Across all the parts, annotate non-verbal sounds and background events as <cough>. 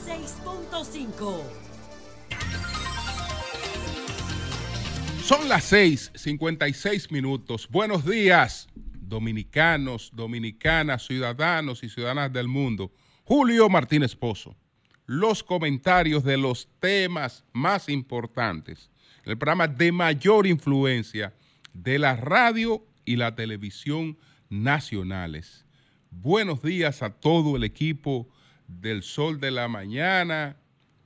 106.5. Son las 6:56 minutos. Buenos días, dominicanos, dominicanas, ciudadanos y ciudadanas del mundo. Julio Martínez Pozo. Los comentarios de los temas más importantes. El programa de mayor influencia de la radio y la televisión nacionales. Buenos días a todo el equipo del Sol de la Mañana.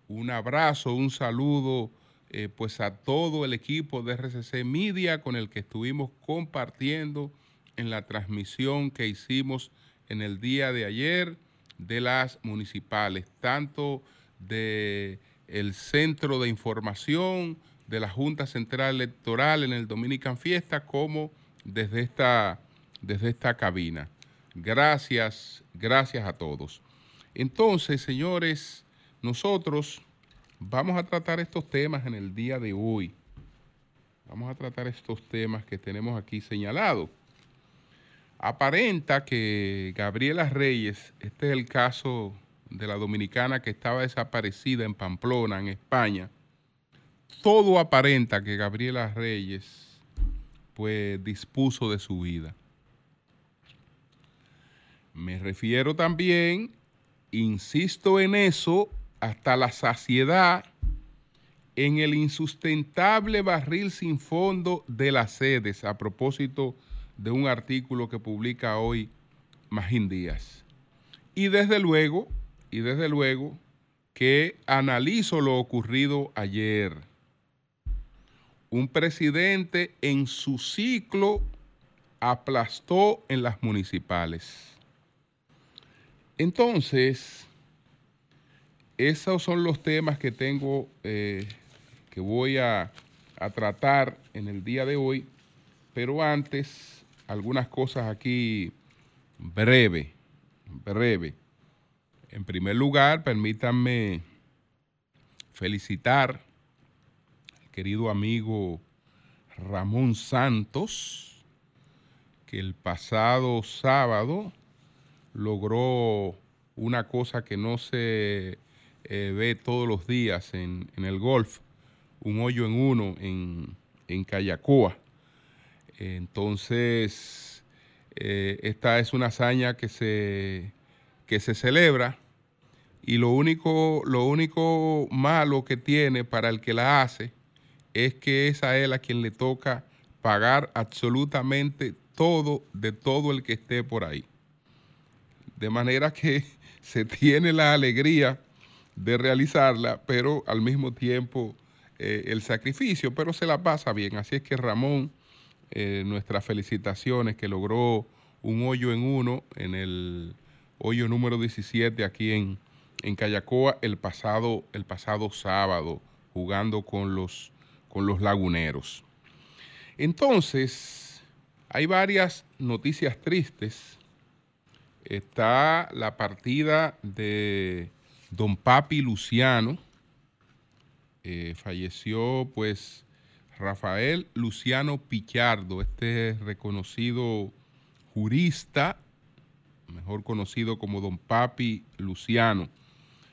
Un abrazo, un saludo eh, pues a todo el equipo de RCC Media con el que estuvimos compartiendo en la transmisión que hicimos en el día de ayer de las municipales, tanto de Centro de Información de la Junta Central Electoral en el Dominican Fiesta como desde esta, desde esta cabina. Gracias, gracias a todos. Entonces, señores, nosotros vamos a tratar estos temas en el día de hoy. Vamos a tratar estos temas que tenemos aquí señalados. Aparenta que Gabriela Reyes, este es el caso de la dominicana que estaba desaparecida en Pamplona, en España. Todo aparenta que Gabriela Reyes pues dispuso de su vida. Me refiero también, insisto en eso, hasta la saciedad en el insustentable barril sin fondo de las sedes, a propósito de un artículo que publica hoy Magín Díaz. Y desde luego, y desde luego, que analizo lo ocurrido ayer. Un presidente en su ciclo aplastó en las municipales. Entonces, esos son los temas que tengo, eh, que voy a, a tratar en el día de hoy, pero antes, algunas cosas aquí breve, breve. En primer lugar, permítanme felicitar al querido amigo Ramón Santos, que el pasado sábado logró una cosa que no se eh, ve todos los días en, el golf, un hoyo en uno en, en Cayacoa. Entonces, eh, esta es una hazaña que se, que se celebra y lo único, lo único malo que tiene para el que la hace es que es a él a quien le toca pagar absolutamente todo de todo el que esté por ahí. De manera que <laughs> se tiene la alegría de realizarla, pero al mismo tiempo eh, el sacrificio, pero se la pasa bien. Así es que Ramón, eh, nuestras felicitaciones que logró un hoyo en uno en el hoyo número 17 aquí en, en Cayacoa el pasado, el pasado sábado, jugando con los, con los laguneros. Entonces, hay varias noticias tristes. Está la partida de don Papi Luciano, eh, falleció pues Rafael Luciano Pichardo, este reconocido jurista, mejor conocido como don Papi Luciano.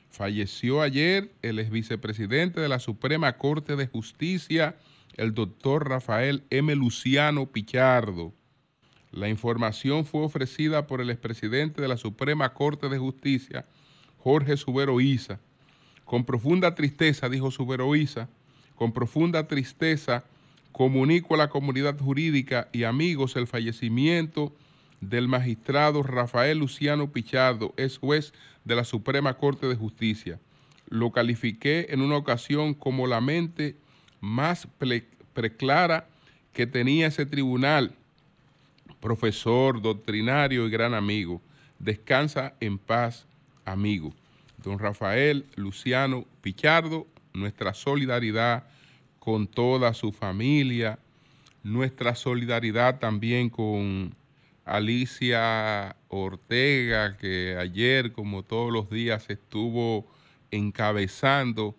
Falleció ayer el ex vicepresidente de la Suprema Corte de Justicia, el doctor Rafael M. Luciano Pichardo. La información fue ofrecida por el expresidente de la Suprema Corte de Justicia, Jorge Subero Isa. Con profunda tristeza, dijo Subero Isa, con profunda tristeza comunico a la comunidad jurídica y amigos el fallecimiento del magistrado Rafael Luciano Pichardo, es juez de la Suprema Corte de Justicia. Lo califiqué en una ocasión como la mente más preclara que tenía ese tribunal. Profesor, doctrinario y gran amigo. Descansa en paz amigo. Don Rafael Luciano Pichardo, nuestra solidaridad con toda su familia, nuestra solidaridad también con Alicia Ortega, que ayer, como todos los días, estuvo encabezando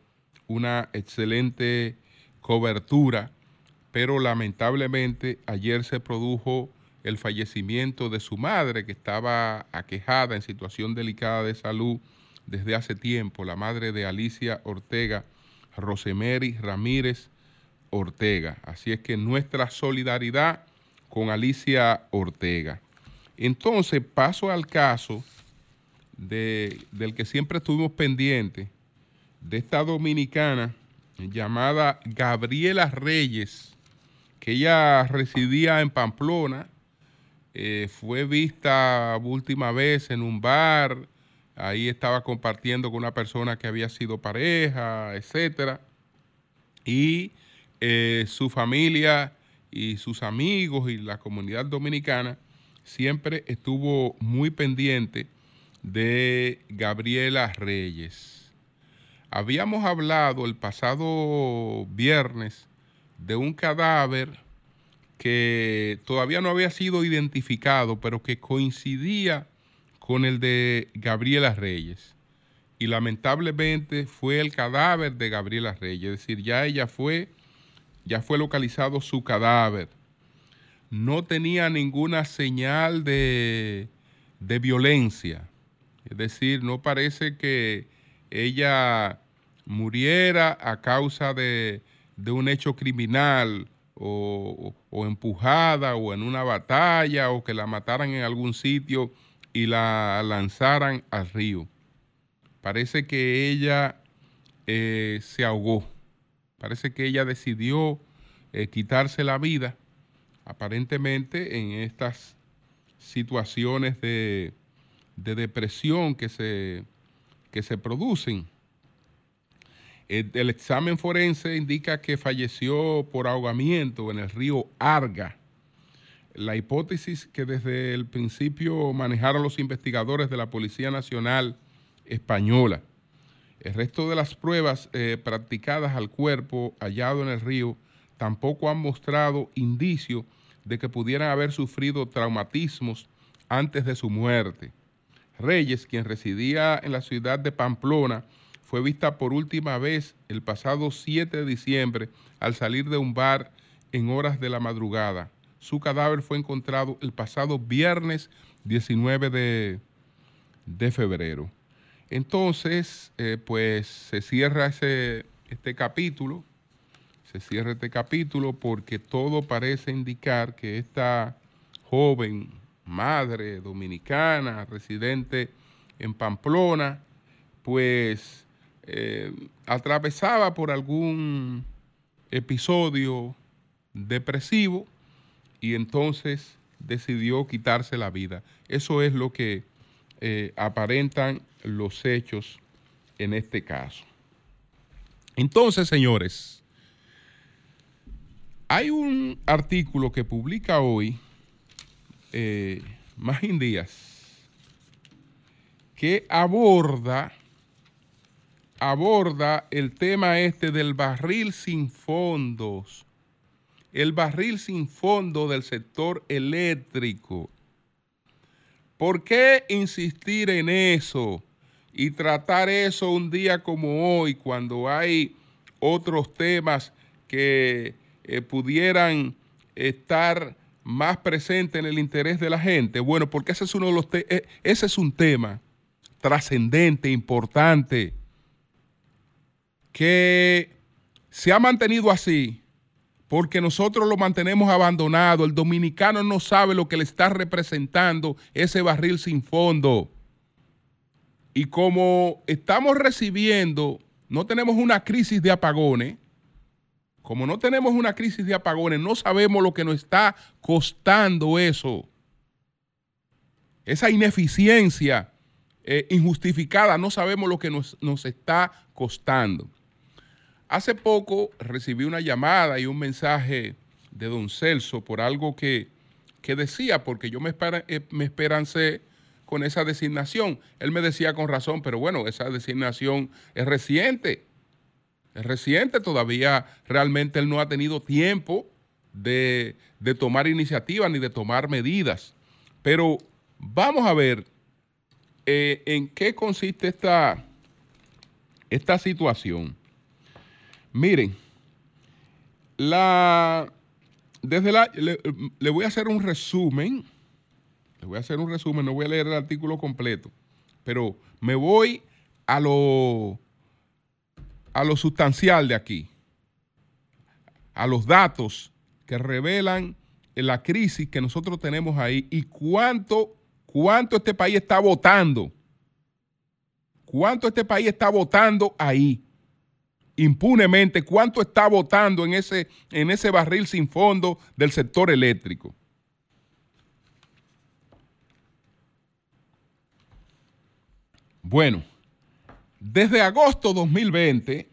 una excelente cobertura, pero lamentablemente ayer se produjo el fallecimiento de su madre, que estaba aquejada en situación delicada de salud desde hace tiempo, la madre de Alicia Ortega, Rosemary Ramírez Ortega. Así es que nuestra solidaridad con Alicia Ortega. Entonces paso al caso del que siempre estuvimos pendientes, de esta dominicana llamada Gabriela Reyes, que ella residía en Pamplona, eh, fue vista última vez en un bar, ahí estaba compartiendo con una persona que había sido pareja, etcétera, y eh, su familia y sus amigos y la comunidad dominicana siempre estuvo muy pendiente de Gabriela Reyes. Habíamos hablado el pasado viernes de un cadáver que todavía no había sido identificado, pero que coincidía con el de Gabriela Reyes. Y lamentablemente fue el cadáver de Gabriela Reyes, es decir, ya ella fue, ya fue localizado su cadáver. No tenía ninguna señal de, de violencia es decir, no parece que ella muriera a causa de, un hecho criminal o, empujada o en una batalla o que la mataran en algún sitio y la lanzaran al río. Parece que ella eh, se ahogó. Parece que ella decidió eh, quitarse la vida, aparentemente en estas situaciones de, de depresión que se, que se producen. El, examen forense indica que falleció por ahogamiento en el río Arga. La hipótesis que desde el principio manejaron los investigadores de la Policía Nacional Española. El resto de las pruebas eh, practicadas al cuerpo hallado en el río tampoco han mostrado indicio de que pudieran haber sufrido traumatismos antes de su muerte. Reyes, quien residía en la ciudad de Pamplona, fue vista por última vez el pasado 7 de diciembre al salir de un bar en horas de la madrugada. Su cadáver fue encontrado el pasado viernes 19 de, febrero. Entonces, eh, pues se cierra ese, este capítulo, se cierra este capítulo porque todo parece indicar que esta joven madre dominicana, residente en Pamplona, pues eh, atravesaba por algún episodio depresivo y entonces decidió quitarse la vida. Eso es lo que eh, aparentan los hechos en este caso. Entonces, señores, hay un artículo que publica hoy eh, Magín Díaz, que aborda, aborda el tema este del barril sin fondos, el barril sin fondo del sector eléctrico. ¿Por qué insistir en eso y tratar eso un día como hoy, cuando hay otros temas que eh, pudieran estar más presente en el interés de la gente? Bueno, porque ese es uno de los eh, ese es un tema trascendente, importante, que se ha mantenido así porque nosotros lo mantenemos abandonado. El dominicano no sabe lo que le está representando ese barril sin fondo. Y como estamos recibiendo, no tenemos una crisis de apagones, como no tenemos una crisis de apagones, no sabemos lo que nos está costando eso. Esa ineficiencia eh, injustificada, no sabemos lo que nos, está costando. Hace poco recibí una llamada y un mensaje de don Celso por algo que, decía, porque yo me, eh, me esperancé con esa designación. Él me decía con razón, pero bueno, esa designación es reciente es reciente, todavía realmente él no ha tenido tiempo de, tomar iniciativas ni de tomar medidas. Pero vamos a ver eh, en qué consiste esta, esta situación. Miren, la, desde la, le, voy a hacer un resumen, le voy a hacer un resumen, no voy a leer el artículo completo, pero me voy a lo, a lo sustancial de aquí, a los datos que revelan la crisis que nosotros tenemos ahí y cuánto, cuánto este país está votando. ¿Cuánto este país está votando ahí? Impunemente, ¿cuánto está votando en ese, en ese barril sin fondo del sector eléctrico? Bueno, desde agosto 2020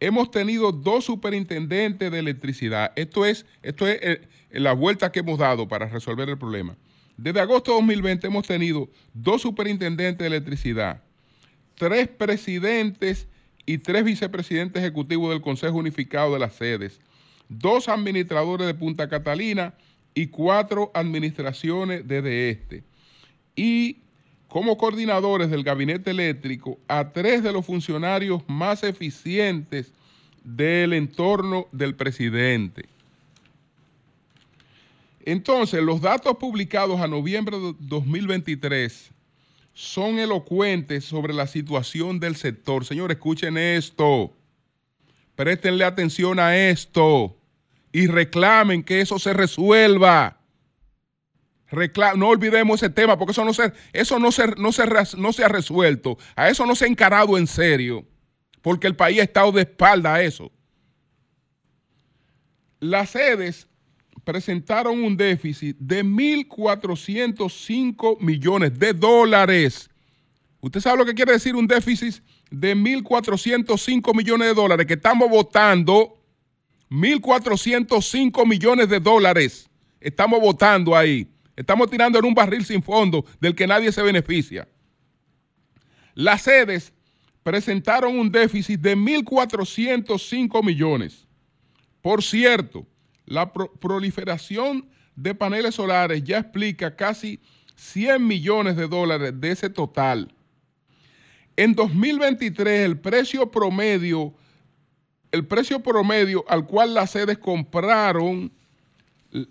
hemos tenido dos superintendentes de electricidad. Esto es, esto es eh, la vuelta que hemos dado para resolver el problema. Desde agosto 2020 hemos tenido dos superintendentes de electricidad, tres presidentes y tres vicepresidentes ejecutivos del Consejo Unificado de las Sedes, dos administradores de Punta Catalina y cuatro administraciones desde este. Y como coordinadores del gabinete eléctrico a tres de los funcionarios más eficientes del entorno del presidente. Entonces, los datos publicados a noviembre de 2023 son elocuentes sobre la situación del sector. Señores, escuchen esto. Préstenle atención a esto y reclamen que eso se resuelva no olvidemos ese tema, porque eso no se, eso no se, no, se, no se ha resuelto. A eso no se ha encarado en serio, porque el país ha estado de espalda a eso. Las sedes presentaron un déficit de 1.405 millones de dólares. ¿Usted sabe lo que quiere decir un déficit de 1.405 millones de dólares? Que estamos votando 1.405 millones de dólares. Estamos votando ahí. Estamos tirando en un barril sin fondo del que nadie se beneficia. Las sedes presentaron un déficit de 1.405 millones. Por cierto, la proliferación de paneles solares ya explica casi 100 millones de dólares de ese total. En 2023 el precio promedio, el precio promedio al cual las sedes compraron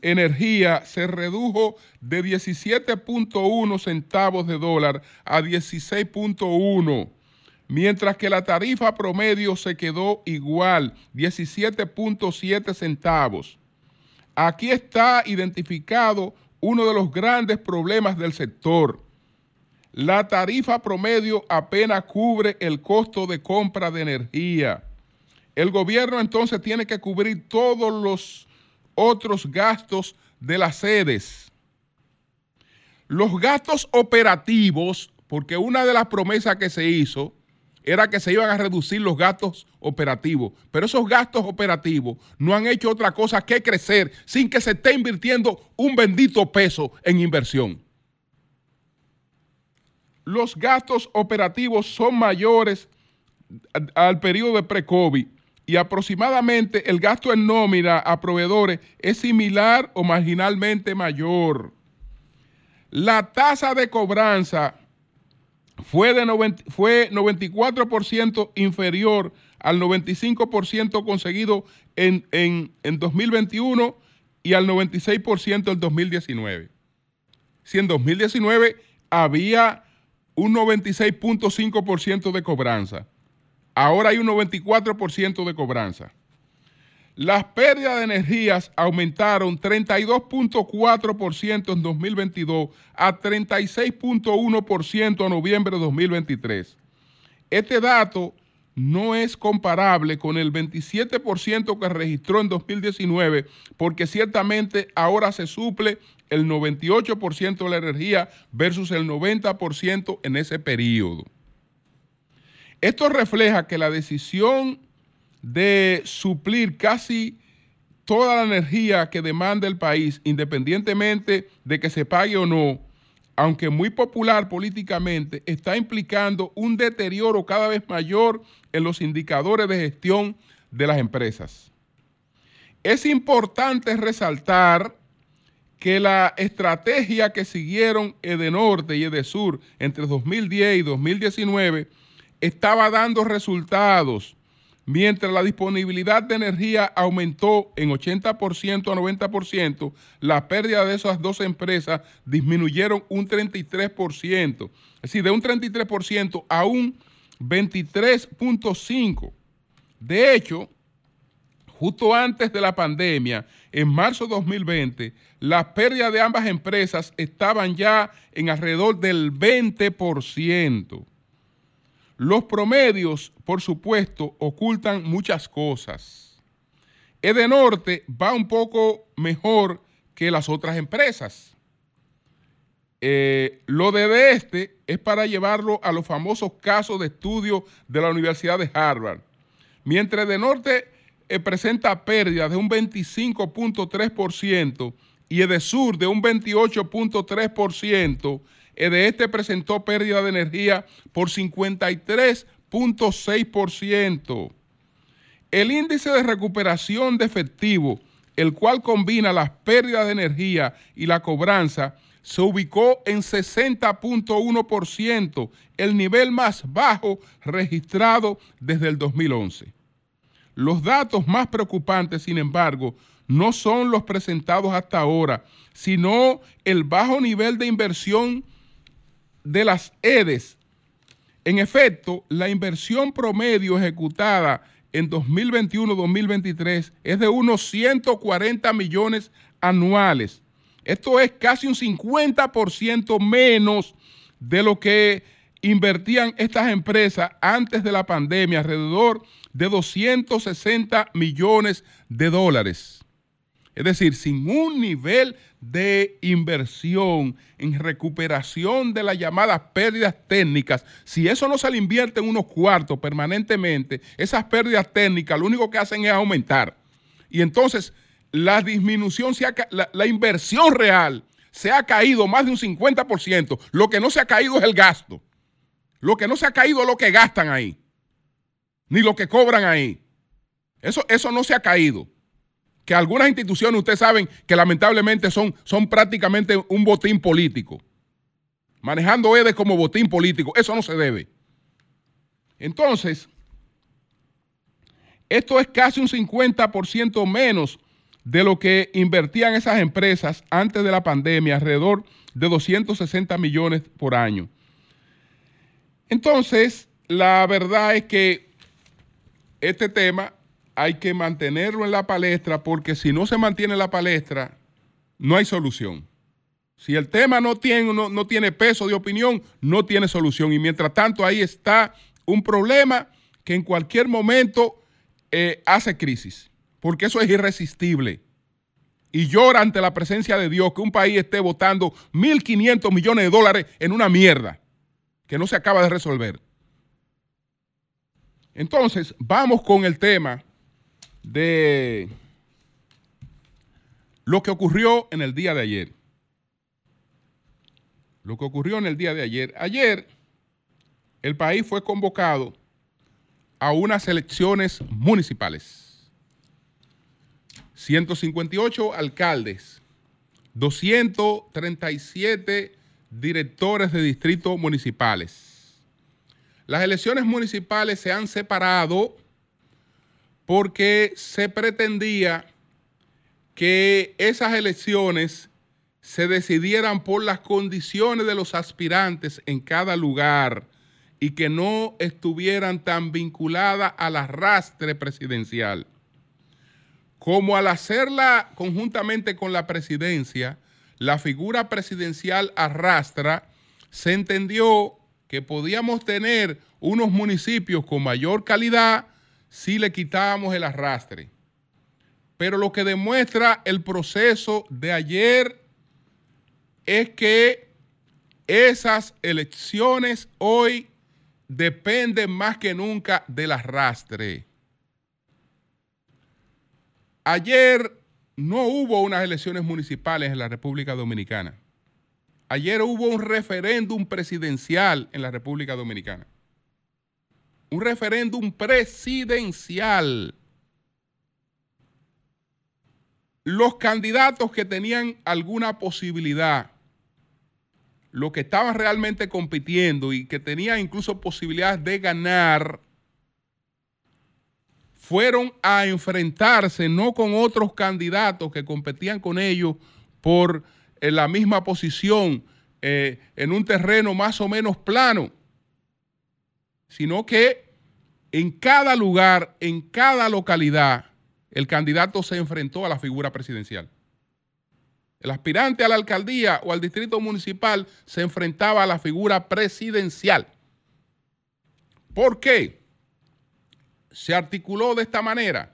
energía se redujo de 17.1 centavos de dólar a 16.1, mientras que la tarifa promedio se quedó igual, 17.7 centavos. Aquí está identificado uno de los grandes problemas del sector. La tarifa promedio apenas cubre el costo de compra de energía. El gobierno entonces tiene que cubrir todos los otros gastos de las sedes. Los gastos operativos, porque una de las promesas que se hizo era que se iban a reducir los gastos operativos, pero esos gastos operativos no han hecho otra cosa que crecer sin que se esté invirtiendo un bendito peso en inversión. Los gastos operativos son mayores al periodo de pre-COVID y aproximadamente el gasto en nómina a proveedores es similar o marginalmente mayor. La tasa de cobranza fue, de fue 94% inferior al 95% conseguido en, en, en 2021 y al 96% en 2019. Si en 2019 había un 96.5% de cobranza, Ahora hay un 94% de cobranza. Las pérdidas de energías aumentaron 32.4% en 2022 a 36.1% a noviembre de 2023. Este dato no es comparable con el 27% que registró en 2019 porque ciertamente ahora se suple el 98% de la energía versus el 90% en ese periodo. Esto refleja que la decisión de suplir casi toda la energía que demanda el país, independientemente de que se pague o no, aunque muy popular políticamente, está implicando un deterioro cada vez mayor en los indicadores de gestión de las empresas. Es importante resaltar que la estrategia que siguieron Edenorte y Edesur entre 2010 y 2019 estaba dando resultados. Mientras la disponibilidad de energía aumentó en 80% a 90%, la pérdida de esas dos empresas disminuyeron un 33%. Es decir, de un 33% a un 23.5. De hecho, justo antes de la pandemia, en marzo de 2020, las pérdidas de ambas empresas estaban ya en alrededor del 20%. Los promedios, por supuesto, ocultan muchas cosas. Edenorte va un poco mejor que las otras empresas. Eh, lo de este es para llevarlo a los famosos casos de estudio de la Universidad de Harvard. Mientras de Norte eh, presenta pérdidas de un 25.3% y de Sur de un 28.3%, de este presentó pérdida de energía por 53.6%. El índice de recuperación de efectivo, el cual combina las pérdidas de energía y la cobranza, se ubicó en 60.1%, el nivel más bajo registrado desde el 2011. Los datos más preocupantes, sin embargo, no son los presentados hasta ahora, sino el bajo nivel de inversión de las EDES. En efecto, la inversión promedio ejecutada en 2021-2023 es de unos 140 millones anuales. Esto es casi un 50% menos de lo que invertían estas empresas antes de la pandemia, alrededor de 260 millones de dólares. Es decir, sin un nivel de inversión en recuperación de las llamadas pérdidas técnicas, si eso no se le invierte en unos cuartos permanentemente, esas pérdidas técnicas lo único que hacen es aumentar. Y entonces la disminución, se la, la inversión real se ha caído más de un 50%. Lo que no se ha caído es el gasto. Lo que no se ha caído es lo que gastan ahí, ni lo que cobran ahí. Eso, eso no se ha caído que algunas instituciones, ustedes saben que lamentablemente son, son prácticamente un botín político. Manejando EDES como botín político. Eso no se debe. Entonces, esto es casi un 50% menos de lo que invertían esas empresas antes de la pandemia, alrededor de 260 millones por año. Entonces, la verdad es que este tema hay que mantenerlo en la palestra porque si no se mantiene en la palestra, no hay solución. Si el tema no tiene, no, tiene peso de opinión, no tiene solución. Y mientras tanto, ahí está un problema que en cualquier momento eh, hace crisis, porque eso es irresistible. Y llora ante la presencia de Dios que un país esté votando 1.500 millones de dólares en una mierda que no se acaba de resolver. Entonces, vamos con el tema de lo que ocurrió en el día de ayer. Lo que ocurrió en el día de ayer. Ayer el país fue convocado a unas elecciones municipales. 158 alcaldes, 237 directores de distritos municipales. Las elecciones municipales se han separado porque se pretendía que esas elecciones se decidieran por las condiciones de los aspirantes en cada lugar y que no estuvieran tan vinculadas al arrastre presidencial. Como al hacerla conjuntamente con la presidencia, la figura presidencial arrastra, se entendió que podíamos tener unos municipios con mayor calidad si le quitábamos el arrastre. Pero lo que demuestra el proceso de ayer es que esas elecciones hoy dependen más que nunca del arrastre. Ayer no hubo unas elecciones municipales en la República Dominicana. Ayer hubo un referéndum presidencial en la República Dominicana un referéndum presidencial. Los candidatos que tenían alguna posibilidad, los que estaban realmente compitiendo y que tenían incluso posibilidades de ganar, fueron a enfrentarse no con otros candidatos que competían con ellos por eh, la misma posición eh, en un terreno más o menos plano sino que en cada lugar, en cada localidad, el candidato se enfrentó a la figura presidencial. El aspirante a la alcaldía o al distrito municipal se enfrentaba a la figura presidencial. ¿Por qué? Se articuló de esta manera.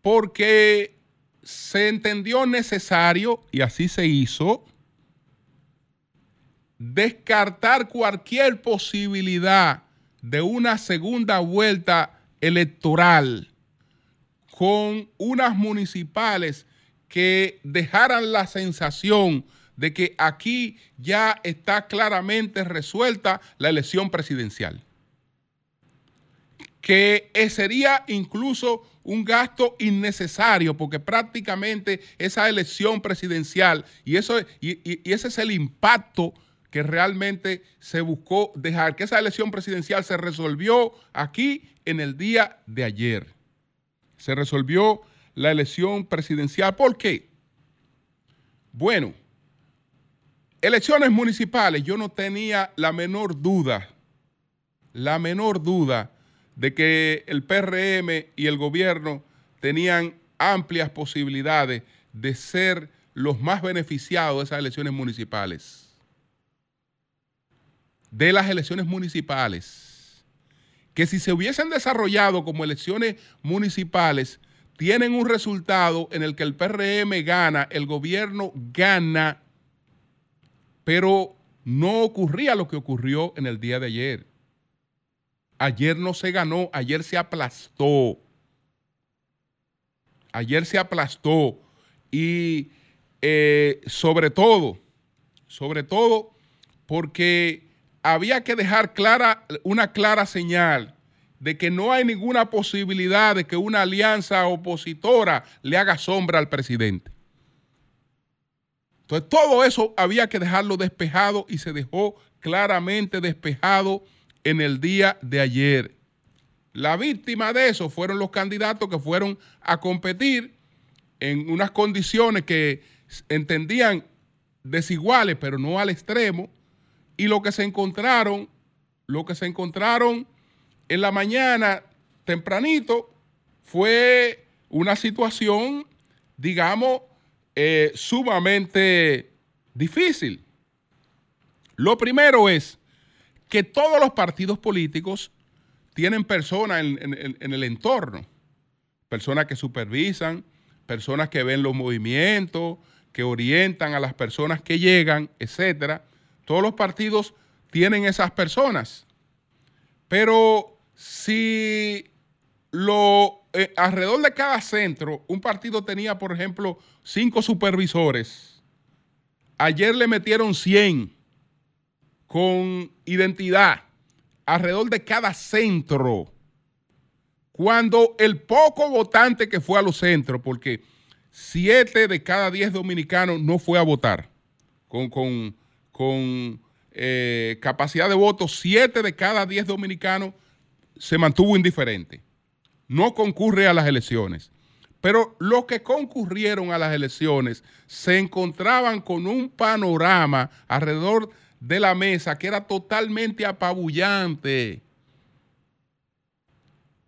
Porque se entendió necesario, y así se hizo, descartar cualquier posibilidad de una segunda vuelta electoral con unas municipales que dejaran la sensación de que aquí ya está claramente resuelta la elección presidencial. Que sería incluso un gasto innecesario porque prácticamente esa elección presidencial y, eso, y, ese es el impacto que realmente se buscó dejar, que esa elección presidencial se resolvió aquí en el día de ayer. Se resolvió la elección presidencial. ¿Por qué? Bueno, elecciones municipales, yo no tenía la menor duda, la menor duda de que el PRM y el gobierno tenían amplias posibilidades de ser los más beneficiados de esas elecciones municipales de las elecciones municipales, que si se hubiesen desarrollado como elecciones municipales, tienen un resultado en el que el PRM gana, el gobierno gana, pero no ocurría lo que ocurrió en el día de ayer. Ayer no se ganó, ayer se aplastó. Ayer se aplastó y eh, sobre todo, sobre todo porque había que dejar clara, una clara señal de que no hay ninguna posibilidad de que una alianza opositora le haga sombra al presidente. Entonces todo eso había que dejarlo despejado y se dejó claramente despejado en el día de ayer. La víctima de eso fueron los candidatos que fueron a competir en unas condiciones que entendían desiguales, pero no al extremo, y lo que se encontraron, lo que se encontraron en la mañana tempranito fue una situación, digamos, eh, sumamente difícil. Lo primero es que todos los partidos políticos tienen personas en, el entorno, personas que supervisan, personas que ven los movimientos, que orientan a las personas que llegan, etcétera. Todos los partidos tienen esas personas. Pero si lo, eh, alrededor de cada centro, un partido tenía, por ejemplo, cinco supervisores, ayer le metieron 100 con identidad alrededor de cada centro. Cuando el poco votante que fue a los centros, porque siete de cada diez dominicanos no fue a votar con, con con eh, capacidad de voto, siete de cada diez dominicanos se mantuvo indiferente. No concurre a las elecciones. Pero los que concurrieron a las elecciones se encontraban con un panorama alrededor de la mesa que era totalmente apabullante.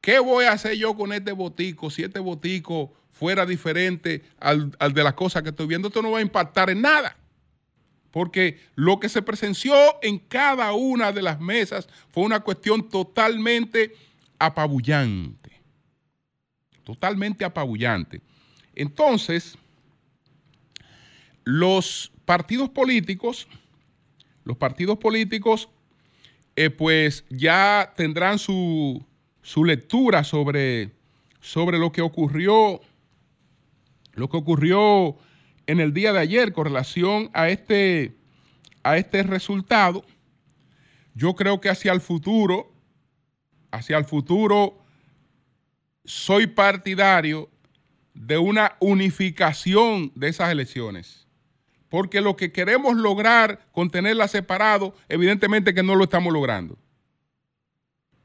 ¿Qué voy a hacer yo con este botico si este botico fuera diferente al, al de las cosas que estoy viendo? Esto no va a impactar en nada porque lo que se presenció en cada una de las mesas fue una cuestión totalmente apabullante. Totalmente apabullante. Entonces, los partidos políticos, los partidos políticos, eh, pues ya tendrán su, su lectura sobre, sobre lo que ocurrió, lo que ocurrió en el día de ayer con relación a este, a este resultado, yo creo que hacia el futuro, hacia el futuro, soy partidario de una unificación de esas elecciones. Porque lo que queremos lograr con tenerlas separado, evidentemente que no lo estamos logrando.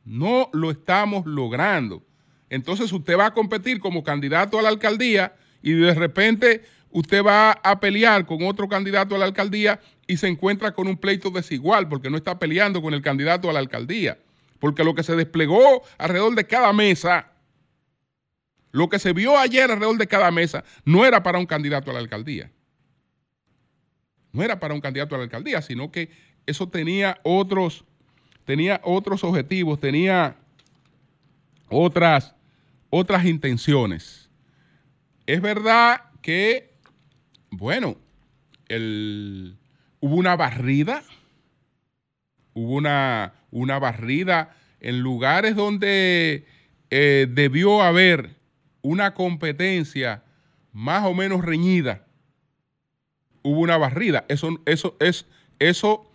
No lo estamos logrando. Entonces usted va a competir como candidato a la alcaldía y de repente usted va a pelear con otro candidato a la alcaldía y se encuentra con un pleito desigual porque no está peleando con el candidato a la alcaldía. porque lo que se desplegó alrededor de cada mesa, lo que se vio ayer alrededor de cada mesa, no era para un candidato a la alcaldía. No era para un candidato a la alcaldía, sino que eso tenía otros, tenía otros objetivos, tenía otras, otras intenciones. Es verdad que, bueno, el, hubo una barrida, hubo una, una barrida en lugares donde eh, debió haber una competencia más o menos reñida. Hubo una barrida. Eso, eso, es, eso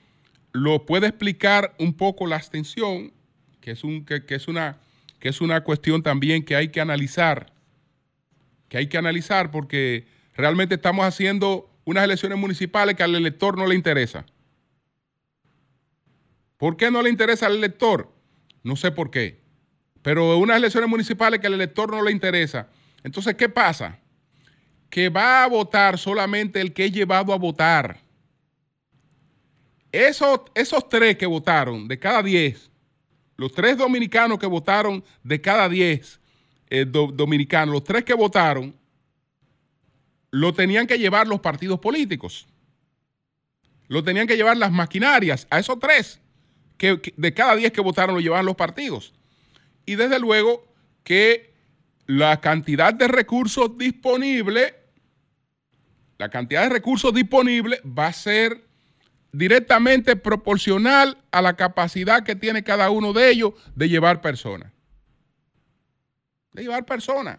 lo puede explicar un poco la abstención, que es, un, que, es una, que es una cuestión también que hay que analizar, que hay que analizar porque realmente estamos haciendo unas elecciones municipales que al elector no le interesa. ¿Por qué no le interesa al elector? No sé por qué. Pero unas elecciones municipales que al elector no le interesa. Entonces, ¿qué pasa? Que va a votar solamente el que es llevado a votar. Esos, esos tres que votaron de cada diez, los tres dominicanos que votaron de cada diez eh, dominicanos, los tres que votaron, lo tenían que llevar los partidos políticos. Lo tenían que llevar las maquinarias. A esos tres que, de cada diez que votaron lo llevaban los partidos. Y desde luego que la cantidad de recursos disponibles, la cantidad de recursos disponibles va a ser directamente proporcional a la capacidad que tiene cada uno de ellos de llevar personas. De llevar personas.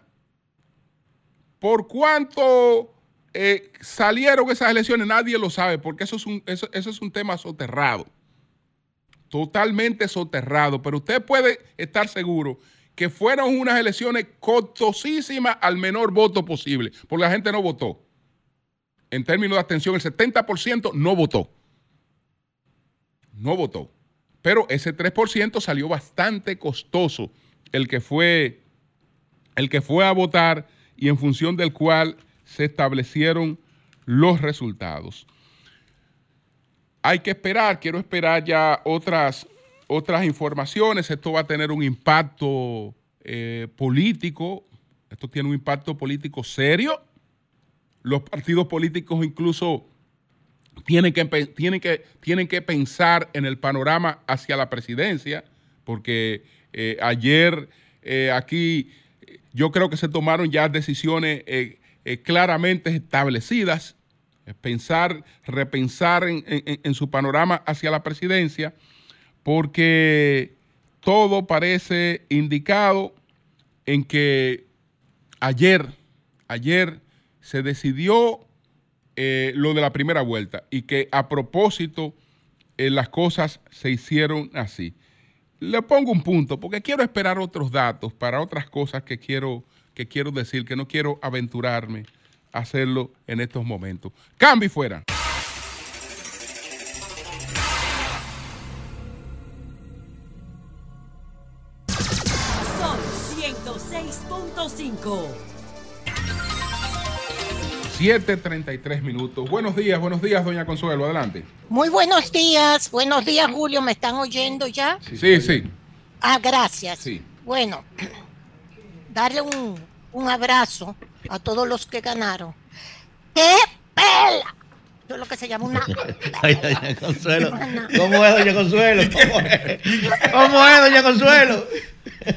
¿Por cuánto eh, salieron esas elecciones? Nadie lo sabe, porque eso es un, eso, es un tema soterrado. Totalmente soterrado. Pero usted puede estar seguro que fueron unas elecciones costosísimas al menor voto posible, porque la gente no votó. En términos de abstención, el 70% no votó. No votó. Pero ese 3% salió bastante costoso el que fue el que fue a votar y en función del cual se establecieron los resultados. Hay que esperar, quiero esperar ya otras, otras informaciones. Esto va a tener un impacto eh, político, esto tiene un impacto político serio. Los partidos políticos incluso tienen que, tienen que, tienen que pensar en el panorama hacia la presidencia, porque eh, ayer eh, aquí yo creo que se tomaron ya decisiones eh, eh, claramente establecidas, pensar, repensar en, su panorama hacia la presidencia, porque todo parece indicado en que ayer, ayer se decidió eh, lo de la primera vuelta y que a propósito las cosas se hicieron así le pongo un punto porque quiero esperar otros datos para otras cosas que quiero, que quiero decir, que no quiero aventurarme a hacerlo en estos momentos. Cambio fuera. Son 106.5. 7.33 minutos. Buenos días, buenos días, doña Consuelo, adelante. Muy buenos días, buenos días, Julio, ¿me están oyendo ya? Sí, sí. Ah, gracias. Sí. Bueno, <clears throat> darle un, un abrazo a todos los que ganaron. ¡Qué pela! Es lo que se llama una. <laughs> Ay, doña Consuelo. <laughs> ¿Cómo es, doña Consuelo? <laughs> ¿Cómo es? ¿Cómo es, doña Consuelo?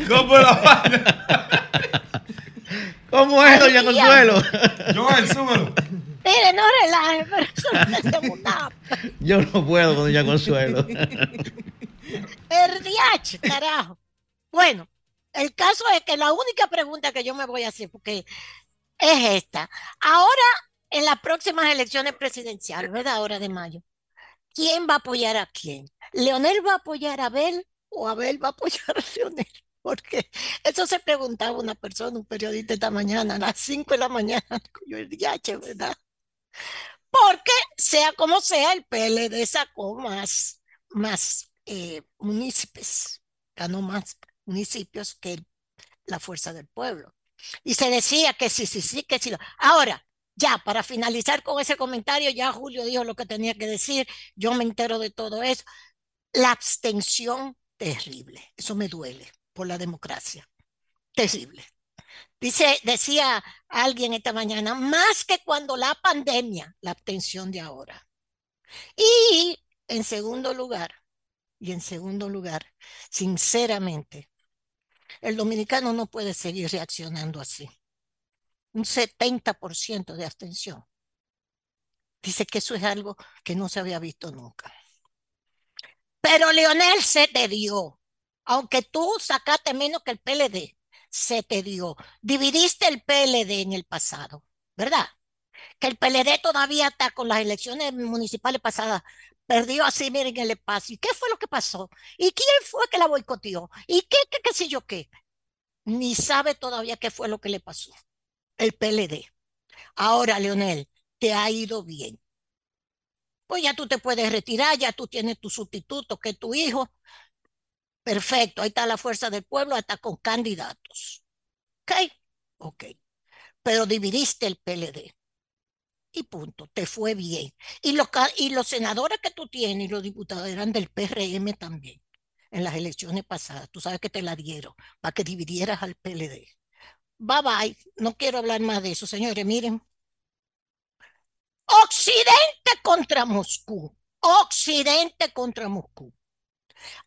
¿Cómo la ¿Cómo es, doña Consuelo? Joel, súbelo. Mire, no relaje, pero eso no es. Yo no puedo con doña Consuelo. El DH, carajo. Bueno, el caso es que la única pregunta que yo me voy a hacer, porque es esta. Ahora, en las próximas elecciones presidenciales, ¿verdad? Ahora de mayo, ¿quién va a apoyar a quién? ¿Leonel va a apoyar a Abel o Abel va a apoyar a Leonel? <laughs> Porque eso se preguntaba una persona, un periodista esta mañana, a las 5 de la mañana, <laughs> yo el DH, ¿verdad? Porque sea como sea, el PLD sacó más, más eh, municipios, ganó más municipios que la fuerza del pueblo. Y se decía que sí, sí, sí, que sí. Ahora, ya, para finalizar con ese comentario, ya Julio dijo lo que tenía que decir, yo me entero de todo eso. La abstención terrible. Eso me duele por la democracia. Terrible. Dice, decía alguien esta mañana, más que cuando la pandemia, la abstención de ahora. Y en segundo lugar, y en segundo lugar, sinceramente, el dominicano no puede seguir reaccionando así. Un 70% de abstención. Dice que eso es algo que no se había visto nunca. Pero Leonel se te dio. Aunque tú sacaste menos que el PLD, se te dio. Dividiste el PLD en el pasado, ¿verdad? Que el PLD todavía está con las elecciones municipales pasadas. Perdió así, miren el espacio. ¿Y qué fue lo que pasó? ¿Y quién fue que la boicoteó? ¿Y qué, qué, qué sé yo qué? Ni sabe todavía qué fue lo que le pasó. El PLD. Ahora, Leonel, te ha ido bien. Pues ya tú te puedes retirar, ya tú tienes tu sustituto, que es tu hijo. Perfecto, ahí está la fuerza del pueblo, está con candidatos. ¿Ok? Ok. Pero dividiste el PLD. Y punto, te fue bien. Y los, y los senadores que tú tienes y los diputados eran del PRM también en las elecciones pasadas. Tú sabes que te la dieron para que dividieras al PLD. Bye bye, no quiero hablar más de eso, señores. Miren, Occidente contra Moscú. Occidente contra Moscú.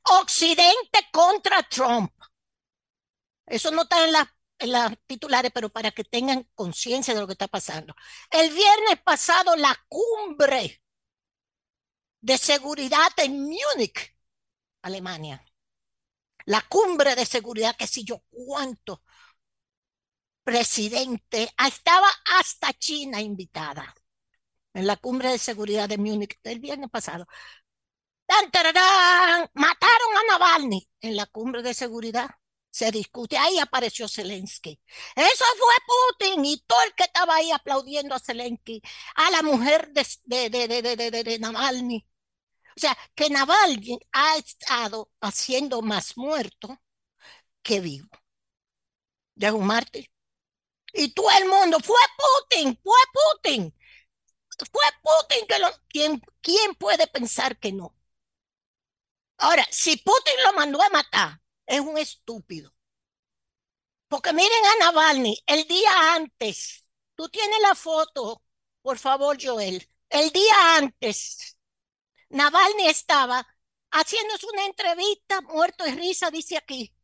Occidente contra Trump. Eso no está en las la titulares, pero para que tengan conciencia de lo que está pasando. El viernes pasado, la cumbre de seguridad en Múnich, Alemania. La cumbre de seguridad, que si yo cuánto presidente, estaba hasta China invitada en la cumbre de seguridad de Múnich del viernes pasado. ¡Tan, Mataron a Navalny en la cumbre de seguridad. Se discute. Ahí apareció Zelensky. Eso fue Putin y todo el que estaba ahí aplaudiendo a Zelensky, a la mujer de, de, de, de, Navalny. O sea, que Navalny ha estado haciendo más muerto que vivo. De un mártir. Y todo el mundo, fue Putin, fue Putin fue Putin que lo... ¿Quién, ¿Quién puede pensar que no? Ahora, si Putin lo mandó a matar, es un estúpido. Porque miren a Navalny, el día antes, tú tienes la foto, por favor, Joel, el día antes, Navalny estaba haciéndose una entrevista, muerto de risa, dice aquí.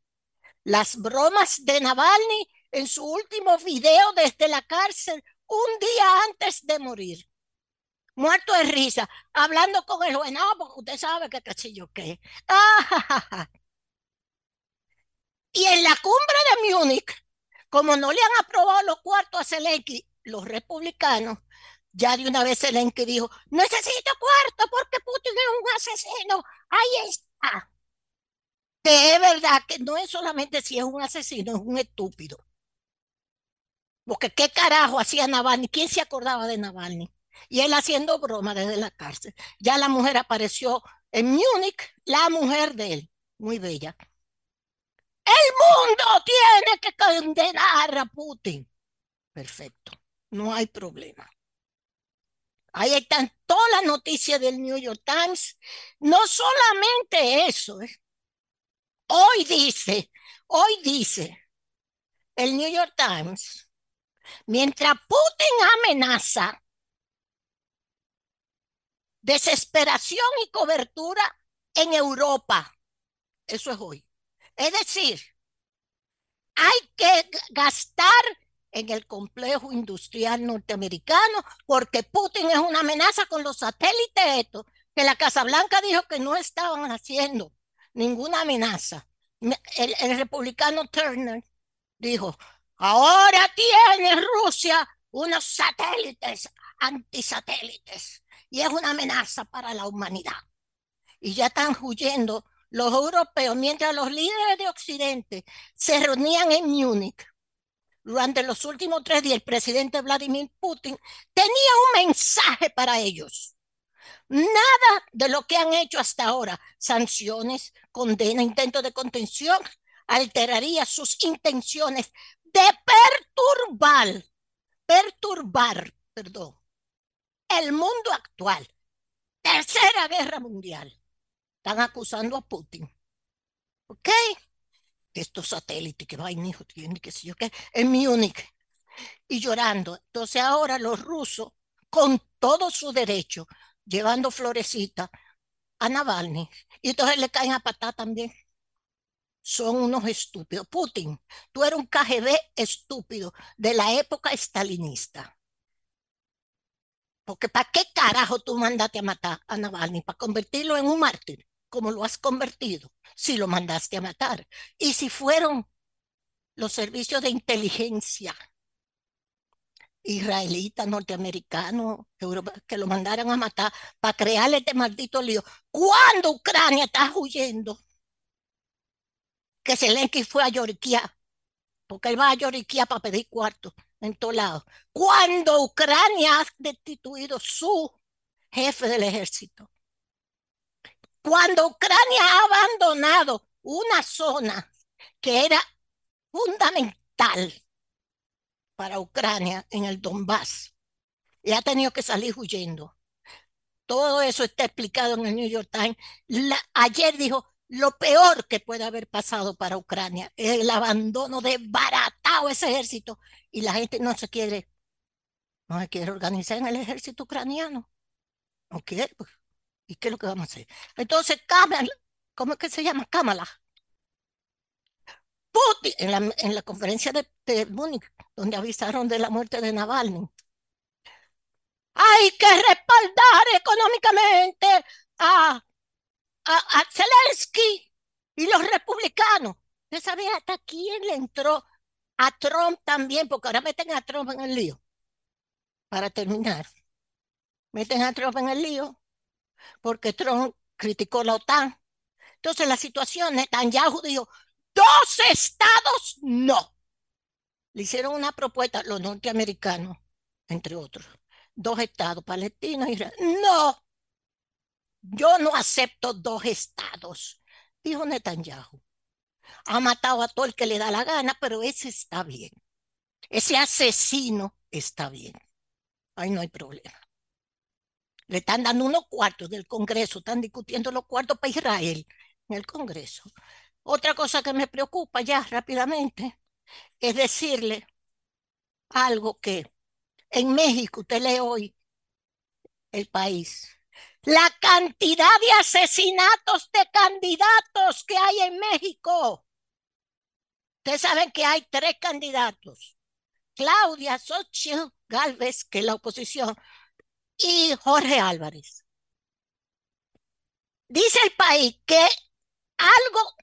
Las bromas de Navalny en su último video desde la cárcel, un día antes de morir muerto de risa, hablando con el juez, no, porque usted sabe que qué yo qué. <laughs> y en la cumbre de Múnich, como no le han aprobado los cuartos a Zelensky, los republicanos, ya de una vez Zelensky dijo, necesito cuarto porque Putin es un asesino. Ahí está. Que es verdad que no es solamente si es un asesino, es un estúpido. Porque qué carajo hacía Navalny, ¿quién se acordaba de Navalny? Y él haciendo broma desde la cárcel. Ya la mujer apareció en Múnich, la mujer de él, muy bella. El mundo tiene que condenar a Putin. Perfecto, no hay problema. Ahí están todas las noticias del New York Times. No solamente eso. ¿eh? Hoy dice, hoy dice el New York Times, mientras Putin amenaza desesperación y cobertura en Europa. Eso es hoy. Es decir, hay que gastar en el complejo industrial norteamericano porque Putin es una amenaza con los satélites estos, que la Casa Blanca dijo que no estaban haciendo ninguna amenaza. El, el republicano Turner dijo, ahora tiene Rusia unos satélites antisatélites y es una amenaza para la humanidad. Y ya están huyendo los europeos, mientras los líderes de Occidente se reunían en Múnich. Durante los últimos tres días, el presidente Vladimir Putin tenía un mensaje para ellos. Nada de lo que han hecho hasta ahora, sanciones, condena, intento de contención, alteraría sus intenciones de perturbar, perturbar, perdón, el mundo actual. Tercera guerra mundial. Están acusando a Putin. ¿Ok? Estos satélites que vayan, hijo, tienen qué sé yo qué, en Múnich. Y llorando. Entonces ahora los rusos, con todo su derecho, llevando florecita a Navalny. Y entonces le caen a patá también. Son unos estúpidos. Putin, tú eres un KGB estúpido de la época estalinista. Porque ¿para qué carajo tú mandaste a matar a Navalny? ¿Para convertirlo en un mártir? Como lo has convertido, si lo mandaste a matar. Y si fueron los servicios de inteligencia israelitas, norteamericanos, que lo mandaran a matar para crearle este maldito lío. ¿Cuándo Ucrania está huyendo? Que Zelensky fue a Yorquía, porque él va a Yorquía para pedir cuarto en todos lados. Cuando Ucrania ha destituido su jefe del ejército. Cuando Ucrania ha abandonado una zona que era fundamental para Ucrania en el Donbass y ha tenido que salir huyendo. Todo eso está explicado en el New York Times. ayer dijo, lo peor que puede haber pasado para Ucrania el abandono de baratado ese ejército y la gente no se quiere, no se quiere organizar en el ejército ucraniano. No quiere. Pues. ¿Y qué es lo que vamos a hacer? Entonces, Kamala, ¿cómo es que se llama? Kamala. Putin, en la, en la conferencia de Múnich, donde avisaron de la muerte de Navalny. Hay que respaldar económicamente a a, Zelensky y los republicanos. ¿Usted sabe hasta quién le entró? A Trump también, porque ahora meten a Trump en el lío. Para terminar, meten a Trump en el lío porque Trump criticó la OTAN. Entonces la situación, Netanyahu dijo, dos estados no. Le hicieron una propuesta los norteamericanos, entre otros. Dos estados, Palestina y Israel. No, yo no acepto dos estados, dijo Netanyahu. Ha matado a todo el que le da la gana, pero ese está bien. Ese asesino está bien. Ahí no hay problema. Le están dando unos cuartos del Congreso, están discutiendo los cuartos para Israel en el Congreso. Otra cosa que me preocupa ya rápidamente es decirle algo que en México, usted lee hoy el país, la cantidad de asesinatos de candidatos que hay en México. Ustedes saben que hay tres candidatos. Claudia Xochitl Galvez, que es la oposición, y Jorge Álvarez. Dice el país que algo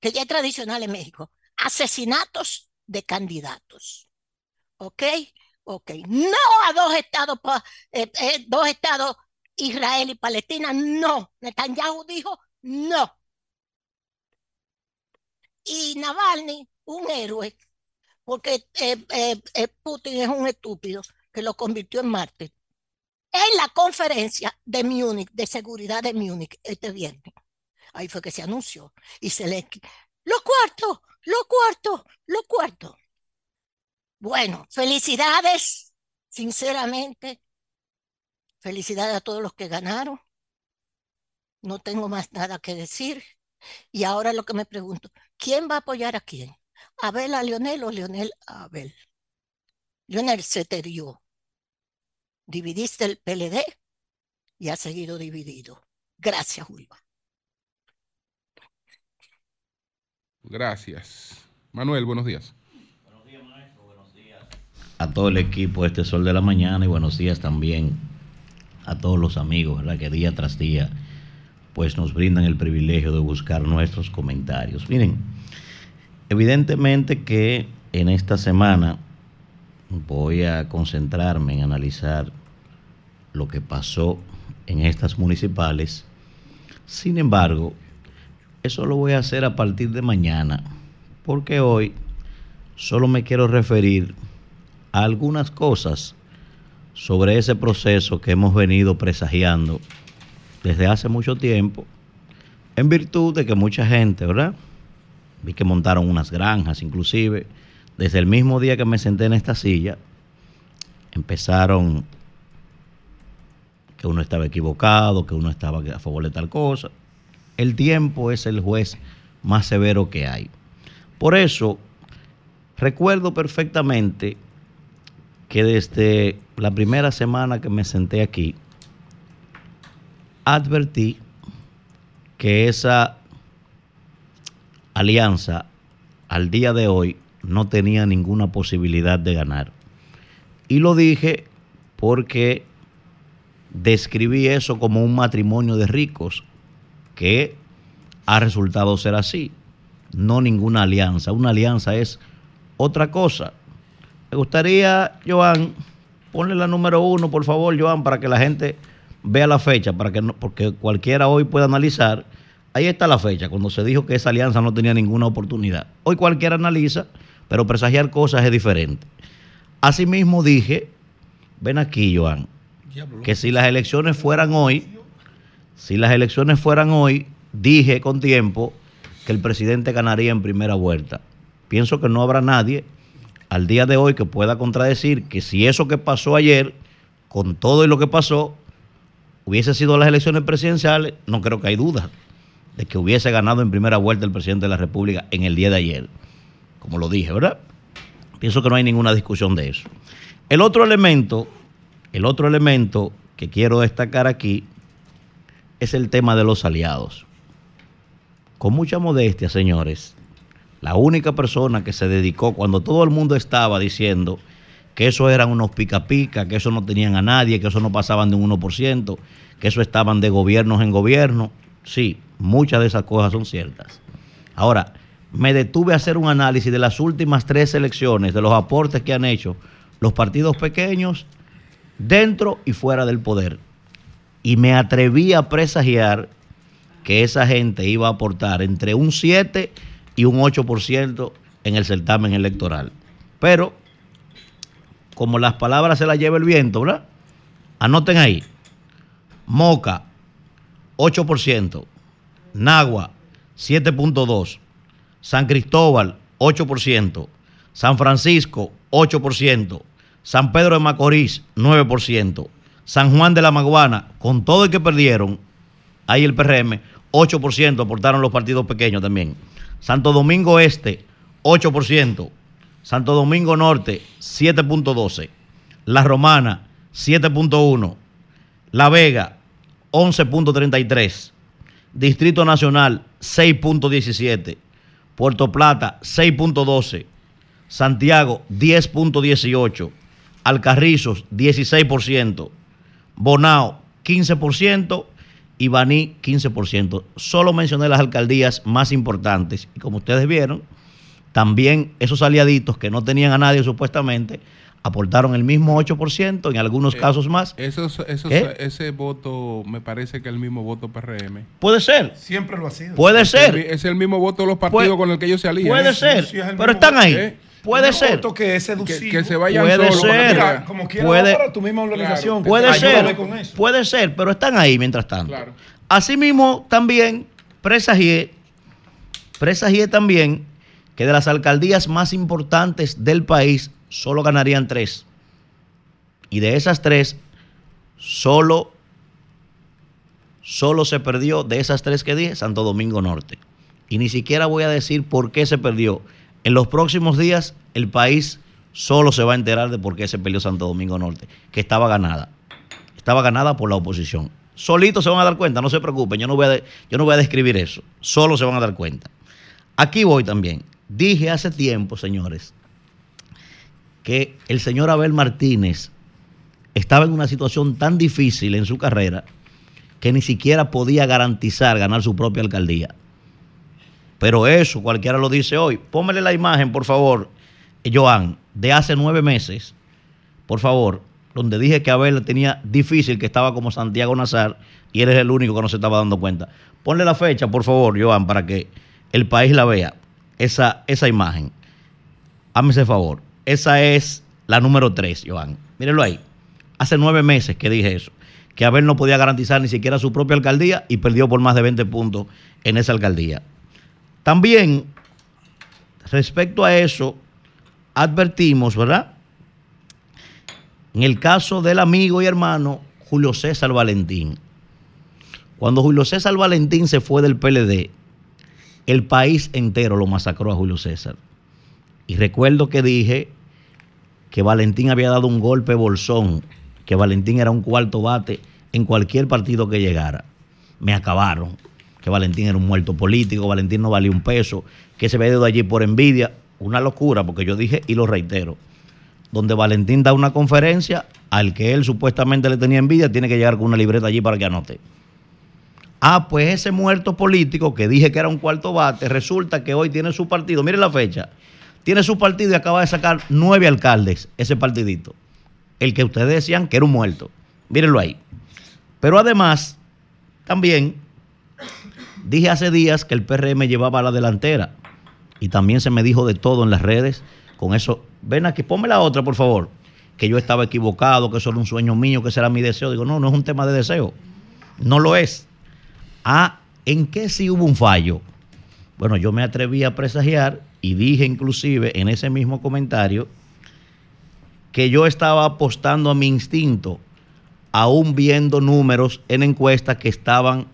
que ya es tradicional en México, asesinatos de candidatos. ¿Ok? Ok. No a dos estados, eh, eh, dos estados Israel y Palestina, no. Netanyahu dijo no. Y Navalny, un héroe, porque eh, eh, eh, Putin es un estúpido que lo convirtió en mártir. En la conferencia de Múnich, de seguridad de Múnich, este viernes, ahí fue que se anunció, y se le... Lo cuarto, lo cuarto, lo cuarto. Bueno, felicidades, sinceramente, Felicidades a todos los que ganaron. No tengo más nada que decir. Y ahora lo que me pregunto, ¿quién va a apoyar a quién? ¿Abel a Leonel o Leonel a Abel? Leonel se te dio. Dividiste el PLD y ha seguido dividido. Gracias, Julio. Gracias. Manuel, buenos días. Buenos días, maestro. Buenos días. A todo el equipo de este Sol de la Mañana y buenos días también a todos los amigos que día tras día pues nos brindan el privilegio de buscar nuestros comentarios. Miren, evidentemente que en esta semana voy a concentrarme en analizar lo que pasó en estas municipales. Sin embargo, eso lo voy a hacer a partir de mañana, porque hoy solo me quiero referir a algunas cosas sobre ese proceso que hemos venido presagiando desde hace mucho tiempo, en virtud de que mucha gente, ¿verdad? Vi que montaron unas granjas, inclusive, desde el mismo día que me senté en esta silla, empezaron que uno estaba equivocado, que uno estaba a favor de tal cosa. El tiempo es el juez más severo que hay. Por eso, recuerdo perfectamente que desde la primera semana que me senté aquí, advertí que esa alianza al día de hoy no tenía ninguna posibilidad de ganar. Y lo dije porque describí eso como un matrimonio de ricos, que ha resultado ser así, no ninguna alianza. Una alianza es otra cosa. Me gustaría, Joan, ponle la número uno, por favor, Joan, para que la gente vea la fecha, para que no, porque cualquiera hoy pueda analizar. Ahí está la fecha, cuando se dijo que esa alianza no tenía ninguna oportunidad. Hoy cualquiera analiza, pero presagiar cosas es diferente. Asimismo dije, ven aquí, Joan, que si las elecciones fueran hoy, si las elecciones fueran hoy, dije con tiempo que el presidente ganaría en primera vuelta. Pienso que no habrá nadie al día de hoy que pueda contradecir que si eso que pasó ayer, con todo y lo que pasó, hubiese sido las elecciones presidenciales, no creo que hay duda de que hubiese ganado en primera vuelta el presidente de la República en el día de ayer, como lo dije, ¿verdad? Pienso que no hay ninguna discusión de eso. El otro elemento, el otro elemento que quiero destacar aquí es el tema de los aliados. Con mucha modestia, señores, la única persona que se dedicó cuando todo el mundo estaba diciendo que eso eran unos pica pica, que eso no tenían a nadie, que eso no pasaban de un 1%, que eso estaban de gobiernos en gobierno. Sí, muchas de esas cosas son ciertas. Ahora, me detuve a hacer un análisis de las últimas tres elecciones, de los aportes que han hecho los partidos pequeños dentro y fuera del poder. Y me atreví a presagiar que esa gente iba a aportar entre un 7 y un 8% en el certamen electoral. Pero, como las palabras se las lleva el viento, ¿verdad? Anoten ahí. Moca, 8%. Nagua, 7.2%. San Cristóbal, 8%. San Francisco, 8%. San Pedro de Macorís, 9%. San Juan de la Maguana, con todo el que perdieron, ahí el PRM, 8% aportaron los partidos pequeños también. Santo Domingo Este, 8%. Santo Domingo Norte, 7.12. La Romana, 7.1. La Vega, 11.33. Distrito Nacional, 6.17. Puerto Plata, 6.12. Santiago, 10.18. Alcarrizos, 16%. Bonao, 15%. Y Baní, 15%. Solo mencioné las alcaldías más importantes. Y como ustedes vieron, también esos aliaditos que no tenían a nadie supuestamente, aportaron el mismo 8%, en algunos Eh, casos más. Esos, esos, ¿Qué? ese voto me parece que es el mismo voto PRM. Puede ser, Siempre lo ha sido. puede Es el, ser, es el mismo voto de los partidos Puede- con el que ellos se alían. puede ser, sí, es el pero están ahí. ¿eh? Puede ser, que es Que, seducivo. que se vayan Puede para ser. Mira, como quiera Puede- tu misma organización. puede ser, con eso. puede ser, pero están ahí mientras tanto. Claro. Asimismo, también presagié, presagié también que de las alcaldías más importantes del país solo ganarían tres. Y de esas tres, solo, solo se perdió, de esas tres que dije, Santo Domingo Norte. Y ni siquiera voy a decir por qué se perdió. En los próximos días, el país solo se va a enterar de por qué se perdió Santo Domingo Norte, que estaba ganada. Estaba ganada por la oposición. Solitos se van a dar cuenta, no se preocupen, yo no voy a, yo no voy a describir eso. Solo se van a dar cuenta. Aquí voy también. Dije hace tiempo, señores, que el señor Abel Martínez estaba en una situación tan difícil en su carrera que ni siquiera podía garantizar ganar su propia alcaldía. Pero eso cualquiera lo dice hoy. Póngale la imagen, por favor, Joan, de hace nueve meses, por favor, donde dije que Abel tenía difícil, que estaba como Santiago Nazar, y eres el único que no se estaba dando cuenta. Ponle la fecha, por favor, Joan, para que el país la vea, esa, esa imagen. Hazme ese favor. Esa es la número 3, Joan. Mírenlo ahí. Hace nueve meses que dije eso. Que Abel no podía garantizar ni siquiera su propia alcaldía y perdió por más de 20 puntos en esa alcaldía. También, respecto a eso, advertimos, ¿verdad? En el caso del amigo y hermano Julio César Valentín. Cuando Julio César Valentín se fue del PLD, el país entero lo masacró a Julio César. Y recuerdo que dije que Valentín había dado un golpe bolsón, que Valentín era un cuarto bate en cualquier partido que llegara. Me acabaron, que Valentín era un muerto político, Valentín no valía un peso, que se había ido allí por envidia. Una locura, porque yo dije y lo reitero, donde Valentín da una conferencia, al que él supuestamente le tenía envidia, tiene que llegar con una libreta allí para que anote. Ah, pues ese muerto político que dije que era un cuarto bate, resulta que hoy tiene su partido. Mire la fecha. Tiene su partido y acaba de sacar nueve alcaldes, ese partidito. El que ustedes decían que era un muerto. Mírenlo ahí. Pero además, también dije hace días que el PRM llevaba a la delantera. Y también se me dijo de todo en las redes. Con eso, ven aquí, ponme la otra, por favor. Que yo estaba equivocado, que eso era un sueño mío, que ese era mi deseo. Digo, no, no es un tema de deseo. No lo es. Ah, ¿en qué sí hubo un fallo? Bueno, yo me atreví a presagiar y dije inclusive en ese mismo comentario que yo estaba apostando a mi instinto, aún viendo números en encuestas que estaban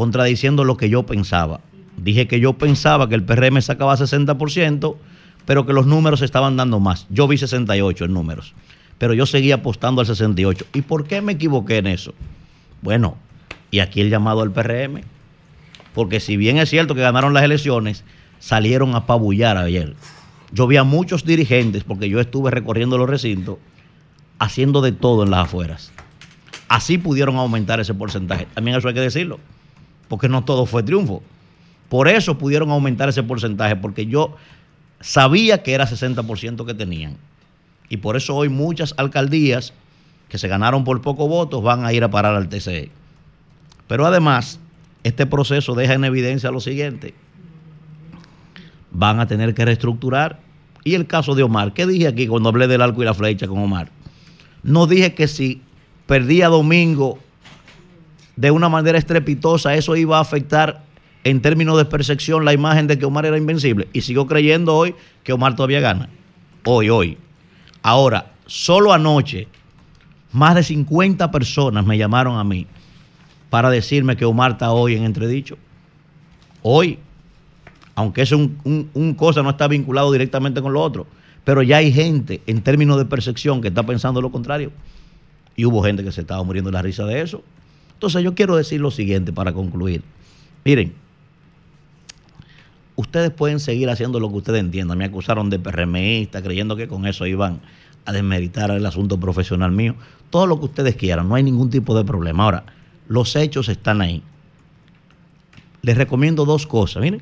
contradiciendo lo que yo pensaba. Dije que yo pensaba que el PRM sacaba 60%, pero que los números estaban dando más. Yo vi 68 en números, pero yo seguía apostando al 68. ¿Y por qué me equivoqué en eso? Bueno, y aquí el llamado al PRM. Porque si bien es cierto que ganaron las elecciones, salieron a pabullar ayer. Yo vi a muchos dirigentes, porque yo estuve recorriendo los recintos, haciendo de todo en las afueras. Así pudieron aumentar ese porcentaje. También eso hay que decirlo, porque no todo fue triunfo. Por eso pudieron aumentar ese porcentaje, porque yo sabía que era 60% que tenían. Y por eso hoy muchas alcaldías que se ganaron por pocos votos van a ir a parar al TCE. Pero además, este proceso deja en evidencia lo siguiente. Van a tener que reestructurar. Y el caso de Omar, ¿qué dije aquí cuando hablé del arco y la flecha con Omar? No dije que si perdía domingo de una manera estrepitosa, eso iba a afectar en términos de percepción la imagen de que Omar era invencible. Y sigo creyendo hoy que Omar todavía gana. Hoy, hoy. Ahora, solo anoche, más de 50 personas me llamaron a mí para decirme que Omar está hoy en entredicho. Hoy, aunque eso un, un, cosa no está vinculado directamente con lo otro, pero ya hay gente en términos de percepción que está pensando lo contrario. Y hubo gente que se estaba muriendo de la risa de eso. Entonces yo quiero decir lo siguiente para concluir. Miren, ustedes pueden seguir haciendo lo que ustedes entiendan. Me acusaron de PRMista, creyendo que con eso iban a desmeritar el asunto profesional mío. Todo lo que ustedes quieran, no hay ningún tipo de problema. Ahora, los hechos están ahí. Les recomiendo dos cosas, miren,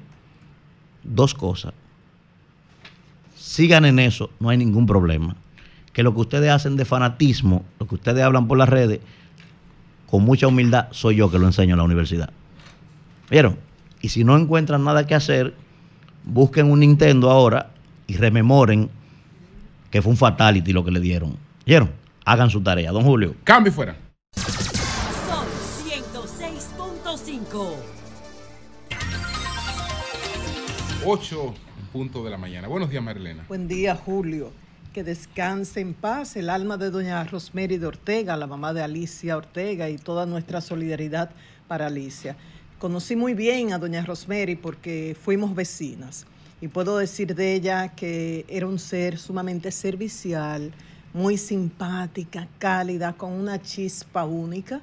dos cosas. Sigan en eso, no hay ningún problema. Que lo que ustedes hacen de fanatismo, lo que ustedes hablan por las redes, con mucha humildad, soy yo que lo enseño en la universidad. ¿Vieron? Y si no encuentran nada que hacer, busquen un Nintendo ahora y rememoren que fue un fatality lo que le dieron. ¿Vieron? Hagan su tarea. Don Julio. Cambio fuera. 8 en punto de la mañana. Buenos días, Marilena. Buen día, Julio. Descanse en paz el alma de doña Rosemary de Ortega, la mamá de Alicia Ortega y toda nuestra solidaridad para Alicia. Conocí muy bien a doña Rosemary porque fuimos vecinas y puedo decir de ella que era un ser sumamente servicial, muy simpática, cálida, con una chispa única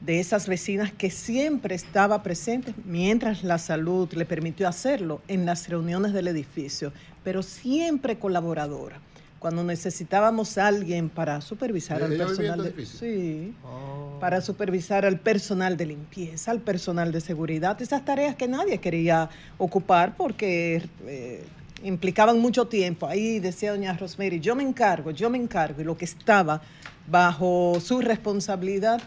de esas vecinas que siempre estaba presente mientras la salud le permitió hacerlo en las reuniones del edificio, pero siempre colaboradora. Cuando necesitábamos a alguien para supervisar al personal de, sí, oh. para supervisar al personal de limpieza, al personal de seguridad, esas tareas que nadie quería ocupar porque eh, implicaban mucho tiempo. Ahí decía doña Rosemary, yo me encargo, yo me encargo, y lo que estaba bajo su responsabilidad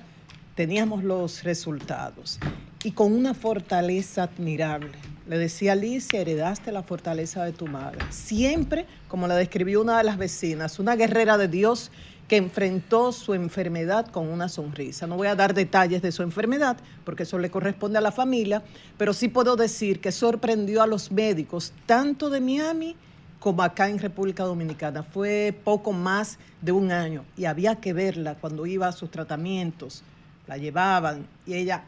teníamos los resultados y con una fortaleza admirable. Le decía Alicia, heredaste la fortaleza de tu madre. Siempre, como la describió una de las vecinas, una guerrera de Dios que enfrentó su enfermedad con una sonrisa. No voy a dar detalles de su enfermedad, porque eso le corresponde a la familia, pero sí puedo decir que sorprendió a los médicos, tanto de Miami como acá en República Dominicana. Fue poco más de un año y había que verla cuando iba a sus tratamientos la llevaban y ella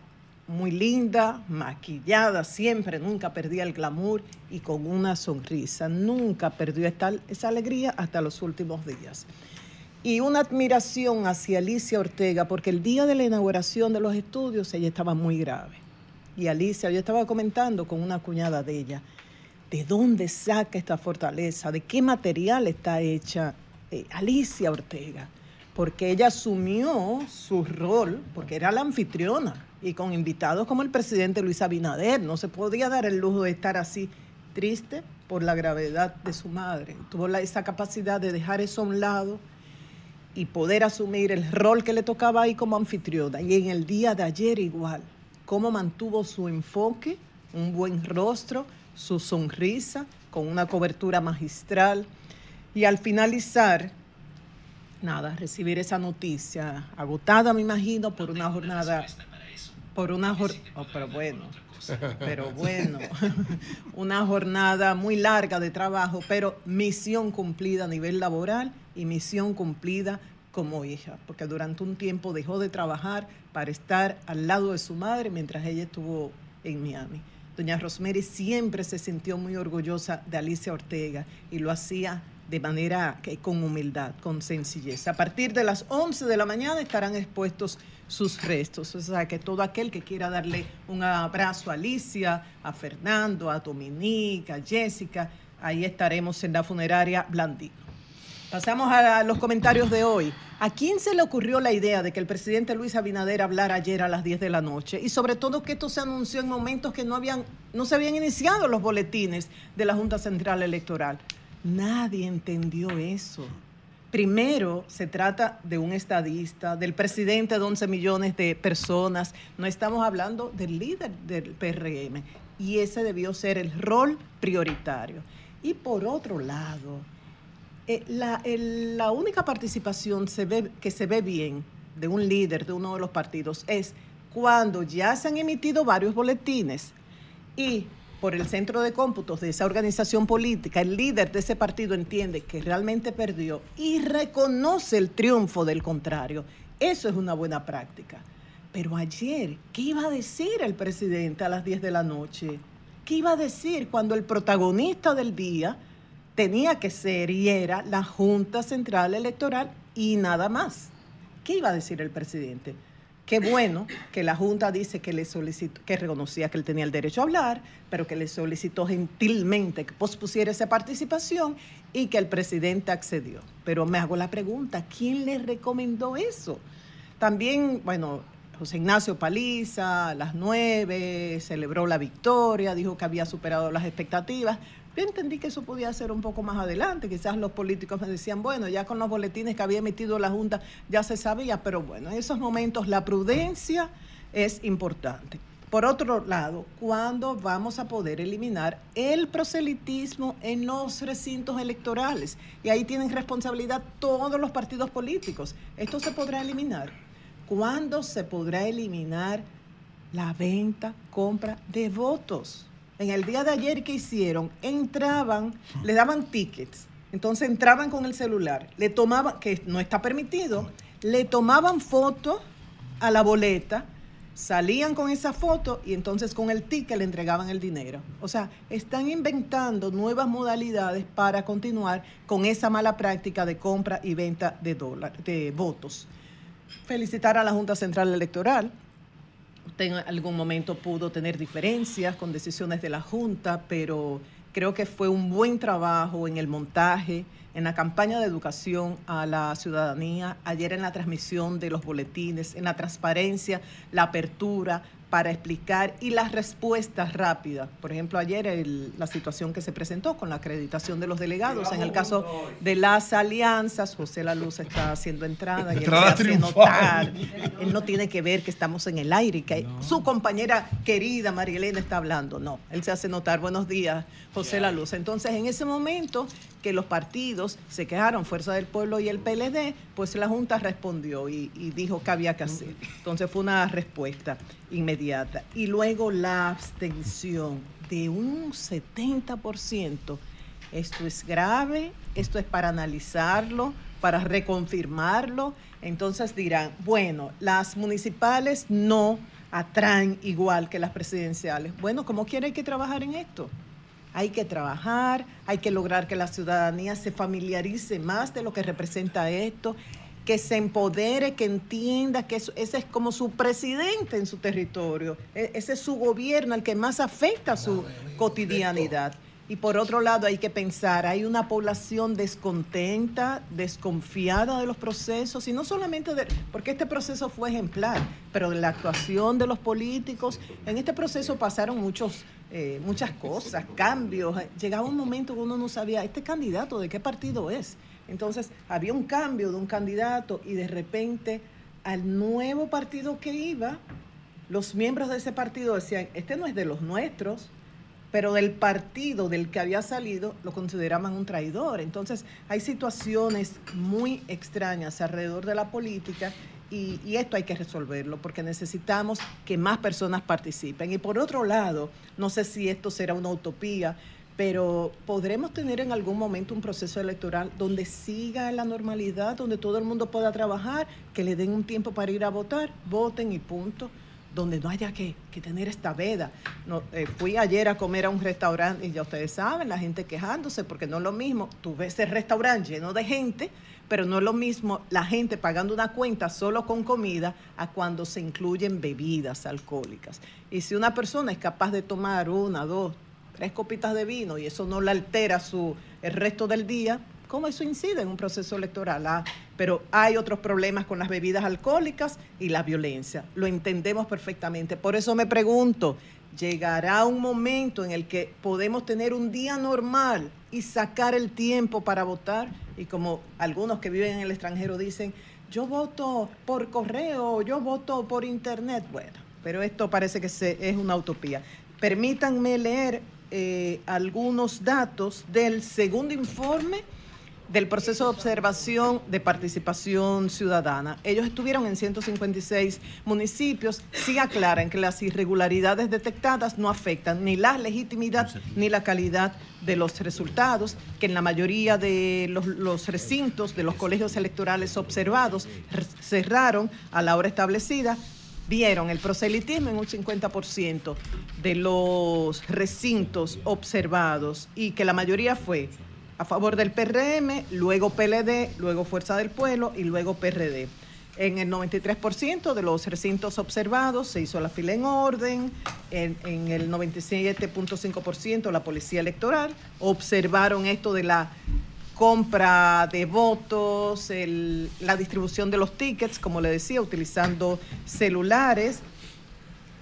muy linda, maquillada siempre, nunca perdía el glamour y con una sonrisa. Nunca perdió esta, esa alegría hasta los últimos días. Y una admiración hacia Alicia Ortega, porque el día de la inauguración de los estudios ella estaba muy grave. Y Alicia, yo estaba comentando con una cuñada de ella, ¿de dónde saca esta fortaleza? ¿De qué material está hecha eh, Alicia Ortega? Porque ella asumió su rol, porque era la anfitriona, y con invitados como el presidente Luis Abinader, no se podía dar el lujo de estar así triste por la gravedad de su madre. Tuvo la, esa capacidad de dejar eso a un lado y poder asumir el rol que le tocaba ahí como anfitriona. Y en el día de ayer igual, cómo mantuvo su enfoque, un buen rostro, su sonrisa, con una cobertura magistral. Y al finalizar, nada, recibir esa noticia, agotada me imagino por una jornada, por una jornada, oh, pero bueno, pero bueno, <laughs> una jornada muy larga de trabajo, pero misión cumplida a nivel laboral y misión cumplida como hija, porque durante un tiempo dejó de trabajar para estar al lado de su madre mientras ella estuvo en Miami. Doña Rosemary siempre se sintió muy orgullosa de Alicia Ortega y lo hacía de manera que con humildad, con sencillez. A partir de las 11 de la mañana estarán expuestos sus restos. O sea, que todo aquel que quiera darle un abrazo a Alicia, a Fernando, a Dominique, a Jessica, ahí estaremos en la funeraria Blandino. Pasamos a los comentarios de hoy. ¿A quién se le ocurrió la idea de que el presidente Luis Abinader hablara ayer a las 10 de la noche? Y sobre todo que esto se anunció en momentos que no, habían, no se habían iniciado los boletines de la Junta Central Electoral. Nadie entendió eso. Primero, se trata de un estadista, del presidente de 11 millones de personas. No estamos hablando del líder del PRM. Y ese debió ser el rol prioritario. Y por otro lado, eh, la, única participación que se ve bien de un líder de uno de los partidos es cuando ya se han emitido varios boletines y por el centro de cómputos de esa organización política, el líder de ese partido entiende que realmente perdió y reconoce el triunfo del contrario. Eso es una buena práctica. Pero ayer, ¿qué iba a decir el presidente a las 10 de la noche? ¿Qué iba a decir cuando el protagonista del día tenía que ser y era la Junta Central Electoral y nada más. ¿Qué iba a decir el presidente? Qué bueno que la Junta dice que le solicitó, que reconocía que él tenía el derecho a hablar, pero que le solicitó gentilmente que pospusiera esa participación y que el presidente accedió. Pero me hago la pregunta, ¿quién le recomendó eso? También, bueno, José Ignacio Paliza, a las nueve, celebró la victoria, dijo que había superado las expectativas, yo entendí que eso podía ser un poco más adelante. Quizás los políticos me decían, bueno, ya con los boletines que había emitido la Junta ya se sabía, pero bueno, en esos momentos la prudencia es importante. Por otro lado, ¿cuándo vamos a poder eliminar el proselitismo en los recintos electorales? Y ahí tienen responsabilidad todos los partidos políticos. ¿Esto se podrá eliminar? ¿Cuándo se podrá eliminar la venta, compra de votos? En el día de ayer que hicieron, entraban, le daban tickets, entonces entraban con el celular, le tomaban, que no está permitido, le tomaban foto a la boleta, salían con esa foto y entonces con el ticket le entregaban el dinero. O sea, están inventando nuevas modalidades para continuar con esa mala práctica de compra y venta de, de votos. Felicitar a la Junta Central Electoral, Usted en algún momento pudo tener diferencias con decisiones de la Junta, pero creo que fue un buen trabajo en el montaje, en la campaña de educación a la ciudadanía, ayer en la transmisión de los boletines, en la transparencia, la apertura, para explicar y las respuestas rápidas. Por ejemplo, ayer la situación que se presentó con la acreditación de los delegados, en el caso de las alianzas, José La Luz está haciendo entrada y él hace notar, él no tiene que ver que estamos en el aire y que su compañera querida María Elena está hablando, no, él se hace notar, buenos días, José La Luz. Entonces, en ese momento que los partidos se quejaron, Fuerza del Pueblo y el PLD, pues la Junta respondió y, y dijo que había que hacer. Entonces fue una respuesta inmediata. Y luego la abstención de un 70%. Esto es grave, esto es para analizarlo, para reconfirmarlo. Entonces dirán, bueno, las municipales no atraen igual que las presidenciales. Bueno, ¿cómo quiere hay que trabajar en esto? Hay que trabajar, hay que lograr que la ciudadanía se familiarice más de lo que representa esto, que se empodere, que entienda que ese es como su presidente en su territorio, e, ese es su gobierno, el que más afecta a su cotidianidad. Y por otro lado hay que pensar, hay una población descontenta, desconfiada de los procesos, y no solamente de, porque este proceso fue ejemplar, pero de la actuación de los políticos. En este proceso pasaron muchos, eh, muchas cosas, cambios. Llegaba un momento que uno no sabía, ¿este candidato de qué partido es? Entonces había un cambio de un candidato y de repente al nuevo partido que iba, los miembros de ese partido decían, este no es de los nuestros, pero del partido del que había salido lo consideraban un traidor. Entonces hay situaciones muy extrañas alrededor de la política y, y, esto hay que resolverlo porque necesitamos que más personas participen. Y por otro lado, no sé si esto será una utopía, pero podremos tener en algún momento un proceso electoral donde siga la normalidad, donde todo el mundo pueda trabajar, que le den un tiempo para ir a votar, voten y punto, donde no haya que, que tener esta veda. No, eh, fui ayer a comer a un restaurante y ya ustedes saben, la gente quejándose porque no es lo mismo, tú ves el restaurante lleno de gente, pero no es lo mismo la gente pagando una cuenta solo con comida a cuando se incluyen bebidas alcohólicas. Y si una persona es capaz de tomar una, dos, tres copitas de vino y eso no le altera su, el resto del día, ¿cómo eso incide en un proceso electoral? Ah, pero hay otros problemas con las bebidas alcohólicas y la violencia. Lo entendemos perfectamente. Por eso me pregunto, ¿llegará un momento en el que podemos tener un día normal y sacar el tiempo para votar? Y como algunos que viven en el extranjero dicen, yo voto por correo, yo voto por internet. Bueno, pero esto parece que se, es una utopía. Permítanme leer eh, algunos datos del segundo informe del proceso de observación de participación ciudadana. Ellos estuvieron en 156 municipios, sí aclaran que las irregularidades detectadas no afectan ni la legitimidad ni la calidad de los resultados, que en la mayoría de los, los recintos de los colegios electorales observados cerraron a la hora establecida, vieron el proselitismo en un 50% de los recintos observados y que la mayoría fue a favor del PRM, luego PLD, luego Fuerza del Pueblo y luego PRD. En el 93% de los recintos observados se hizo la fila en orden, en, el 97.5% la policía electoral. Observaron esto de la compra de votos, la distribución de los tickets, como le decía, utilizando celulares,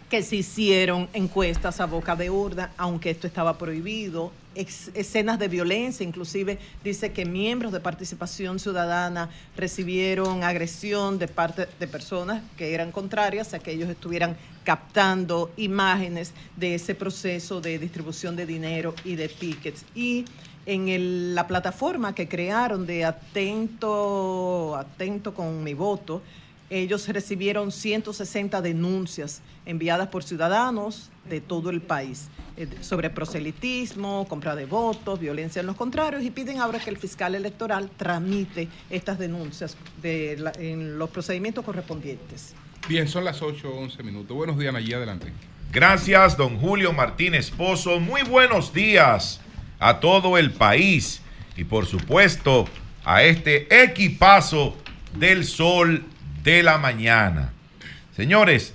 que se hicieron encuestas a boca de urna, aunque esto estaba prohibido, escenas de violencia, inclusive dice que miembros de participación ciudadana recibieron agresión de parte de personas que eran contrarias a que ellos estuvieran captando imágenes de ese proceso de distribución de dinero y de tickets. Y en el, la plataforma que crearon de Atento, Atento con mi voto, ellos recibieron 160 denuncias enviadas por ciudadanos de todo el país eh, sobre proselitismo, compra de votos, violencia en los contrarios y piden ahora que el fiscal electoral tramite estas denuncias de la, en los procedimientos correspondientes. Bien, son las 8 o 11 minutos. Buenos días, allí adelante. Gracias, don Julio Martínez Pozo. Muy buenos días a todo el país y por supuesto a este equipazo del sol de la mañana. Señores,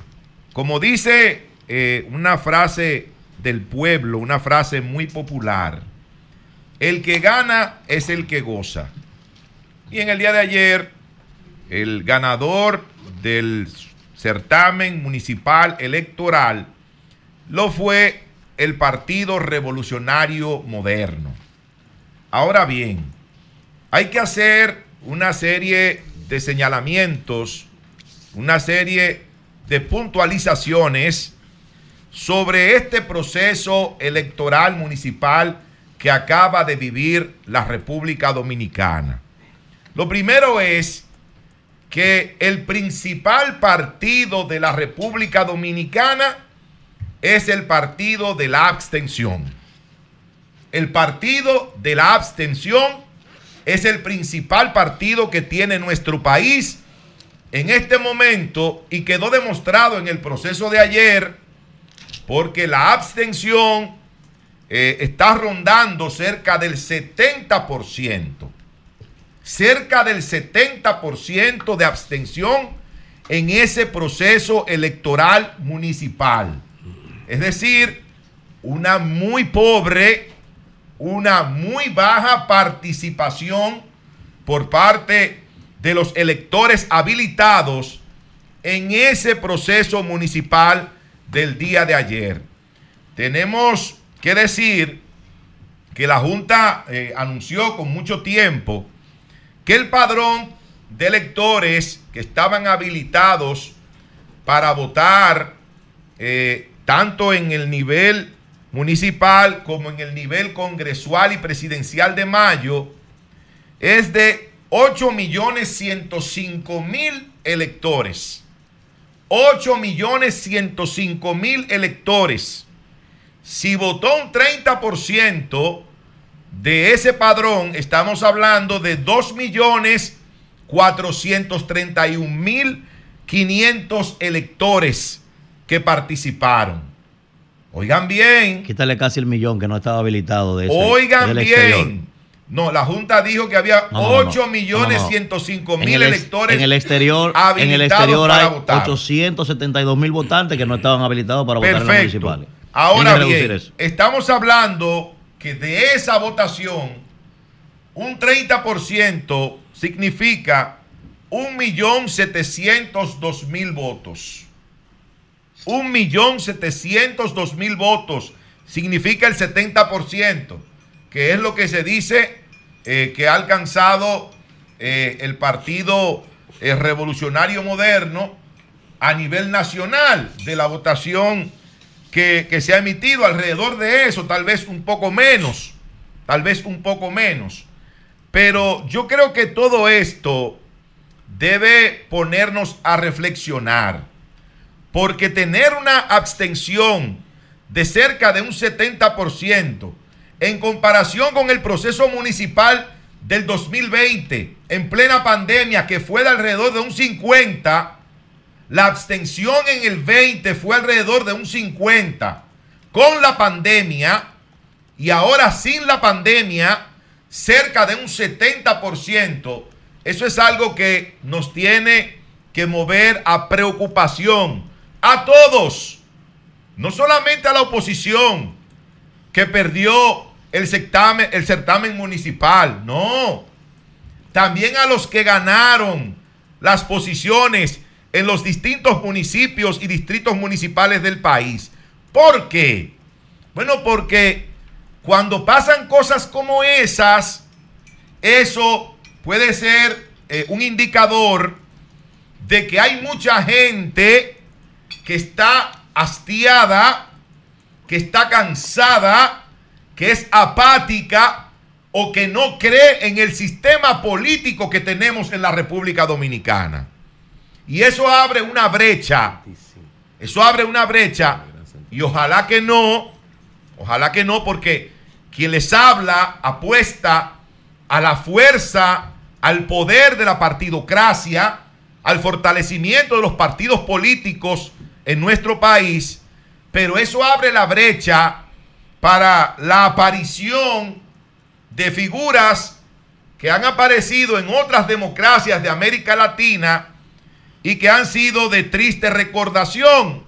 como dice eh, una frase del pueblo, una frase muy popular, el que gana es el que goza. Y en el día de ayer, el ganador del certamen municipal electoral lo fue el Partido Revolucionario Moderno. Ahora bien, hay que hacer una serie de señalamientos, una serie de puntualizaciones sobre este proceso electoral municipal que acaba de vivir la República Dominicana. Lo primero es que el principal partido de la República Dominicana es el partido de la abstención. El partido de la abstención es el principal partido que tiene nuestro país en este momento, y quedó demostrado en el proceso de ayer, porque la abstención eh, está rondando cerca del 70%. Cerca del 70% de abstención en ese proceso electoral municipal. Es decir, una muy pobre, una muy baja participación por parte de los electores habilitados en ese proceso municipal del día de ayer. Tenemos que decir que la Junta eh, anunció con mucho tiempo que el padrón de electores que estaban habilitados para votar eh, tanto en el nivel municipal como en el nivel congresual y presidencial de mayo es de 8 millones 105 mil electores. 8 millones 105 mil electores. Si votó un 30% de ese padrón, estamos hablando de 2 millones 431 mil 500 electores que participaron. Oigan bien. Quítale casi el millón que no estaba habilitado de ese, Oigan exterior. bien. No, la Junta dijo que había No, no, no, no. 8 millones No, no. 105 En mil ex- electores En el exterior, en el habilitados exterior para hay votar. 872 mil votantes que no estaban habilitados para votar en las Perfecto. municipales. Ahora bien, eso. estamos hablando que de esa votación, un 30% significa 1.702.000 votos. 1.702.000 votos. Significa el 70%, que es lo que se dice eh, que ha alcanzado eh, el Partido eh, Revolucionario Moderno a nivel nacional de la votación que, que se ha emitido. Alrededor de eso, tal vez un poco menos, tal vez un poco menos. Pero yo creo que todo esto debe ponernos a reflexionar, porque tener una abstención de cerca de un 70% en comparación con el proceso municipal del 2020, en plena pandemia, que fue de alrededor de un 50%, la abstención en el 20 fue alrededor de un 50 con la pandemia y ahora sin la pandemia cerca de un 70%. Eso es algo que nos tiene que mover a preocupación a todos, no solamente a la oposición que perdió el certamen, el certamen municipal, no, también a los que ganaron las posiciones en los distintos municipios y distritos municipales del país. ¿Por qué? Bueno, porque cuando pasan cosas como esas, eso puede ser eh, un indicador de que hay mucha gente que está hastiada, que está cansada, que es apática o que no cree en el sistema político que tenemos en la República Dominicana. Y eso abre una brecha. Eso abre una brecha. Y ojalá que no, ojalá que no, porque quien les habla apuesta a la fuerza, al poder de la partidocracia, al fortalecimiento de los partidos políticos en nuestro país. Pero eso abre la brecha para la aparición de figuras que han aparecido en otras democracias de América Latina y que han sido de triste recordación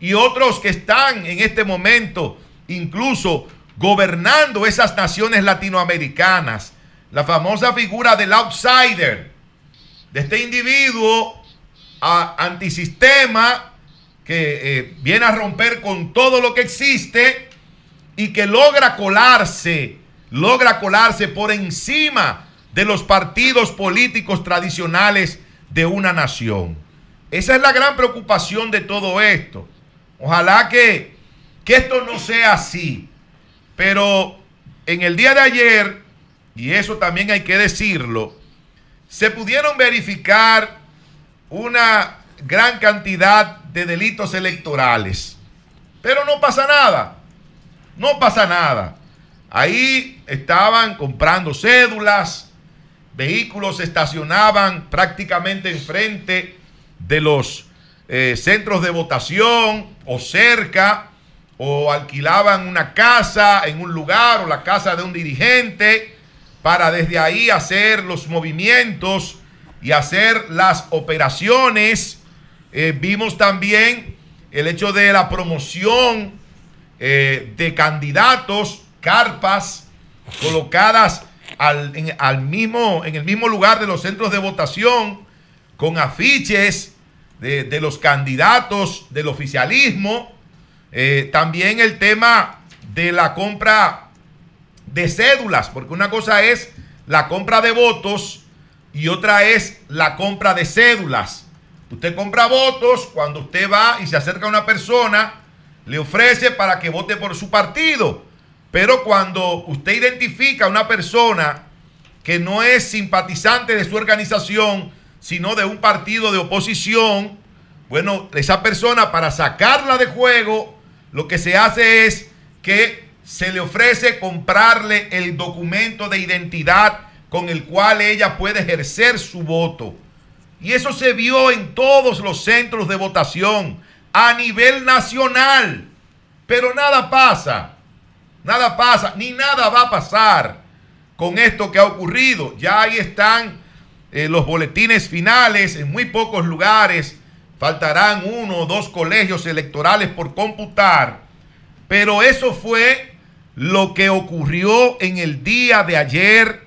y otros que están en este momento incluso gobernando esas naciones latinoamericanas. La famosa figura del outsider, de este individuo a- antisistema que eh, viene a romper con todo lo que existe y que logra colarse, logra colarse por encima de los partidos políticos tradicionales de una nación. Esa es la gran preocupación de todo esto. Ojalá que, que esto no sea así. Pero en el día de ayer, y eso también hay que decirlo, se pudieron verificar una gran cantidad de delitos electorales. Pero no pasa nada. No pasa nada. Ahí estaban comprando cédulas, vehículos estacionaban prácticamente enfrente de los eh, centros de votación o cerca, o alquilaban una casa en un lugar o la casa de un dirigente para desde ahí hacer los movimientos y hacer las operaciones. Eh, vimos también el hecho de la promoción eh, de candidatos, carpas colocadas al, en, al mismo, en el mismo lugar de los centros de votación, con afiches de, de los candidatos del oficialismo. Eh, también el tema de la compra de cédulas, porque una cosa es la compra de votos y otra es la compra de cédulas. Usted compra votos cuando usted va y se acerca a una persona, le ofrece para que vote por su partido. Pero cuando usted identifica a una persona que no es simpatizante de su organización, sino de un partido de oposición, bueno, esa persona para sacarla de juego, lo que se hace es que se le ofrece comprarle el documento de identidad con el cual ella puede ejercer su voto. Y eso se vio en todos los centros de votación a nivel nacional. Pero nada pasa, nada pasa, ni nada va a pasar con esto que ha ocurrido. Ya ahí están eh, los boletines finales en muy pocos lugares. Faltarán uno o dos colegios electorales por computar. Pero eso fue lo que ocurrió en el día de ayer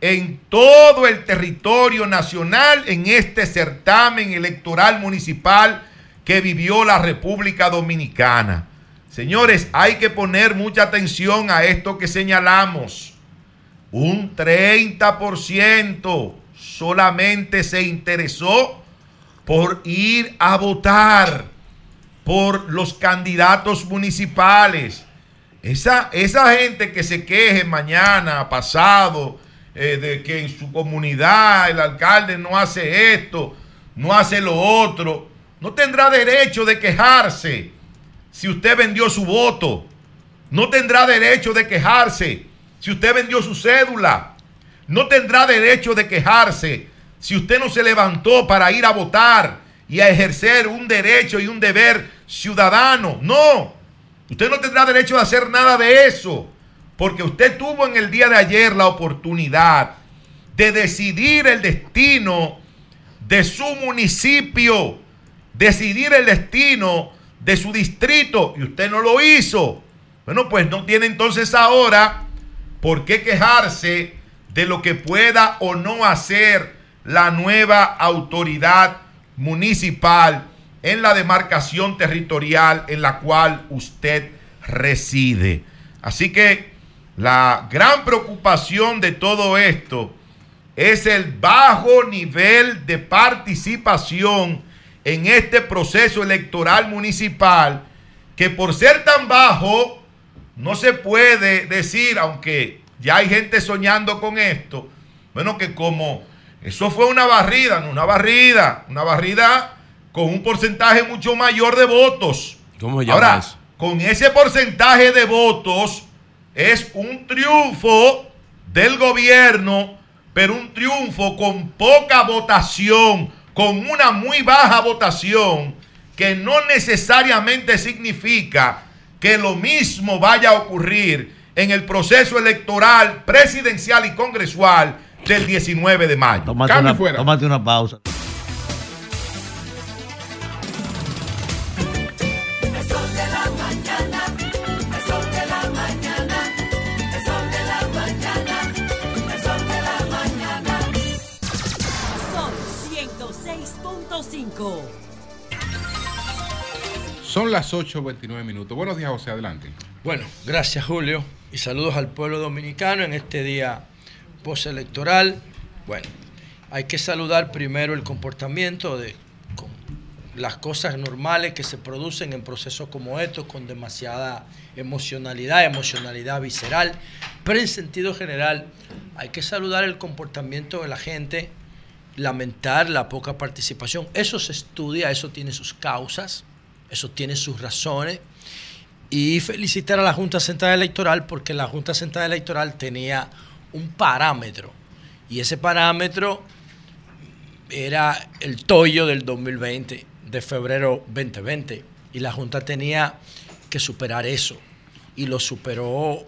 en todo el territorio nacional en este certamen electoral municipal que vivió la República Dominicana. Señores, hay que poner mucha atención a esto que señalamos. Un 30% solamente se interesó por ir a votar por los candidatos municipales. Esa, esa gente que se queje mañana, pasado, eh, de que en su comunidad el alcalde no hace esto, no hace lo otro, no tendrá derecho de quejarse si usted vendió su voto. No tendrá derecho de quejarse si usted vendió su cédula. No tendrá derecho de quejarse si usted no se levantó para ir a votar y a ejercer un derecho y un deber ciudadano. No, usted no tendrá derecho a hacer nada de eso, porque usted tuvo en el día de ayer la oportunidad de decidir el destino de su municipio, decidir el destino de su distrito y usted no lo hizo. Bueno, pues no tiene entonces ahora por qué quejarse de lo que pueda o no hacer la nueva autoridad municipal en la demarcación territorial en la cual usted reside. Así que la gran preocupación de todo esto es el bajo nivel de participación en este proceso electoral municipal que por ser tan bajo no se puede decir, aunque ya hay gente soñando con esto, bueno, que como eso fue una barrida, no una barrida, una barrida con un porcentaje mucho mayor de votos. ¿Cómo se llama Ahora, con ese porcentaje de votos es un triunfo del gobierno, pero un triunfo con poca votación, con una muy baja votación, que no necesariamente significa que lo mismo vaya a ocurrir en el proceso electoral presidencial y congresual del 19 de mayo. Tómate una pausa. 106.5. Son las 8.29 minutos. Buenos días, José, adelante. Bueno, gracias Julio y saludos al pueblo dominicano en este día postelectoral. Bueno, hay que saludar primero el comportamiento de con las cosas normales que se producen en procesos como estos con demasiada emocionalidad, emocionalidad visceral, pero en sentido general hay que saludar el comportamiento de la gente, lamentar la poca participación. Eso se estudia, eso tiene sus causas, eso tiene sus razones y felicitar a la Junta Central Electoral porque la Junta Central Electoral tenía un parámetro y ese parámetro era el toyo del 2020, de febrero 2020. Y la Junta tenía que superar eso. Y lo superó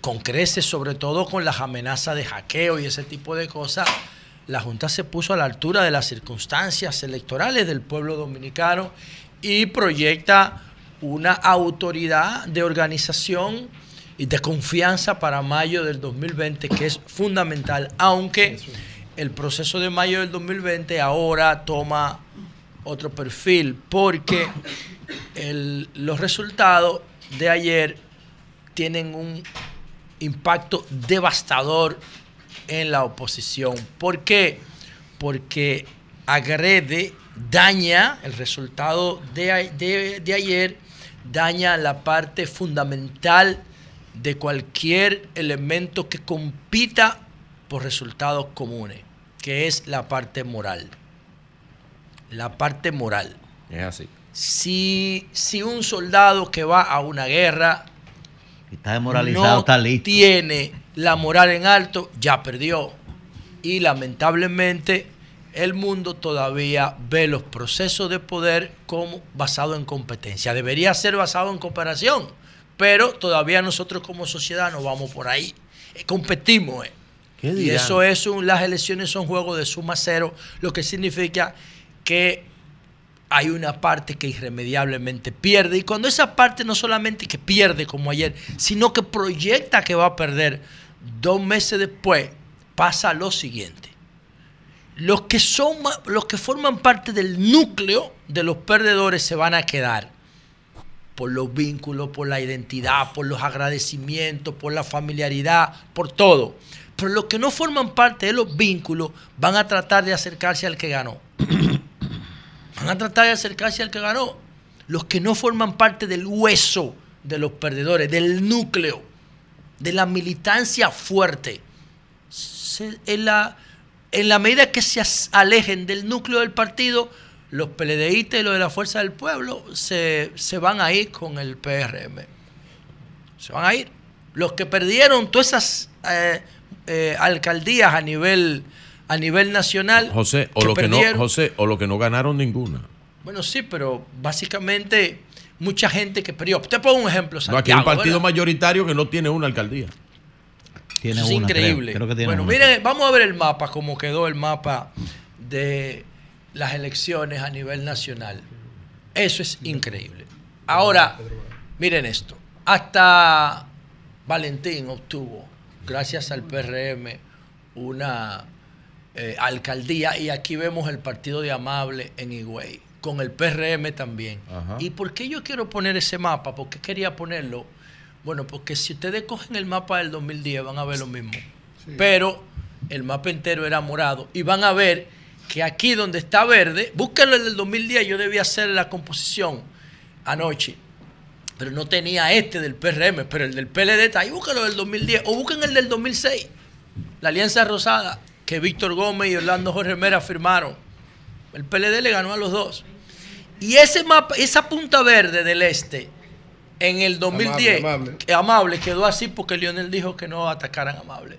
con creces, sobre todo con las amenazas de hackeo y ese tipo de cosas. La Junta se puso a la altura de las circunstancias electorales del pueblo dominicano y proyecta una autoridad de organización y de confianza para mayo del 2020 que es fundamental, aunque el proceso de mayo del 2020 ahora toma otro perfil porque el- los resultados de ayer tienen un impacto devastador en la oposición. ¿Por qué? Porque agrede, daña el resultado de, de ayer, daña la parte fundamental de cualquier elemento que compita por resultados comunes, que es la parte moral. La parte moral. Es así. Si, si un soldado que va a una guerra Está desmoralizado, no está listo. tiene la moral en alto, ya perdió. Y lamentablemente el mundo todavía ve los procesos de poder como basado en competencia. Debería ser basado en cooperación, pero todavía nosotros como sociedad no vamos por ahí. Eh, competimos. eh. ¿Qué Y eso es un, las elecciones son juegos de suma cero, lo que significa que hay una parte que irremediablemente pierde. Y cuando esa parte no solamente que pierde como ayer, sino que proyecta que va a perder dos meses después, pasa lo siguiente. Los que, son, los que forman parte del núcleo de los perdedores se van a quedar por los vínculos, por la identidad, por los agradecimientos, por la familiaridad, por todo. Pero los que no forman parte de los vínculos van a tratar de acercarse al que ganó. Van a tratar de acercarse al que ganó. Los que no forman parte del hueso de los perdedores, del núcleo, de la militancia fuerte. En, la, en la medida que se alejen del núcleo del partido, los PLDistas y los de la Fuerza del Pueblo se, se van a ir con el PRM. Se van a ir. Los que perdieron todas esas eh, eh, alcaldías a nivel, a nivel nacional. José, o lo que no, José, o lo que no ganaron ninguna. bueno, sí, pero básicamente mucha gente que perdió. Te pongo un ejemplo, No, aquí hay un Santiago, partido ¿verdad? mayoritario que no tiene una alcaldía. Tiene Eso es una, creo. increíble. Creo que tiene bueno, una. miren, vamos a ver el mapa, cómo quedó el mapa de las elecciones a nivel nacional. Eso es increíble. Ahora, miren esto. Hasta Valentín obtuvo, gracias al PRM, una eh, alcaldía y aquí vemos el partido de Amable en Higüey, con el PRM también. Ajá. ¿Y por qué yo quiero poner ese mapa? ¿Por qué quería ponerlo? Bueno, porque si ustedes cogen el mapa del 2010 van a ver lo mismo. Pero el mapa entero era morado y van a ver que aquí donde está verde, búsquenlo el del 2010, yo debía hacer la composición anoche pero no tenía este del PRM, pero el del PLD está ahí, búsquenlo del 2010, o busquen el del 2006, la Alianza Rosada, que Víctor Gómez y Orlando Jorge Mera firmaron. El PLD le ganó a los dos. Y ese mapa, esa punta verde del este, en el 2010, Amable, amable. que amable quedó así porque Lionel dijo que no atacaran amable.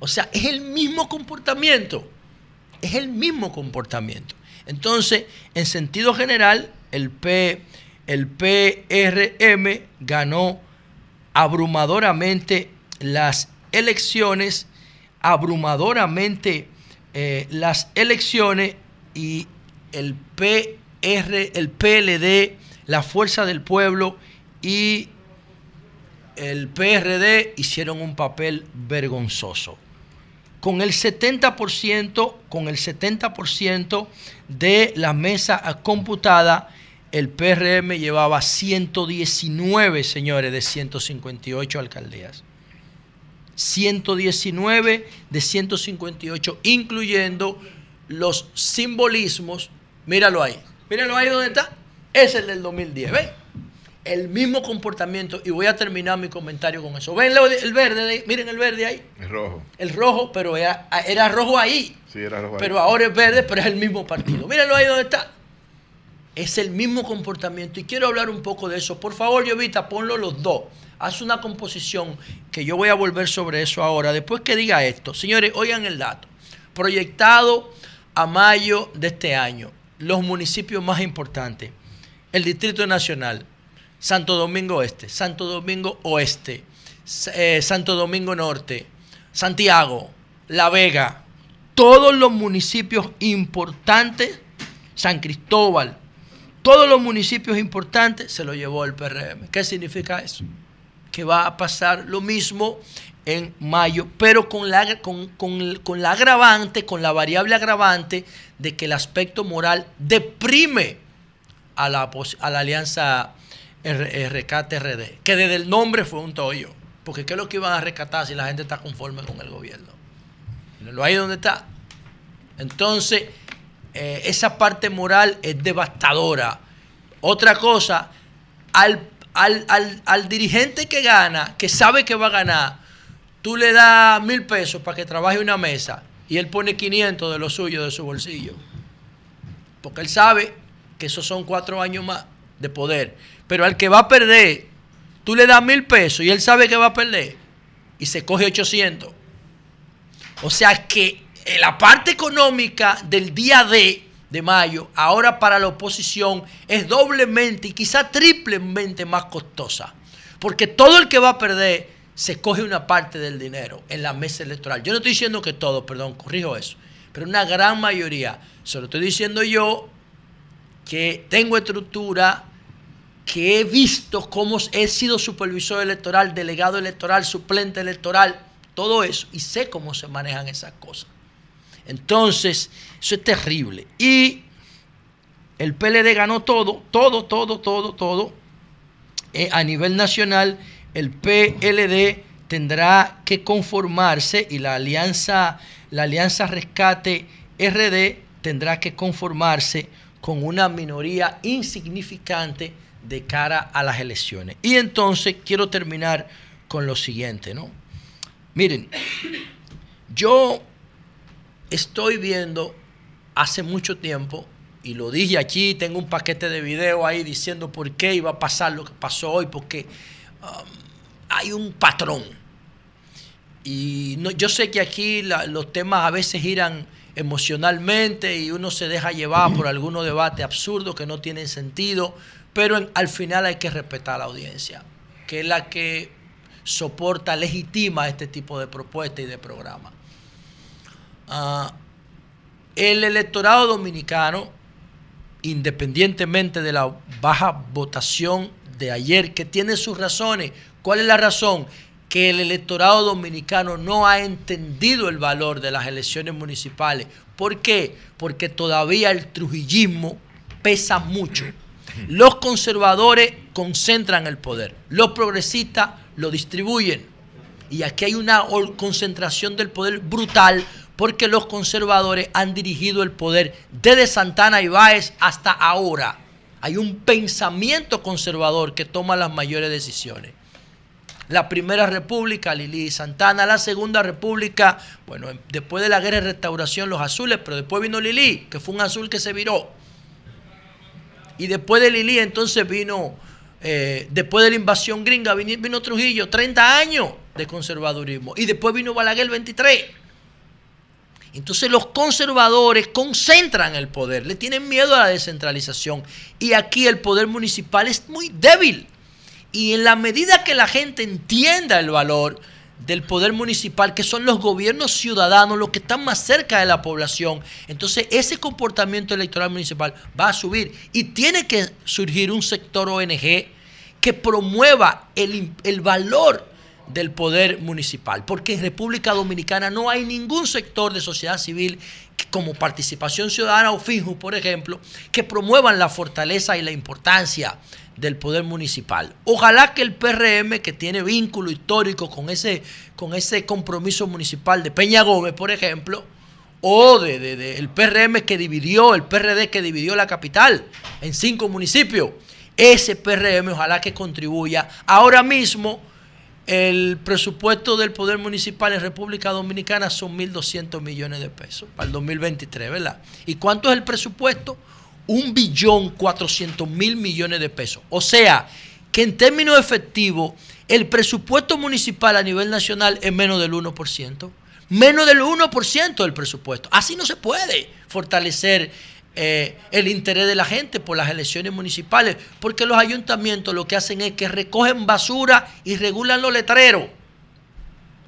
O sea, es el mismo comportamiento. Es el mismo comportamiento. Entonces, en sentido general, el, P, el PRM ganó abrumadoramente las elecciones, abrumadoramente eh, las elecciones y el PR, el PLD, la Fuerza del Pueblo y el PRD hicieron un papel vergonzoso con el 70%, con el 70% de la mesa computada, el PRM llevaba 119, señores, de 158 alcaldías. 119 de 158, incluyendo los simbolismos. Míralo ahí. Míralo ahí donde está. Es el del 2010. ¿Ven? El mismo comportamiento. Y voy a terminar mi comentario con eso. ¿Ven el verde? de? Miren el verde ahí. Es rojo. El rojo, pero era, era rojo ahí. Sí, era rojo. ahí. Pero ahora es verde, pero es el mismo partido. Mírenlo ahí donde está. Es el mismo comportamiento. Y quiero hablar un poco de eso. Por favor, Llovita, ponlo los dos. Haz una composición que yo voy a volver sobre eso ahora. Después que diga esto. Señores, oigan el dato. Proyectado a mayo de este año, los municipios más importantes, el Distrito Nacional, Santo Domingo Este, Santo Domingo Oeste, eh, Santo Domingo Norte, Santiago, La Vega, todos los municipios importantes, San Cristóbal, todos los municipios importantes se lo llevó el PRM. ¿Qué significa eso? Que va a pasar lo mismo en mayo, pero con la, con, con- con la agravante, con la variable agravante de que el aspecto moral deprime a la, a la alianza R- RKT-RD, que desde el nombre fue un tollo. Porque ¿qué es lo que iban a rescatar si la gente está conforme con el gobierno? Lo ahí donde está. Entonces, eh, esa parte moral es devastadora. Otra cosa, al, al- al- al dirigente que gana, que sabe que va a ganar, tú le das mil pesos para que trabaje una mesa y él pone 500 de lo suyo de su bolsillo. Porque él sabe que esos son cuatro años más de poder. Pero al que va a perder, tú le das mil pesos y él sabe que va a perder y se coge 800. O sea que eh, la parte económica del día D de mayo, ahora para la oposición, es doblemente y quizá triplemente más costosa. Porque todo el que va a perder se coge una parte del dinero en la mesa electoral. Yo no estoy diciendo que todo, perdón, corrijo eso, pero una gran mayoría. Se lo estoy diciendo yo que tengo estructura, que he visto cómo he sido supervisor electoral, delegado electoral, suplente electoral, todo eso, y sé cómo se manejan esas cosas. Entonces, eso es terrible. Y el PLD ganó todo, todo, todo, todo, todo. Eh, a nivel nacional, el PLD tendrá que conformarse y la alianza, la alianza Rescate RD tendrá que conformarse con una minoría insignificante de cara a las elecciones. Y entonces quiero terminar con lo siguiente, ¿no? Miren, yo estoy viendo hace mucho tiempo, y lo dije aquí, tengo un paquete de video ahí diciendo por qué iba a pasar lo que pasó hoy, porque um, hay un patrón. Y no- yo sé que aquí los temas a veces giran emocionalmente y uno se deja llevar por algunos debates absurdos que no tienen sentido, pero al final hay que respetar a la audiencia, que es la que soporta, legitima este tipo de propuestas y de programas. Ah, el electorado dominicano, independientemente de la baja votación de ayer, que tiene sus razones, ¿cuál es la razón? Que el electorado dominicano no ha entendido el valor de las elecciones municipales. ¿Por qué? Porque todavía el trujillismo pesa mucho. Los conservadores concentran el poder, los progresistas lo distribuyen. Y aquí hay una concentración del poder brutal porque los conservadores han dirigido el poder desde Santana y Báez hasta ahora. Hay un pensamiento conservador que toma las mayores decisiones. La primera república, Lili Santana, la segunda república, bueno, después de la guerra de restauración, los azules, pero después vino Lili, que fue un azul que se viró. Y después de Lili, entonces vino, eh, después de la invasión gringa, vino, vino Trujillo, 30 años de conservadurismo. Y después vino Balaguer, 23. Entonces los conservadores concentran el poder, le tienen miedo a la descentralización. Y aquí el poder municipal es muy débil. Y en la medida que la gente entienda el valor del poder municipal, que son los gobiernos ciudadanos, los que están más cerca de la población, entonces ese comportamiento electoral municipal va a subir. Y tiene que surgir un sector ONG que promueva el, el valor del poder municipal, porque en República Dominicana no hay ningún sector de sociedad civil como participación ciudadana o FIJU, por ejemplo, que promuevan la fortaleza y la importancia del poder municipal. Ojalá que el PRM, que tiene vínculo histórico con ese, con ese compromiso municipal de Peña Gómez, por ejemplo, o de, de- de el PRM que dividió, el PRD que dividió la capital en cinco municipios, ese PRM ojalá que contribuya. Ahora mismo el presupuesto del Poder Municipal en República Dominicana son 1.200 millones de pesos para el 2023, ¿verdad? ¿Y cuánto es el presupuesto? Un billón 400 mil millones de pesos. O sea, que en términos efectivos, el presupuesto municipal a nivel nacional es menos del 1%. Menos del 1% del presupuesto. Así no se puede fortalecer eh, el interés de la gente por las elecciones municipales, porque los ayuntamientos lo que hacen es que recogen basura y regulan los letreros.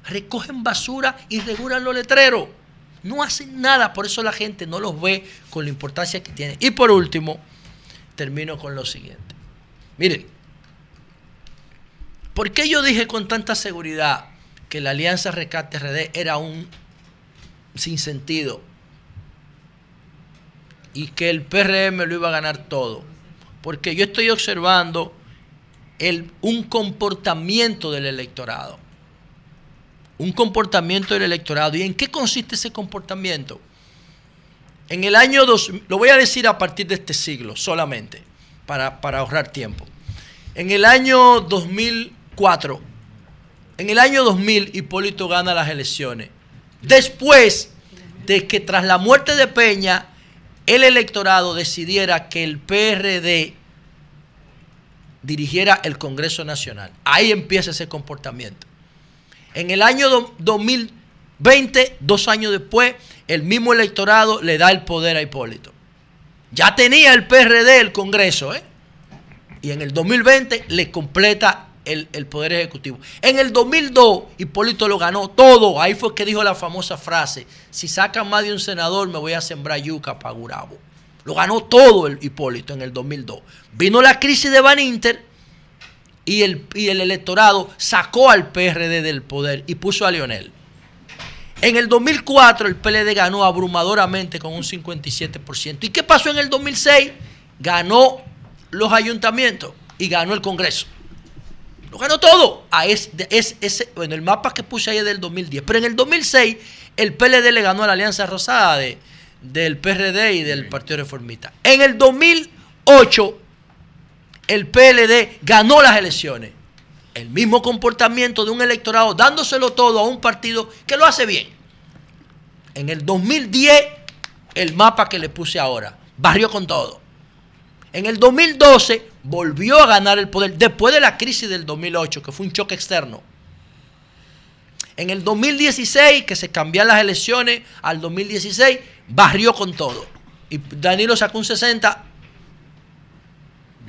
Recogen basura y regulan los letreros. No hacen nada, por eso la gente no los ve con la importancia que tienen. Y por último, termino con lo siguiente. Miren, ¿por qué yo dije con tanta seguridad que la Alianza Rescate RD era un sinsentido y que el PRM lo iba a ganar todo? Porque yo estoy observando el, un comportamiento del electorado. Un comportamiento del electorado. ¿Y en qué consiste ese comportamiento? En el año 2, lo voy a decir a partir de este siglo solamente, para, para ahorrar tiempo. En el año 2004, en el año 2000, Hipólito gana las elecciones. Después de que tras la muerte de Peña, el electorado decidiera que el PRD dirigiera el Congreso Nacional. Ahí empieza ese comportamiento. En el año do- 2020, dos años después, el mismo electorado le da el poder a Hipólito. Ya tenía el PRD el Congreso, ¿eh? Y en el 2020 le completa el, Poder Ejecutivo. En el 2002, Hipólito lo ganó todo. Ahí fue que dijo la famosa frase, si sacan más de un senador, me voy a sembrar yuca para Gurabo. Lo ganó todo el Hipólito en el 2002. Vino la crisis de Van Inter y el, y el electorado sacó al PRD del poder y puso a Lionel. En el 2004 el PLD ganó abrumadoramente con un 57%. ¿Y qué pasó en el 2006? Ganó los ayuntamientos y ganó el Congreso. Lo ganó todo. A es, de- es- ese, bueno, el mapa que puse ahí es del 2010. Pero en el 2006 el PLD le ganó a la Alianza Rosada de- del PRD y del Partido Reformista. En el 2008 el PLD ganó las elecciones. El mismo comportamiento de un electorado dándoselo todo a un partido que lo hace bien. En el 2010, el mapa que le puse ahora, barrió con todo. En el 2012 volvió a ganar el poder después de la crisis del 2008, que fue un choque externo. En el 2016, que se cambiaron las elecciones al 2016, barrió con todo. Y Danilo sacó un 60.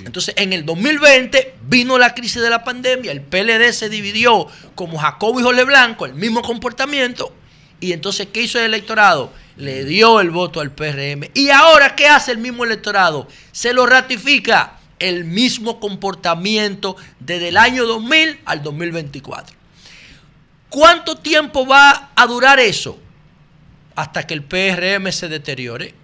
Entonces, en el 2020 vino la crisis de la pandemia, el PLD se dividió como Jacobo y Jorge Blanco, el mismo comportamiento. Y entonces, ¿qué hizo el electorado? Le dio el voto al PRM. ¿Y ahora qué hace el mismo electorado? Se lo ratifica el mismo comportamiento desde el año 2000 al 2024. ¿Cuánto tiempo va a durar eso? Hasta que el PRM se deteriore.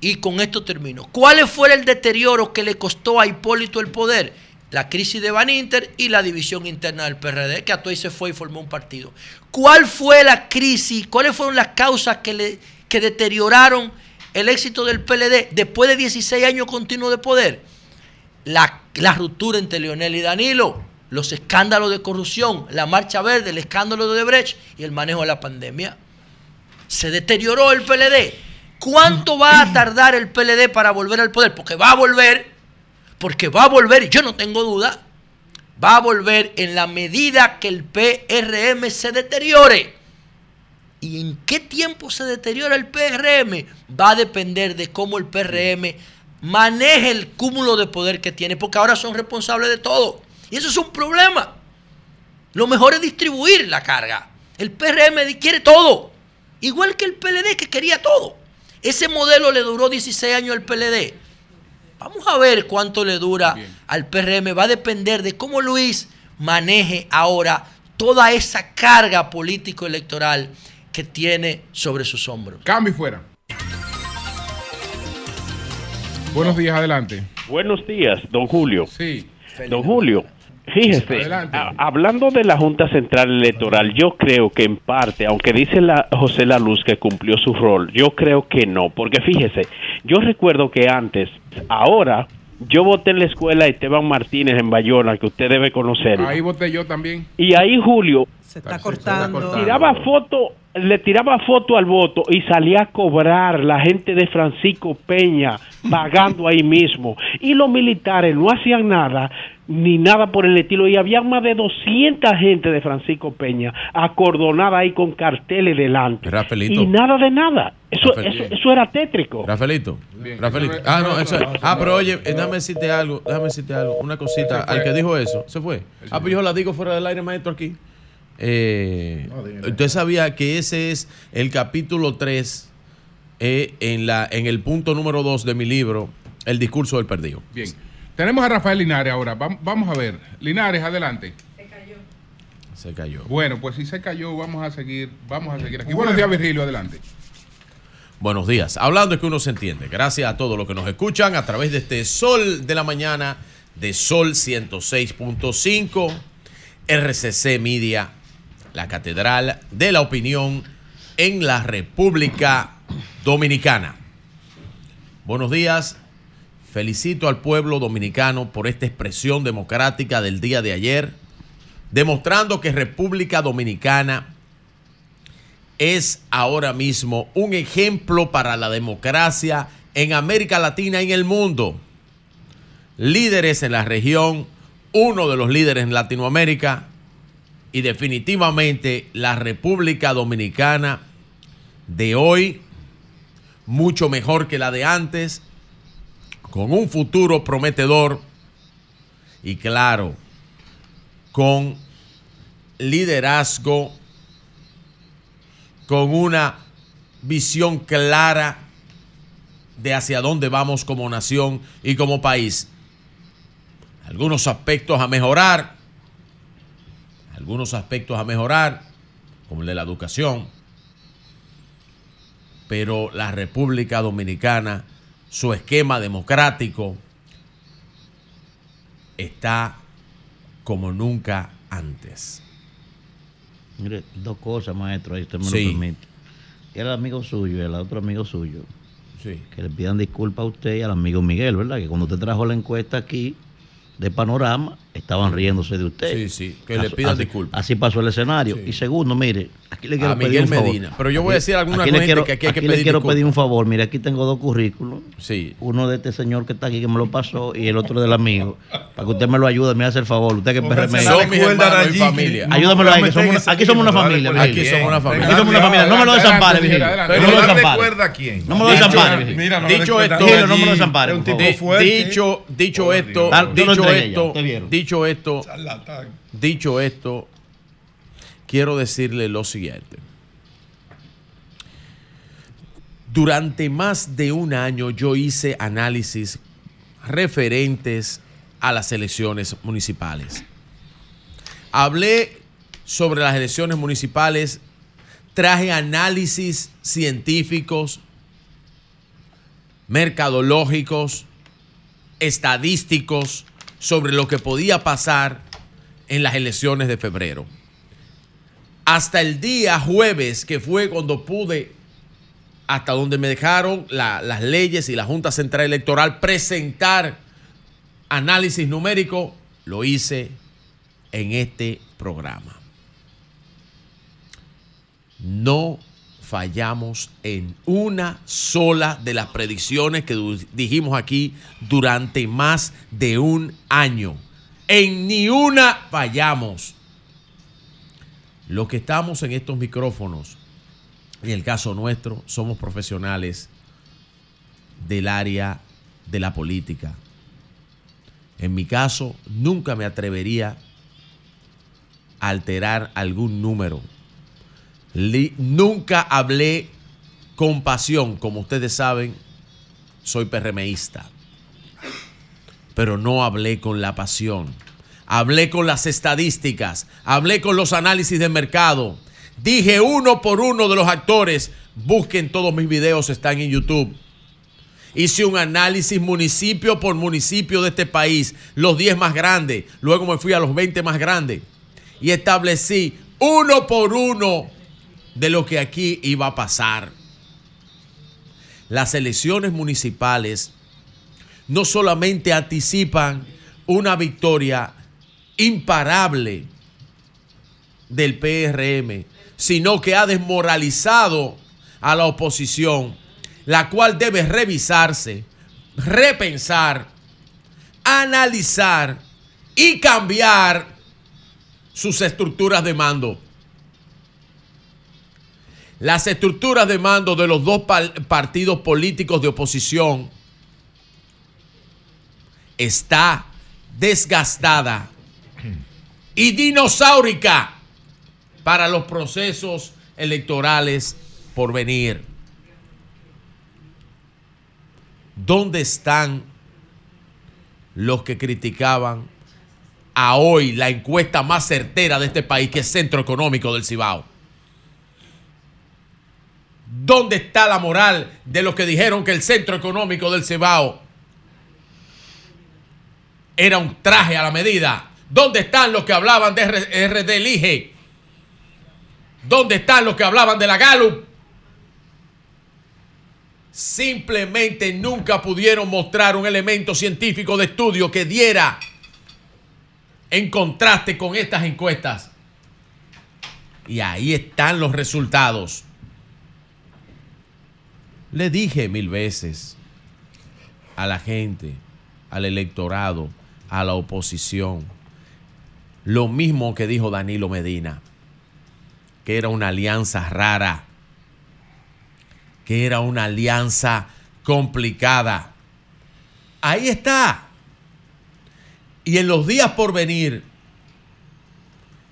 Y con esto termino. ¿Cuál fue el deterioro que le costó a Hipólito el poder? La crisis de Van Inter y la división interna del PRD, que a se fue y formó un partido. ¿Cuál fue la crisis? ¿Cuáles fueron las causas que, le, que deterioraron el éxito del PLD después de 16 años continuos de poder? La, la ruptura entre Leonel y Danilo, los escándalos de corrupción, la marcha verde, el escándalo de Brecht y el manejo de la pandemia. Se deterioró el PLD. ¿Cuánto va a tardar el PLD para volver al poder? Porque va a volver, porque va a volver, yo no tengo duda, va a volver en la medida que el PRM se deteriore. ¿Y en qué tiempo se deteriora el PRM? Va a depender de cómo el PRM maneje el cúmulo de poder que tiene, porque ahora son responsables de todo. Y eso es un problema. Lo mejor es distribuir la carga. El PRM quiere todo, igual que el PLD que quería todo. Ese modelo le duró 16 años al PLD. Vamos a ver cuánto le dura al PRM. Va a depender de cómo Luis maneje ahora toda esa carga político-electoral que tiene sobre sus hombros. Cambio y fuera. Buenos días, adelante. Buenos días, don Julio. Sí. Don Julio, fíjese, a- hablando de la Junta Central Electoral, yo creo que en parte, aunque dice la José La Luz que cumplió su rol, yo creo que no, porque fíjese, yo recuerdo que antes, ahora, yo voté en la escuela Esteban Martínez en Bayona, que usted debe conocer. Ahí voté yo también. Y ahí Julio Se está cortando. tiraba foto, le tiraba foto al voto y salía a cobrar la gente de Francisco Peña pagando ahí mismo. Y los militares no hacían nada ni nada por el estilo. Y había más de 200 gente de Francisco Peña acordonada ahí con carteles delante. Rafaelito. Y nada de nada. Eso, eso, eso era tétrico. Rafaelito. Bien. Rafaelito. Ah, no, eso. Ah, pero oye, eh, déjame decirte algo, déjame decirte algo, una cosita. Al que dijo eso, se fue. Ah, pues yo la digo fuera del aire, maestro, aquí. Eh, usted sabía que ese es el capítulo 3 eh, en, la, en el punto número 2 de mi libro, El discurso del perdido. Bien. Tenemos a Rafael Linares ahora. Vam- Vamos a ver. Linares, adelante. Se cayó. Bueno, pues si se cayó, vamos a seguir, vamos a seguir aquí. Buenos días, Virgilio, adelante. Buenos días. Hablando es que uno se entiende. Gracias a todos los que nos escuchan a través de este Sol de la Mañana de Sol 106.5, RCC Media, la Catedral de la Opinión en la República Dominicana. Buenos días. Felicito al pueblo dominicano por esta expresión democrática del día de ayer, demostrando que República Dominicana es ahora mismo un ejemplo para la democracia en América Latina y en el mundo. Líderes en la región, uno de los líderes en Latinoamérica y definitivamente la República Dominicana de hoy, mucho mejor que la de antes, con un futuro prometedor y claro, con liderazgo con una visión clara de hacia dónde vamos como nación y como país. Algunos aspectos a mejorar, algunos aspectos a mejorar, como el de la educación, pero la República Dominicana, su esquema democrático, está como nunca antes. Mire, dos cosas, maestro, ahí usted me Sí. lo permite. Y el amigo suyo, y el otro amigo suyo, Sí. que le pidan disculpas a usted y al amigo Miguel, ¿verdad? Que cuando usted trajo la encuesta aquí de panorama, estaban riéndose de usted. Sí, sí, que le pidan disculpas. Así pasó el escenario. Y segundo, mire, aquí le quiero A pedir un favor. Medina. Pero yo voy a decir a alguna aquí le gente quiero, que aquí hay que aquí pedir le quiero disculpas. pedir un favor. Mire, aquí tengo dos currículos. Sí. Uno de este señor que está aquí que me lo pasó y el otro del amigo. Para que usted me lo ayude, me hace el favor. Usted que es PRM. Son mis hermanos y familia. No, Ayúdamelo ahí, que somos aquí somos una familia, Aquí somos una familia. Aquí somos una familia. No me lo Adelante, desampare, adelante, Virgilio. No me lo Pero dale desampare. cuerda a quién. No me lo Dicho- desampare, Virgilio. Mira, no Dicho esto- no me lo dicho esto, dicho esto. Dicho esto, Charlatán. dicho esto, quiero decirle lo siguiente. Durante más de un año yo hice análisis referentes a las elecciones municipales. Hablé sobre las elecciones municipales, traje análisis científicos, mercadológicos, estadísticos sobre lo que podía pasar en las elecciones de febrero. Hasta el día jueves, que fue cuando pude, hasta donde me dejaron la- las leyes y la Junta Central Electoral presentar análisis numérico, lo hice en este programa. No fallamos en una sola de las predicciones que dijimos aquí durante más de un año. En ni una fallamos. Los que estamos en estos micrófonos, en el caso nuestro, somos profesionales del área de la política. En mi caso, nunca me atrevería a alterar algún número. Nunca hablé con pasión, como ustedes saben, soy PRMista. Pero no hablé con la pasión. Hablé con las estadísticas, hablé con los análisis de mercado. Dije uno por uno de los actores, busquen todos mis videos, están en YouTube. Hice un análisis municipio por municipio de este país, los 10 más grandes, luego me fui a los 20 más grandes y establecí uno por uno de lo que aquí iba a pasar. Las elecciones municipales no solamente anticipan una victoria imparable del PRM, sino que ha desmoralizado a la oposición, la cual debe revisarse, repensar, analizar y cambiar sus estructuras de mando. Las estructuras de mando de los dos partidos políticos de oposición está desgastada y dinosaurica para los procesos electorales por venir. ¿Dónde están los que criticaban a hoy la encuesta más certera de este país, que es Centro Económico del Cibao? ¿Dónde está la moral de los que dijeron que el Centro Económico del Cibao era un traje a la medida? ¿Dónde están los que hablaban de RD Elige? ¿Dónde están los que hablaban de la Gallup? Simplemente nunca pudieron mostrar un elemento científico de estudio que diera en contraste con estas encuestas. Y ahí están los resultados. Le dije mil veces a la gente, al electorado, a la oposición, lo mismo que dijo Danilo Medina, que era una alianza rara, que era una alianza complicada. Ahí está. Y en los días por venir,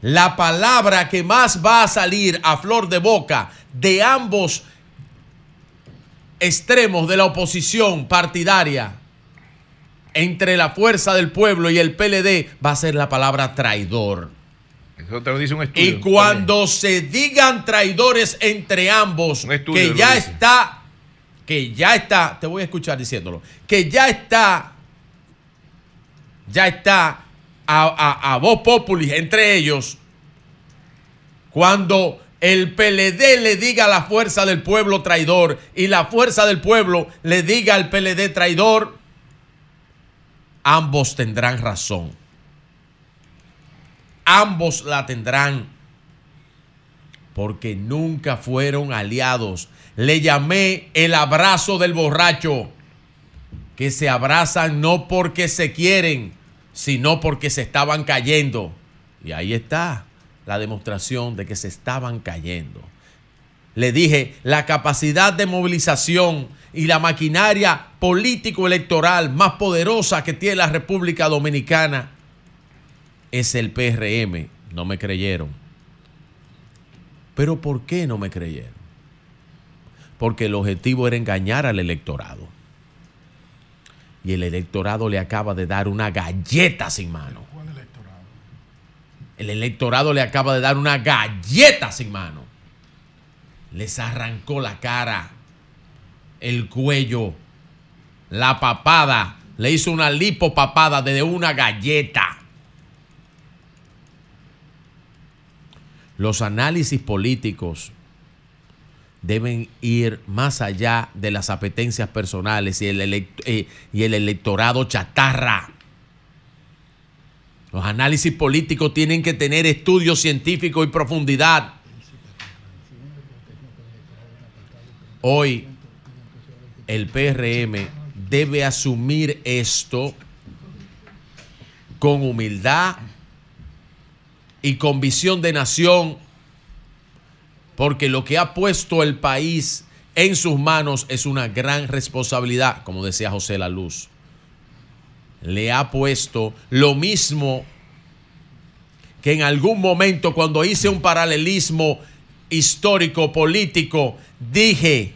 la palabra que más va a salir a flor de boca de ambos extremos de la oposición partidaria entre la fuerza del pueblo y el PLD va a ser la palabra traidor. Eso te lo dice un estudio. Y cuando se digan traidores entre ambos, que ya está, que ya está, te voy a escuchar diciéndolo, que ya está, ya está a, a, a voz populi entre ellos, cuando el PLD le diga a la fuerza del pueblo traidor y la fuerza del pueblo le diga al PLD traidor, ambos tendrán razón ambos la tendrán. Porque nunca fueron aliados. Le llamé el abrazo del borracho. Que se abrazan no porque se quieren, sino porque se estaban cayendo. Y ahí está la demostración de que se estaban cayendo. Le dije, la capacidad de movilización y la maquinaria político-electoral más poderosa que tiene la República Dominicana es el PRM. No me creyeron. Pero ¿por qué no me creyeron? Porque el objetivo era engañar al electorado. Y el electorado le acaba de dar una galleta sin mano. El electorado le acaba de dar una galleta sin mano. Les arrancó la cara, el cuello, la papada. Le hizo una lipopapada de una galleta. Los análisis políticos deben ir más allá de las apetencias personales y el, elect- eh, y el electorado chatarra. Los análisis políticos tienen que tener estudio científico y profundidad. Hoy el PRM debe asumir esto con humildad y con visión de nación, porque lo que ha puesto el país en sus manos es una gran responsabilidad, como decía José La Luz. Le ha puesto lo mismo que en algún momento cuando hice un paralelismo histórico, político, dije,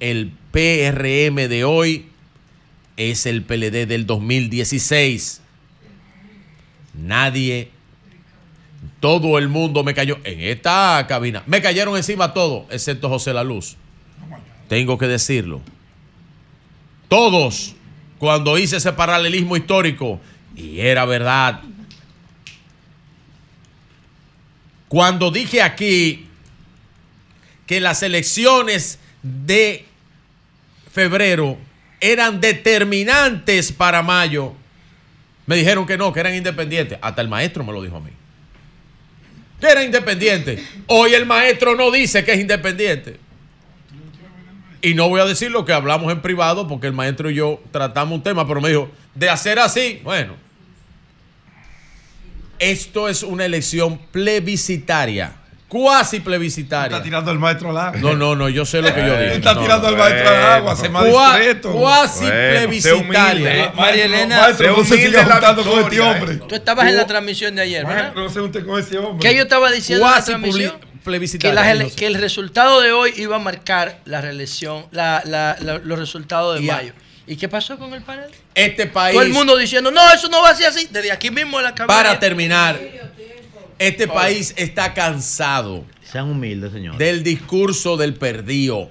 el PRM de hoy es el PLD del 2016. Nadie todo el mundo me cayó en esta cabina. Me cayeron encima todos, excepto José La Luz. Tengo que decirlo. Todos, cuando hice ese paralelismo histórico, y era verdad. Cuando dije aquí que las elecciones de febrero eran determinantes para mayo, me dijeron que no, que eran independientes. Hasta el maestro me lo dijo a mí que era independiente. Hoy el maestro no dice que es independiente. Y no voy a decir lo que hablamos en privado porque el maestro y yo tratamos un tema, pero me dijo, de hacer así, bueno, Esto es una elección plebiscitaria. Cuasi plebiscitaria. Está tirando el maestro al agua. No, no, no, yo sé lo que yo digo. Está No, tirando no. al maestro al agua, se más Cua- discreto. Cuasi Bueno, plebiscitaria. María Elena, Maestro, no se siga juntando con este victoria, hombre. tú estabas en la transmisión de ayer, ¿verdad? No se junte con ese hombre. ¿Qué yo estaba diciendo en la Cuasi transmisión? Que, el resultado de hoy iba a marcar la reelección, la- la- la- los resultados de mayo. ¿Y qué pasó con el panel? Este país. Todo el mundo diciendo, no, eso no va a ser así. Desde aquí mismo en la cabina. Para terminar, este país está cansado Sean humildes, señores. del discurso del perdido.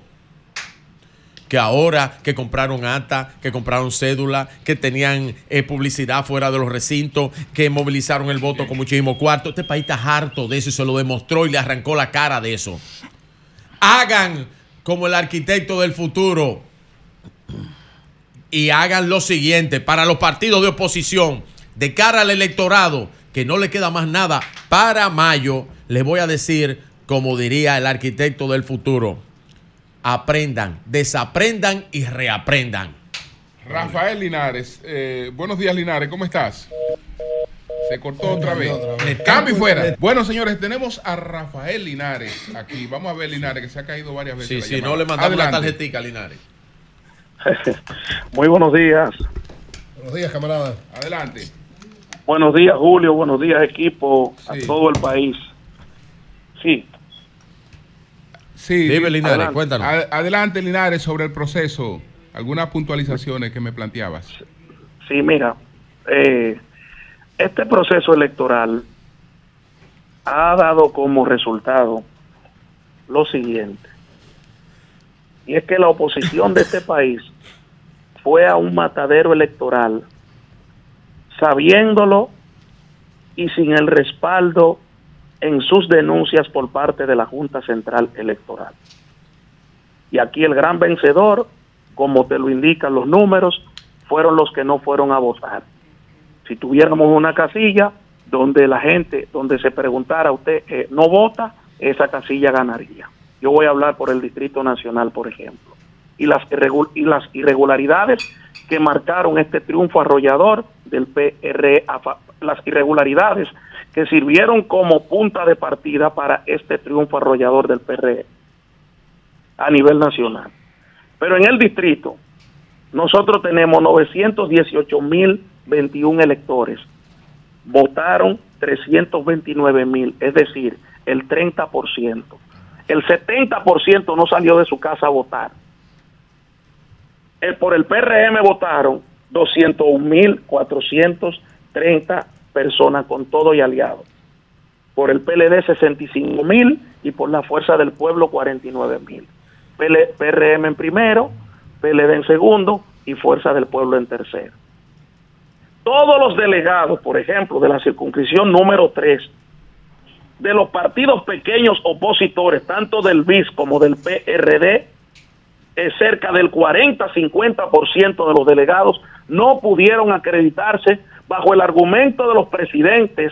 Que ahora que compraron acta, que compraron cédula, que tenían eh, publicidad fuera de los recintos, que movilizaron el voto con muchísimo cuarto. Este país está harto de eso y se lo demostró y le arrancó la cara de eso. Hagan como el arquitecto del futuro y hagan lo siguiente para los partidos de oposición de cara al electorado que no le queda más nada para mayo les voy a decir como diría el arquitecto del futuro aprendan desaprendan y reaprendan Rafael Linares. eh, buenos días, Linares. ¿Cómo estás? Se cortó otra vez. Cambio y fuera. Bueno, señores, tenemos a Rafael Linares aquí. Vamos a ver, Linares, que se ha caído varias veces. sí la sí llamada. no le mandamos la tarjetita Linares <laughs> Muy buenos días. Buenos días, camarada. Adelante. Buenos días, Julio. Buenos días, equipo. A todo el país. Sí, Sí. Dime, Linares, adelante. cuéntanos Ad- Adelante, Linares, sobre el proceso. Algunas puntualizaciones que me planteabas. sí, mira. eh, este proceso electoral ha dado como resultado lo siguiente. Y es que la oposición de este país fue a un matadero electoral sabiéndolo y sin el respaldo en sus denuncias por parte de la Junta Central Electoral. Y aquí el gran vencedor, como te lo indican los números, fueron los que no fueron a votar. Si tuviéramos una casilla donde la gente, donde se preguntara usted eh, no vota, esa casilla ganaría. Yo voy a hablar por el Distrito Nacional, por ejemplo. Y las, y las irregularidades que marcaron este triunfo arrollador del fa- las irregularidades que sirvieron como punta de partida para este triunfo arrollador del PRE a nivel nacional. Pero en el distrito, nosotros tenemos 918.021 electores. Votaron 329.000, es decir, el 30%. El 70% no salió de su casa a votar. El- por el PRM votaron 201.430 personas con todo y aliados. Por el PLD 65.000 y por la Fuerza del Pueblo 49.000. PL PRM en primero, PLD en segundo y Fuerza del Pueblo en tercero. Todos los delegados, por ejemplo, de la circunscripción número 3, de los partidos pequeños opositores, tanto del BIS como del PRD, es cerca del 40-50% de los delegados no pudieron acreditarse bajo el argumento de los presidentes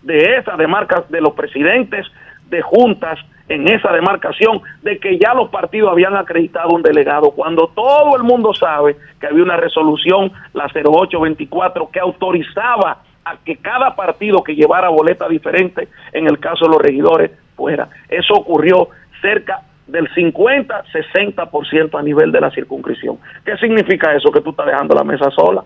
de esa demarca, de los presidentes de juntas en esa demarcación, de que ya los partidos habían acreditado un delegado, cuando todo el mundo sabe que había una resolución, la 0824, que autorizaba a que cada partido que llevara boleta diferente, en el caso de los regidores, fuera. Eso ocurrió cerca del 50-60% a nivel de la circunscripción. ¿Qué significa eso? Que tú estás dejando la mesa sola.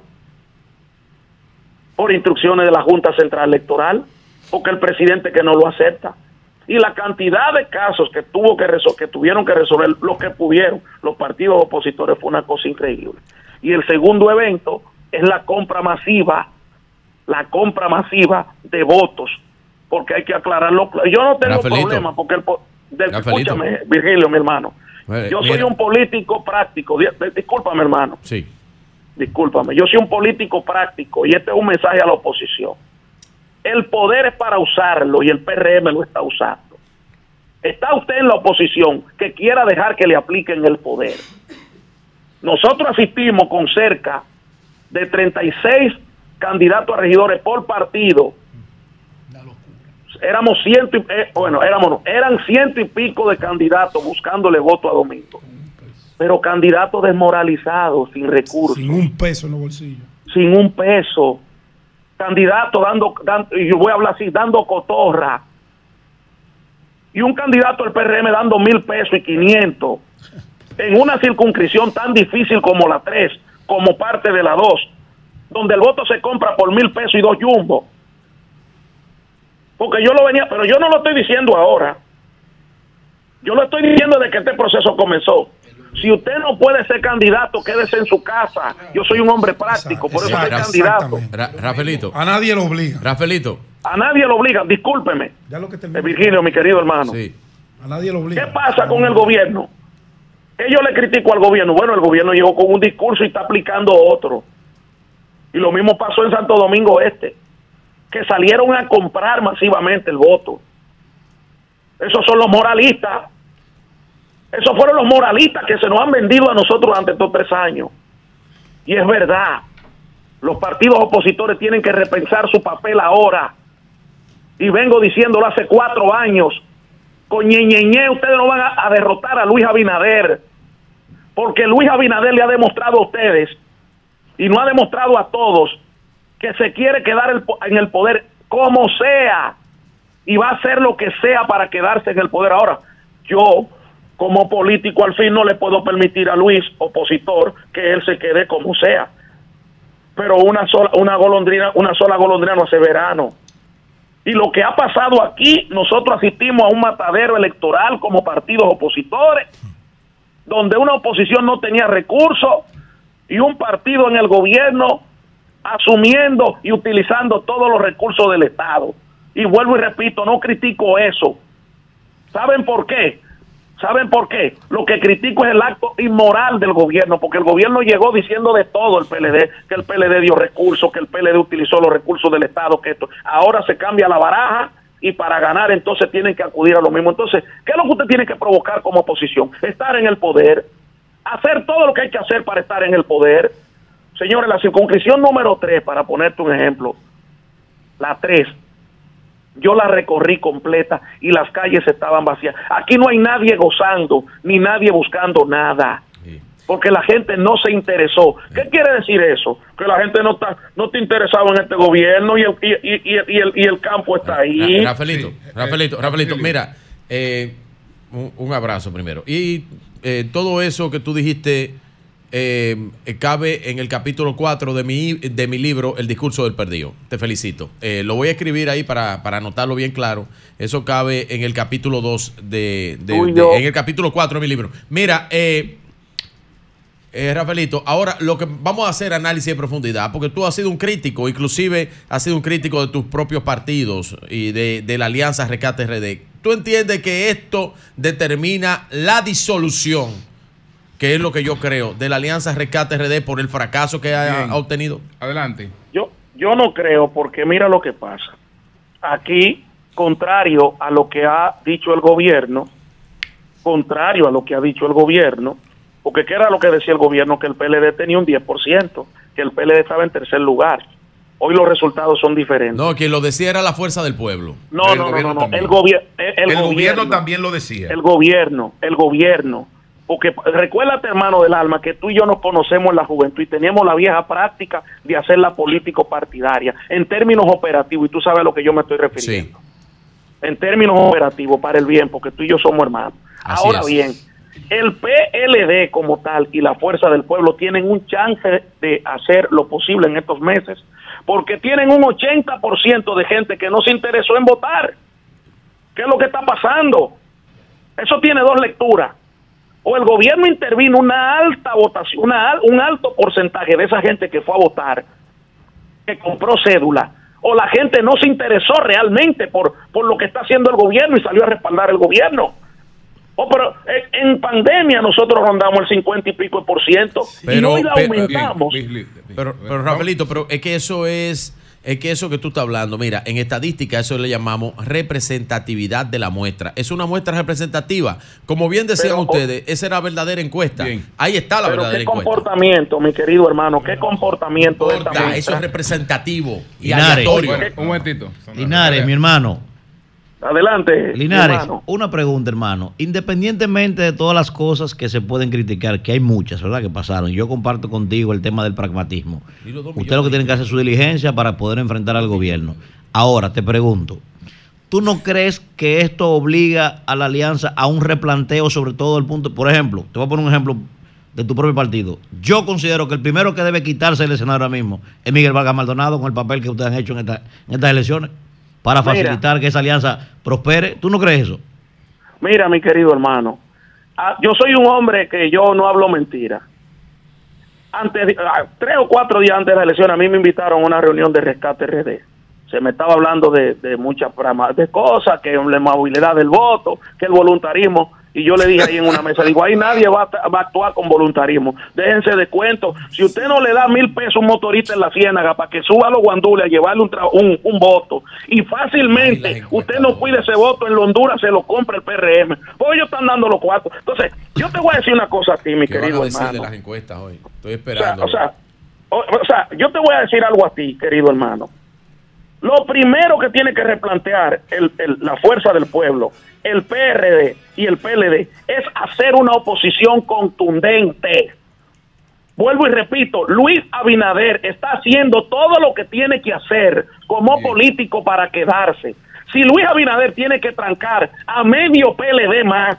Por instrucciones de la Junta Central Electoral, porque el presidente que no lo acepta. Y la cantidad de casos que tuvo que que tuvieron que resolver, lo que pudieron los partidos opositores fue una cosa increíble. Y el segundo evento es la compra masiva, la compra masiva de votos, porque hay que aclararlo. Yo no tengo Rafaelito. problema porque el del- escúchame, Virgilio, mi hermano. Yo soy un político práctico. Di- di- Discúlpame, hermano. sí Discúlpame. Yo soy un político práctico y este es un mensaje a la oposición. El poder es para usarlo y el PRM lo está usando. Está usted en la oposición que quiera dejar que le apliquen el poder. Nosotros asistimos con cerca de 36 candidatos a regidores por partido. Éramos ciento y, eh, bueno, éramos, eran ciento y pico de candidatos buscándole voto a Domingo. Pero candidatos desmoralizados, sin recursos Sin un peso en los bolsillos. sin un peso. candidato dando, dan- y yo voy a hablar así, dando cotorra, y un candidato del PRM dando mil pesos y 500 en una circunscripción tan difícil como la 3, como parte de la 2, donde el voto se compra por mil pesos y dos jumbo. Porque yo lo venía, pero yo no lo estoy diciendo ahora. Yo lo estoy diciendo desde que este proceso comenzó. Si usted no puede ser candidato, quédese en su casa. Yo soy un hombre práctico, por eso soy candidato. Ra- Rafaelito. A nadie lo obliga. Rafaelito. A nadie lo obliga, discúlpeme. Ya lo que te Eh, Virgilio, mi querido hermano. A nadie lo obliga. ¿Qué pasa con el gobierno? Que yo le critico al gobierno. Bueno, el gobierno llegó con un discurso y está aplicando otro. Y lo mismo pasó en Santo Domingo Este, que salieron a comprar masivamente el voto. Esos son los moralistas. Esos fueron los moralistas que se nos han vendido a nosotros durante estos tres años. Y es verdad. Los partidos opositores tienen que repensar su papel ahora. Y vengo diciéndolo hace cuatro años. Con ñeñeñe ustedes no van a, derrotar a Luis Abinader. Porque Luis Abinader le ha demostrado a ustedes y no ha demostrado a todos que se quiere quedar el en el poder como sea y va a hacer lo que sea para quedarse en el poder. Ahora, yo como político al fin no le puedo permitir a Luis, opositor, que él se quede como sea. Pero una sola, una golondrina, una sola golondrina no hace verano. Y lo que ha pasado aquí, nosotros asistimos a un matadero electoral como partidos opositores, donde una oposición no tenía recursos y un partido en el gobierno asumiendo y utilizando todos los recursos del Estado. Y vuelvo y repito, no critico eso. ¿Saben por qué? ¿Saben por qué? Lo que critico es el acto inmoral del gobierno, porque el gobierno llegó diciendo de todo el PLD, que el PLD dio recursos, que el PLD utilizó los recursos del Estado, que esto. Ahora se cambia la baraja y para ganar entonces tienen que acudir a lo mismo. Entonces, ¿qué es lo que usted tiene que provocar como oposición? Estar en el poder, hacer todo lo que hay que hacer para estar en el poder. Señores, la circunscripción número 3, para ponerte un ejemplo, la 3, yo la recorrí completa y las calles estaban vacías. Aquí no hay nadie gozando, ni nadie buscando nada. Porque la gente no se interesó. ¿Qué quiere decir eso? Que la gente no está no está interesado en este gobierno y el, y, y- y- y el, y el campo está ahí. Ra- Rafaelito, Rafaelito, Rafaelito, mira, eh, un, un abrazo primero. Y eh, todo eso que tú dijiste eh, cabe en el capítulo 4 de mi, de mi libro, El discurso del perdido. Te felicito. Eh, lo voy a escribir ahí para, para anotarlo bien claro. Eso cabe en el capítulo 2 de, en el capítulo 4 de mi libro. Mira, eh, eh, Rafaelito, ahora lo que vamos a hacer análisis de profundidad, porque tú has sido un crítico, inclusive has sido un crítico de tus propios partidos y de, de la Alianza Rescate RD. ¿Tú entiendes que esto determina la disolución, que es lo que yo creo, de la Alianza Rescate RD por el fracaso que ha, obtenido? Adelante. Yo, yo no creo, porque mira lo que pasa. Aquí, contrario a lo que ha dicho el gobierno, contrario a lo que ha dicho el gobierno, porque ¿qué era lo que decía el gobierno? Que el PLD tenía un 10%, que el PLD estaba en tercer lugar. Hoy los resultados son diferentes. No, quien lo decía era la fuerza del pueblo. No, no, no, no, no. El, gobier- el, El gobierno gobierno también lo decía. El gobierno, el gobierno. Porque recuérdate, hermano del alma, que tú y yo nos conocemos en la juventud y teníamos la vieja práctica de hacer la político partidaria en términos operativos, y tú sabes a lo que yo me estoy refiriendo. En términos operativos, para el bien, porque tú y yo somos hermanos. Así Ahora es. bien, el PLD como tal y la Fuerza del Pueblo tienen un chance de hacer lo posible en estos meses, porque tienen un 80% de gente que no se interesó en votar. ¿Qué es lo que está pasando? Eso tiene dos lecturas. O el gobierno intervino una alta votación, una un alto porcentaje de esa gente que fue a votar, que compró cédula, o la gente no se interesó realmente por, por lo que está haciendo el gobierno y salió a respaldar el gobierno. Oh, pero en, en pandemia nosotros rondamos el 50 y pico por ciento y hoy la aumentamos. Pero, pero Rafaelito, pero es que eso es, es que eso que tú estás hablando, mira, en estadística eso le llamamos representatividad de la muestra. Es una muestra representativa. Como bien decían Pero, ustedes, esa era la verdadera encuesta. Ahí está la Pero verdadera qué encuesta. comportamiento, mi querido hermano, qué comportamiento de esta Ya, eso es representativo y Linares. aleatorio. Un momentito. Linares, mi hermano, Adelante, Linares, hermano. una pregunta, hermano. Independientemente de todas las cosas que se pueden criticar, que hay muchas, ¿verdad? Que pasaron. Yo comparto contigo el tema del pragmatismo. Usted lo que tiene que hacer es su diligencia para poder enfrentar al gobierno. Ahora, te pregunto, ¿tú no crees que esto obliga a la alianza a un replanteo sobre todo el punto? Por ejemplo, te voy a poner un ejemplo de tu propio partido. Yo considero que el primero que debe quitarse el escenario ahora mismo es Miguel Vargas Maldonado con el papel que ustedes han hecho en, esta- en estas elecciones para Mira. facilitar que esa alianza prospere. ¿Tú no crees eso? Mira, mi querido hermano, ah, yo soy un hombre que yo no hablo mentira. Antes, ah, tres o cuatro días antes de la elección, a mí me invitaron a una reunión de rescate RD. Se me estaba hablando de, de muchas de cosas, que la movilidad del voto, que el voluntarismo. Y yo le dije ahí en una mesa, digo, ahí nadie va a, va a actuar con voluntarismo. Déjense de cuento. Si usted no le da mil pesos a un motorista en la ciénaga para que suba a los guandules a llevarle un, tra- un, un voto, y fácilmente usted no cuide ese voto en Honduras, se lo compra el PRM. Pues ellos están dando los cuartos. Entonces, yo te voy a decir una cosa a ti, mi ¿Qué van querido a decir de hermano. las encuestas hoy? Estoy O sea, esperando. o sea, o, o sea, yo te voy a decir algo a ti, querido hermano. Lo primero que tiene que replantear el- el- la fuerza del pueblo, el PRD y el PLD, es hacer una oposición contundente. Vuelvo y repito, Luis Abinader está haciendo todo lo que tiene que hacer como político para quedarse. Si Luis Abinader tiene que trancar a medio PLD más,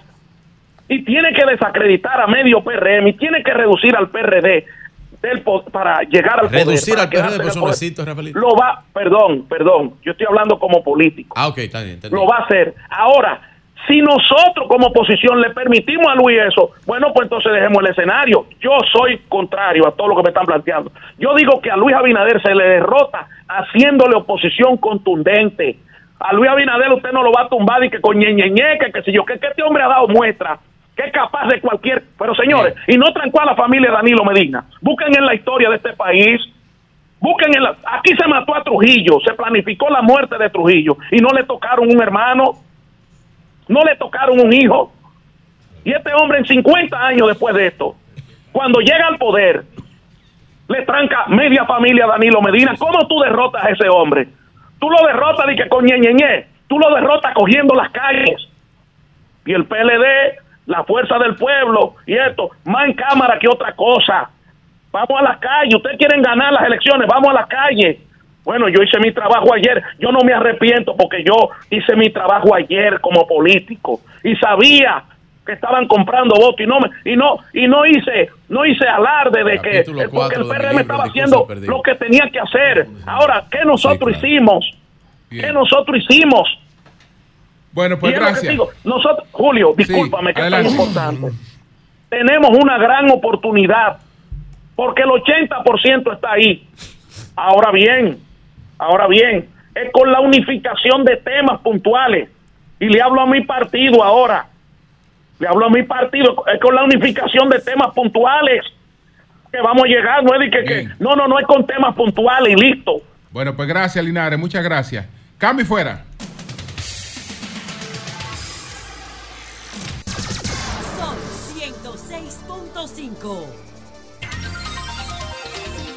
y tiene que desacreditar a medio PRM y tiene que reducir al PRD del para llegar al poder. Reducir para al PRD poder. Rafaelito. Lo va, perdón, perdón, yo estoy hablando como político. Ah, ok, está bien. entendí. Lo va a hacer. Ahora, si nosotros como oposición le permitimos a Luis eso, bueno, pues entonces dejemos el escenario. Yo soy contrario a todo lo que me están planteando. Yo digo que a Luis Abinader se le derrota haciéndole oposición contundente. A Luis Abinader usted no lo va a tumbar y que con ñeñeñe, que qué sé yo, que, que este hombre ha dado muestra que es capaz de cualquier... Pero señores, y no trancó a la familia de Danilo Medina. Busquen en la historia de este país Busquen en la... Aquí se mató a Trujillo, se planificó la muerte de Trujillo y no le tocaron un hermano, no le tocaron un hijo. Y este hombre en 50 años después de esto, cuando llega al poder, le tranca media familia a Danilo Medina. ¿Cómo tú derrotas a ese hombre? Tú lo derrotas de que con ñeñeñe, tú lo derrotas cogiendo las calles. Y el PLD, la fuerza del pueblo y esto, más en cámara que otra cosa. Vamos a la calle. Ustedes quieren ganar las elecciones, vamos a la calle. Bueno, yo hice mi trabajo ayer. Yo no me arrepiento porque yo hice mi trabajo ayer como político y sabía que estaban comprando votos y no me, y no y no hice no hice alarde de que Capítulo porque el PRM estaba haciendo lo que tenía que hacer. Ahora, ¿qué nosotros hicimos? ¿Qué nosotros hicimos? Bueno, pues gracias. nosotros, Julio, discúlpame que es tan adelante. importante. Tenemos una gran oportunidad porque el 80% está ahí. Ahora bien, ahora bien, es con la unificación de temas puntuales. Y le hablo a mi partido ahora. Le hablo a mi partido, es con la unificación de temas puntuales que vamos a llegar, no es de que, que- no, no, no es con temas puntuales y listo. Bueno, pues gracias, Linares. Muchas gracias. Cambio y fuera.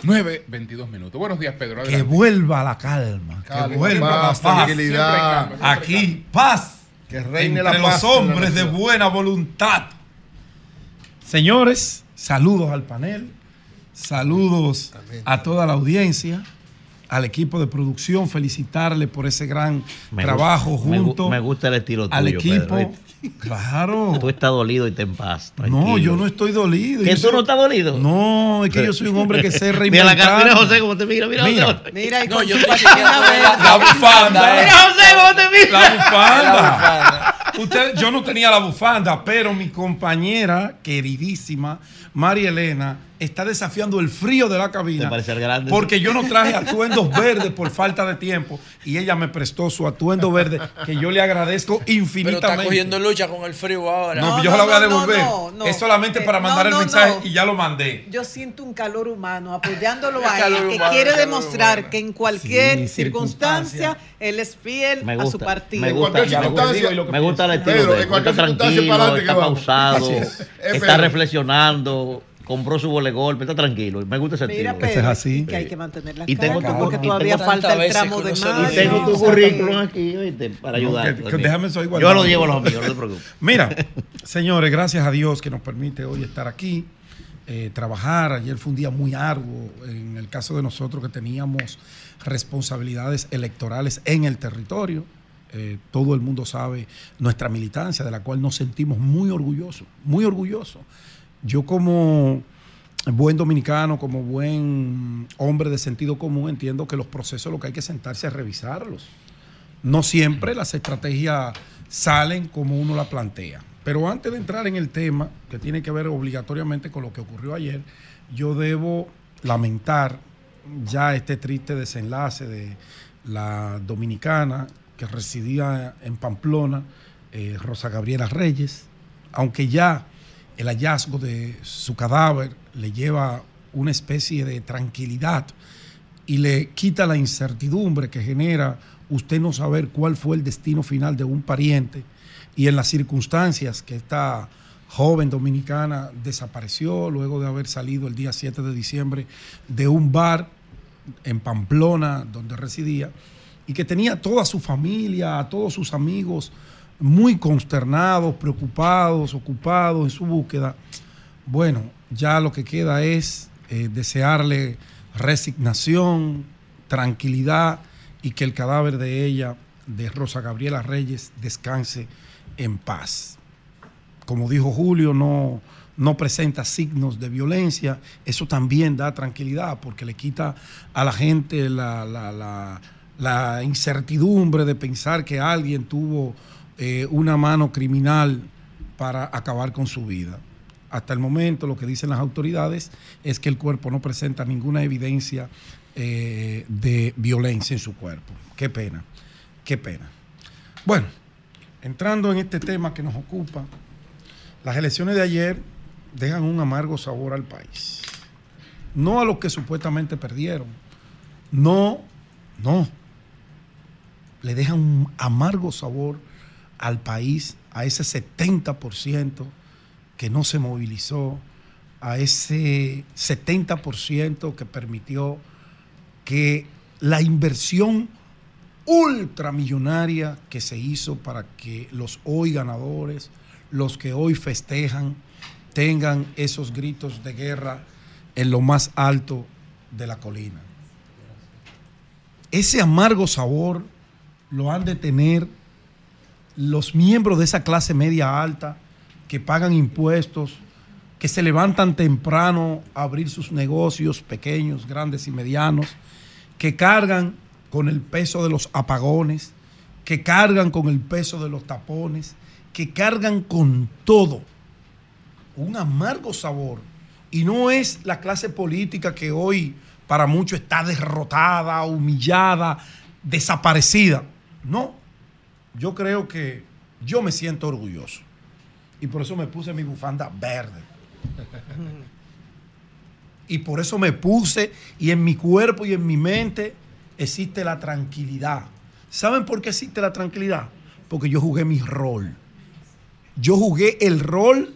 9, 22 minutos. Buenos días, Pedro. Que vuelva la calma, Calma, que vuelva paz, la paz, tranquilidad. Calma, Aquí, paz. Que reine entre la los paz la hombres de buena voluntad. Señores, saludos al panel, saludos a toda la audiencia, al equipo de producción, felicitarle por ese gran Me trabajo gusta- junto Me, gusta el estilo al tuyo, equipo. Pedro, <laughs> claro. Tú estás dolido y ten paz. No, yo no estoy dolido. ¿Que tú soy- no estás dolido? No, es que yo soy un hombre que sé <laughs> Mira la cara, reinventar. mira José cómo te mira, mira, Mira. José. Mira, y No, con yo estoy la, la bufanda. eh. Mira José cómo te mira. La bufanda. La bufanda. Usted, yo no tenía la bufanda, pero mi compañera queridísima, María Elena, está desafiando el frío de la cabina. Te parece grande, Porque sí. yo no traje atuendos verdes por falta de tiempo y ella me prestó su atuendo verde que yo le agradezco Pero infinitamente. está cogiendo lucha con el frío ahora. No, No, yo no, se la voy a devolver. no, no. es solamente Eh, para no, mandar el mensaje no. y ya lo mandé. Yo siento un calor humano apoyándolo <laughs> a él, calor que humano, quiere demostrar humano. que en cualquier Sí, circunstancia él es fiel Me a su partido. me gusta, cualquier ya lo circunstancia- digo y lo que me gusta el estilo Pedro, de en él. cualquier Está circunstancia tranquilo, está pausado, Así es. Es está Pedro. reflexionando compró su vole golpe, está tranquilo. Me gusta ese Mira, estilo. pero que hay que mantener la Y tengo calma, tu- porque y todavía tengo falta el tramo de mayo. Y tengo tu currículum aquí, oíste, para No, ayudar. que- que déjame eso igual. Yo lo llevo a los amigos, no te preocupes. <laughs> Mira, señores, gracias a Dios que nos permite hoy estar aquí, eh, trabajar. Ayer fue un día muy arduo en el caso de nosotros que teníamos responsabilidades electorales en el territorio. Eh, todo el mundo sabe nuestra militancia, de la cual nos sentimos muy orgullosos, muy orgullosos. Yo como buen dominicano, como buen hombre de sentido común, entiendo que los procesos lo que hay que sentarse a revisarlos. No siempre las estrategias salen como uno la plantea. Pero antes de entrar en el tema, que tiene que ver obligatoriamente con lo que ocurrió ayer, yo debo lamentar ya este triste desenlace de la dominicana que residía en Pamplona, eh, Rosa Gabriela Reyes, aunque ya el hallazgo de su cadáver le lleva una especie de tranquilidad y le quita la incertidumbre que genera usted no saber cuál fue el destino final de un pariente y en las circunstancias que esta joven dominicana desapareció luego de haber salido el día 7 de diciembre de un bar en Pamplona donde residía y que tenía toda su familia, a todos sus amigos muy consternados, preocupados, ocupados en su búsqueda. Bueno, ya lo que queda es eh, desearle resignación, tranquilidad y que el cadáver de ella, de Rosa Gabriela Reyes, descanse en paz. Como dijo Julio, no, no presenta signos de violencia. Eso también da tranquilidad porque le quita a la gente la- la incertidumbre de pensar que alguien tuvo eh, una mano criminal para acabar con su vida. Hasta el momento lo que dicen las autoridades es que el cuerpo no presenta ninguna evidencia eh, de violencia en su cuerpo. Qué pena, qué pena. Bueno, entrando en este tema que nos ocupa, las elecciones de ayer dejan un amargo sabor al país. No a los que supuestamente perdieron. No, no. Le dejan un amargo sabor al país, a ese 70% que no se movilizó, a ese 70% que permitió que la inversión ultramillonaria que se hizo para que los hoy ganadores, los que hoy festejan, tengan esos gritos de guerra en lo más alto de la colina. Ese amargo sabor lo han de tener los miembros de esa clase media alta que pagan impuestos, que se levantan temprano a abrir sus negocios pequeños, grandes y medianos, que cargan con el peso de los apagones, que cargan con el peso de los tapones, que cargan con todo un amargo sabor. Y no es la clase política que hoy para muchos está derrotada, humillada, desaparecida. No, yo creo que yo me siento orgulloso. Y por eso me puse mi bufanda verde. Y por eso me puse y en mi cuerpo y en mi mente existe la tranquilidad. ¿Saben por qué existe la tranquilidad? Porque yo jugué mi rol. Yo jugué el rol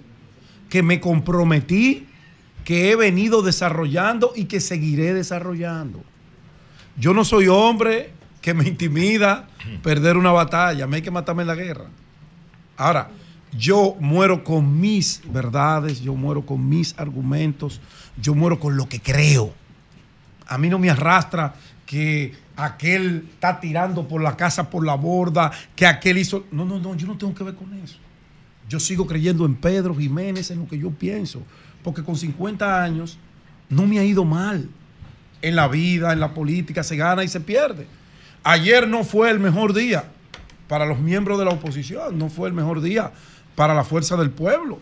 que me comprometí, que he venido desarrollando y que seguiré desarrollando. Yo no soy hombre que me intimida perder una batalla, me hay que matarme en la guerra. Ahora, yo muero con mis verdades, yo muero con mis argumentos, yo muero con lo que creo. A mí no me arrastra que aquel está tirando por la casa por la borda, que aquel hizo... No, no, no, yo no tengo que ver con eso. Yo sigo creyendo en Pedro Jiménez, en lo que yo pienso, porque con 50 años no me ha ido mal. En la vida, en la política, se gana y se pierde. Ayer no fue el mejor día para los miembros de la oposición, no fue el mejor día para la fuerza del pueblo.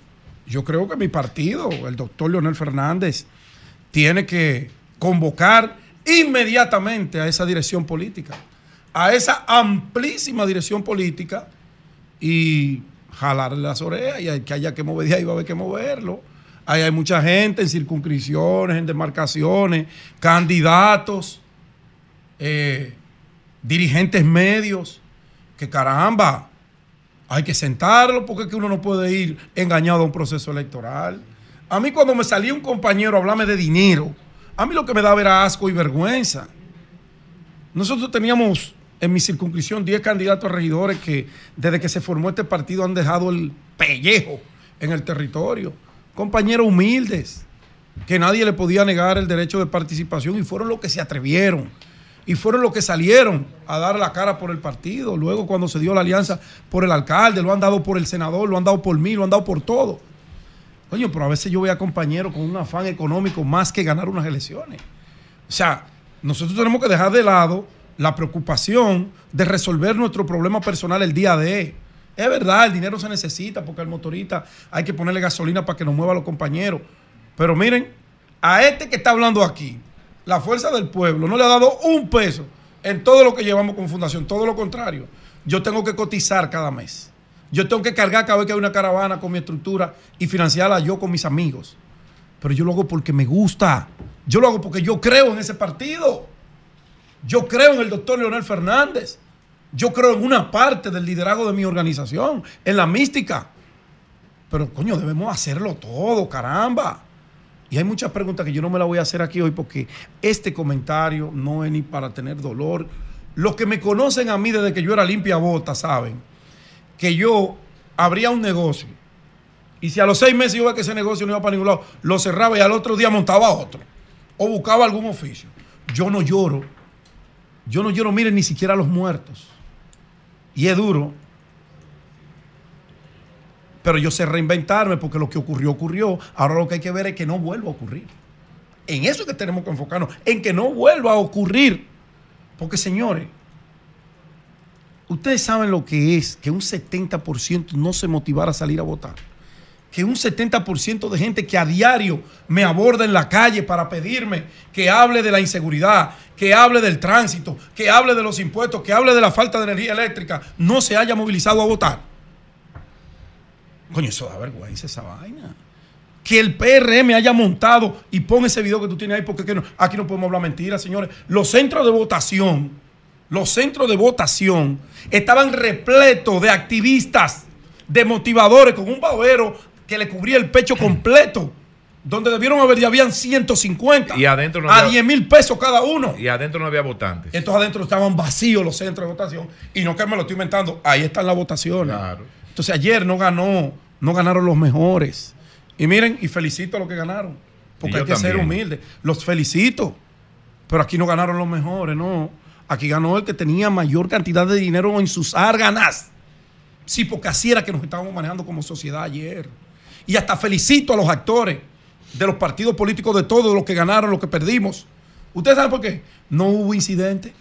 Yo creo que mi partido, el doctor Leonel Fernández, tiene que convocar inmediatamente a esa dirección política, a esa amplísima dirección política y jalarle las orejas y que haya que mover ahí va a haber que moverlo. Ahí hay mucha gente en circunscripciones, en demarcaciones, candidatos, eh, dirigentes medios, que caramba, hay que sentarlo porque es que uno no puede ir engañado a un proceso electoral. A mí cuando me salía un compañero a hablarme de dinero, a mí lo que me daba era asco y vergüenza. Nosotros teníamos en mi circunscripción 10 candidatos a regidores que desde que se formó este partido han dejado el pellejo en el territorio. Compañeros humildes, que nadie le podía negar el derecho de participación y fueron los que se atrevieron. Y fueron los que salieron a dar la cara por el partido. Luego cuando se dio la alianza por el alcalde, lo han dado por el senador, lo han dado por mí, lo han dado por todo. Coño, pero a veces yo voy a compañeros con un afán económico más que ganar unas elecciones. O sea, nosotros tenemos que dejar de lado la preocupación de resolver nuestro problema personal el día de. Es verdad, el dinero se necesita porque al motorista hay que ponerle gasolina para que nos mueva a los compañeros. Pero miren, a este que está hablando aquí, la fuerza del pueblo no le ha dado un peso en todo lo que llevamos con fundación, todo lo contrario. Yo tengo que cotizar cada mes. Yo tengo que cargar cada vez que hay una caravana con mi estructura y financiarla yo con mis amigos. Pero yo lo hago porque me gusta. Yo lo hago porque yo creo en ese partido. Yo creo en el doctor Leonel Fernández. Yo creo en una parte del liderazgo de mi organización, en la mística. Pero coño, debemos hacerlo todo, caramba. Y hay muchas preguntas que yo no me las voy a hacer aquí hoy porque este comentario no es ni para tener dolor. Los que me conocen a mí desde que yo era limpia bota saben que yo abría un negocio y si a los seis meses yo veía que ese negocio no iba para ningún lado, lo cerraba y al otro día montaba otro o buscaba algún oficio. Yo no lloro. Yo no lloro, miren, ni siquiera a los muertos. Y es duro. Pero yo sé reinventarme porque lo que ocurrió, ocurrió. Ahora lo que hay que ver es que no vuelva a ocurrir. En eso es que tenemos que enfocarnos, en que no vuelva a ocurrir. Porque señores, ustedes saben lo que es que un 70% no se motivara a salir a votar. Que un 70% de gente que a diario me aborda en la calle para pedirme que hable de la inseguridad, que hable del tránsito, que hable de los impuestos, que hable de la falta de energía eléctrica, no se haya movilizado a votar. Coño, eso da vergüenza esa vaina. Que el PRM haya montado y pon ese video que tú tienes ahí, porque no- aquí no podemos hablar mentiras, señores. Los centros de votación, los centros de votación estaban repletos de activistas, de motivadores, con un babero que le cubría el pecho completo, donde debieron haber, ya habían 150. Y adentro no a había- 10 mil pesos cada uno. Y adentro no había votantes. Estos adentro estaban vacíos los centros de votación. Y no que me lo estoy inventando, ahí están las votaciones. Entonces ayer no ganó, no ganaron los mejores. Y miren, y felicito a los que ganaron. Porque hay que ser humilde. Los felicito. Pero aquí no ganaron los mejores, no. Aquí ganó el que tenía mayor cantidad de dinero en sus árganas. Sí, porque así era que nos estábamos manejando como sociedad ayer. Y hasta felicito a los actores de los partidos políticos de todos los que ganaron, los que perdimos. ¿Ustedes saben por qué? No hubo incidente.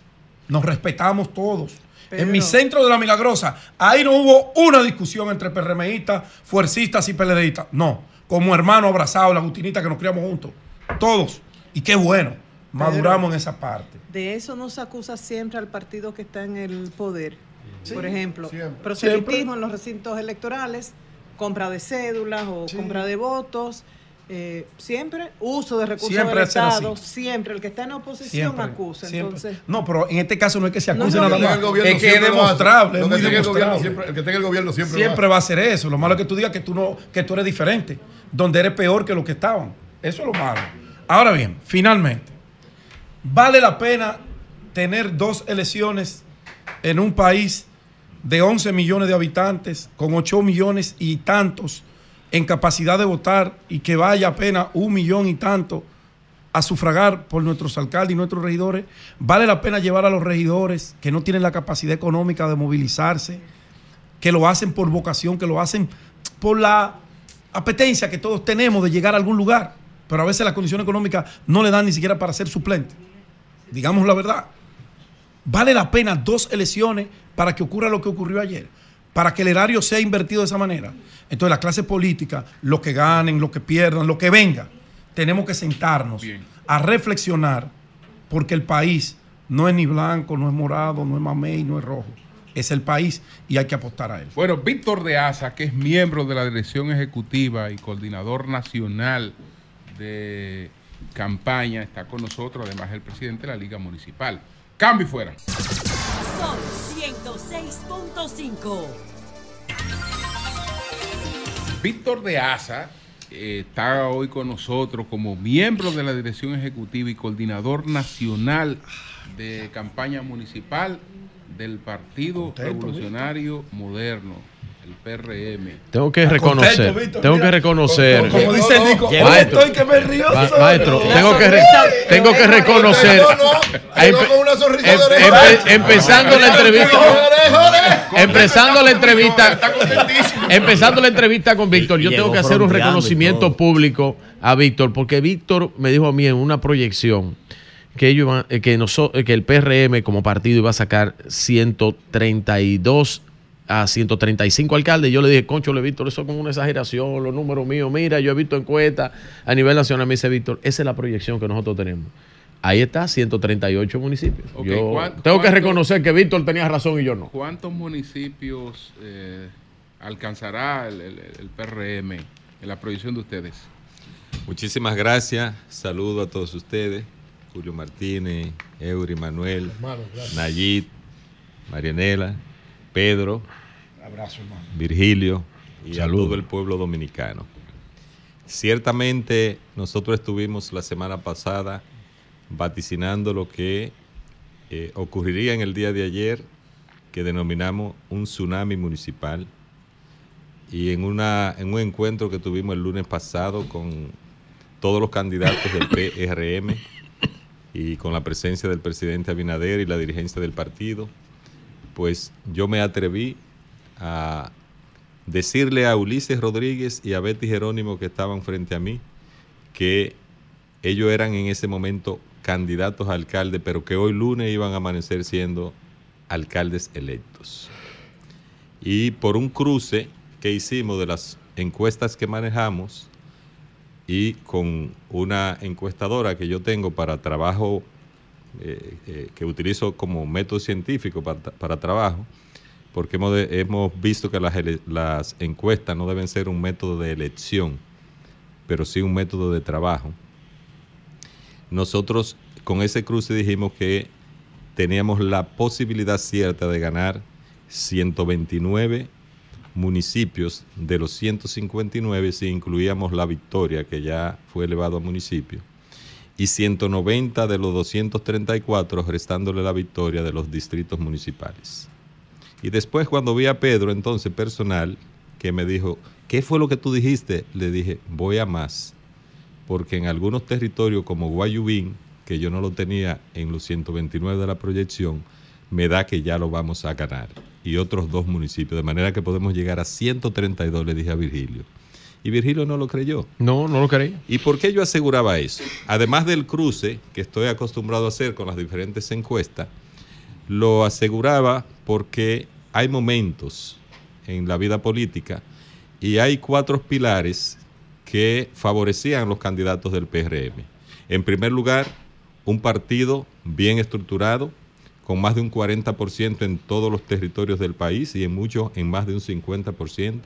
Nos respetamos todos. En mi centro de la Milagrosa, ahí no hubo una discusión entre PRMistas, fuercistas y PLDistas. No, como hermanos abrazados, la Agustinita que nos criamos juntos. Todos. Y qué bueno, maduramos en esa parte. De eso nos acusa siempre al partido que está en el poder. Sí, Por ejemplo, siempre. proselitismo Siempre. en los recintos electorales, compra de cédulas o compra de votos. Eh, siempre uso de recursos Siempre del. Estado, siempre el que está en oposición Siempre, acusa. siempre. Entonces, No, pero en este caso no es que se acuse no, nada más. es que es demostrable. Es muy el gobierno demostrable. siempre- el que tenga el gobierno siempre Siempre va a hacer eso. Lo malo es que tú digas que tú, no, que tú eres diferente, donde eres peor que los que estaban. Eso es lo malo. Ahora bien, finalmente, ¿vale la pena tener dos elecciones en un país de 11 millones de habitantes, con 8 millones y tantos en capacidad de votar y que vaya apenas un millón y tanto a sufragar por nuestros alcaldes y nuestros regidores? ¿Vale la pena llevar a los regidores que no tienen la capacidad económica de movilizarse, que lo hacen por vocación, que lo hacen por la apetencia que todos tenemos de llegar a algún lugar? Pero a veces las condiciones económicas no le dan ni siquiera para ser suplente. Digamos la verdad. ¿Vale la pena dos elecciones para que ocurra lo que ocurrió ayer? Para que el erario sea invertido de esa manera. Entonces la clase política, los que ganen, los que pierdan, lo que venga, tenemos que sentarnos a reflexionar porque el país no es ni blanco, no es morado, no es mamey, no es rojo. Es el país y hay que apostar a él. Bueno, Víctor de Asa, que es miembro de la dirección ejecutiva y coordinador nacional de campaña, está con nosotros, además el presidente de la Liga Municipal. Cambio y fuera. Sol 106.5. Víctor de Asa eh, está hoy con nosotros como miembro de la dirección ejecutiva y coordinador nacional de campaña municipal del Partido Contento, Revolucionario Moderno, el PRM. Tengo que Está reconocer, contento, Víctor, tengo mira. que reconocer. Como, como dice el Nico, hoy esto. estoy que me río Ma- maestro, tengo que, re- tengo que reconocer. Em- empezando la entrevista. Empezando la entrevista. Empezando la entrevista con Víctor, yo tengo que hacer un reconocimiento público a Víctor, porque Víctor me dijo a mí en una proyección que ellos iban- eh, que, noso- eh, que el PRM como partido iba a sacar 132 a 135 alcaldes. Yo le dije, concho, le Víctor, eso es como una exageración, los números míos. Mira, yo he visto encuestas a nivel nacional. Me dice Víctor, esa es la proyección que nosotros tenemos. Ahí está, 138 municipios. Yo ¿cuán- tengo que reconocer que Víctor tenía razón y yo no. ¿Cuántos municipios eh, alcanzará el, el- el PRM en la proyección de ustedes? Muchísimas gracias. Saludo a todos ustedes. Julio Martínez, Eury, Manuel, Nayit, Marianela, Pedro, Abrazo, hermano. Virgilio y Saludo. a todo el pueblo dominicano. Ciertamente nosotros estuvimos la semana pasada vaticinando lo que eh, ocurriría en el día de ayer, que denominamos un tsunami municipal. Y en, una, en un encuentro que tuvimos el lunes pasado con todos los candidatos del PRM y con la presencia del presidente Abinader y la dirigencia del partido, pues yo me atreví a decirle a Ulises Rodríguez y a Betty Jerónimo que estaban frente a mí que ellos eran en ese momento candidatos a alcalde, pero que hoy lunes iban a amanecer siendo alcaldes electos. Y por un cruce que hicimos de las encuestas que manejamos y con una encuestadora que yo tengo para trabajo, eh, eh, que utilizo como método científico para, para trabajo, porque hemos, hemos visto que las, las encuestas no deben ser un método de elección, pero sí un método de trabajo. Nosotros con ese cruce dijimos que teníamos la posibilidad cierta de ganar 129 municipios de los 159 si incluíamos la victoria que ya fue elevado a municipio y 190 de los 234 restándole la victoria de los distritos municipales. Y después cuando vi a Pedro, entonces personal, que me dijo, ¿qué fue lo que tú dijiste? Le dije, voy a más, porque en algunos territorios como Guayubín, que yo no lo tenía en los 129 de la proyección, me da que ya lo vamos a ganar. Y otros dos municipios, de manera que podemos llegar a 132, le dije a Virgilio. Y Virgilio no lo creyó. No, no lo creí. ¿Y por qué yo aseguraba eso? Además del cruce que estoy acostumbrado a hacer con las diferentes encuestas, lo aseguraba porque hay momentos en la vida política y hay cuatro pilares que favorecían a los candidatos del PRM. En primer lugar, un partido bien estructurado, con más de un 40% en todos los territorios del país y en muchos en más de un 50%.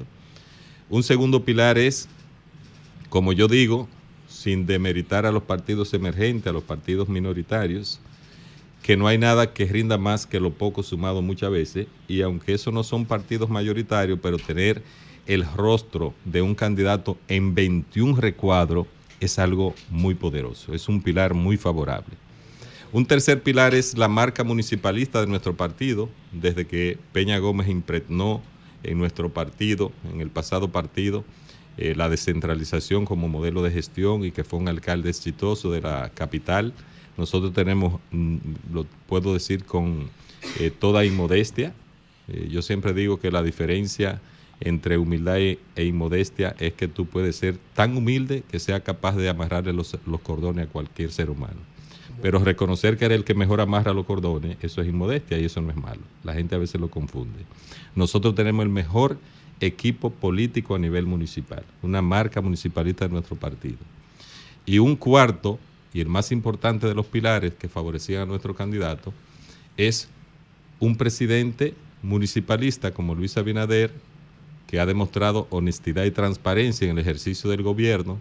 Un segundo pilar es como yo digo, sin demeritar a los partidos emergentes, a los partidos minoritarios, que no hay nada que rinda más que lo poco sumado muchas veces, y aunque eso no son partidos mayoritarios, pero tener el rostro de un candidato en 21 recuadros es algo muy poderoso, es un pilar muy favorable. Un tercer pilar es la marca municipalista de nuestro partido, desde que Peña Gómez impregnó en nuestro partido, en el pasado partido, eh, la descentralización como modelo de gestión y que fue un alcalde exitoso de la capital. Nosotros tenemos, mm, lo puedo decir con eh, toda inmodestia, eh, yo siempre digo que la diferencia entre humildad e, e inmodestia es que tú puedes ser tan humilde que sea capaz de amarrarle los, los cordones a cualquier ser humano. Pero reconocer que eres el que mejor amarra los cordones, eso es inmodestia y eso no es malo. La gente a veces lo confunde. Nosotros tenemos el mejor equipo político a nivel municipal, una marca municipalista de nuestro partido. Y un cuarto, y el más importante de los pilares que favorecían a nuestro candidato, es un presidente municipalista como Luis Abinader, que ha demostrado honestidad y transparencia en el ejercicio del gobierno,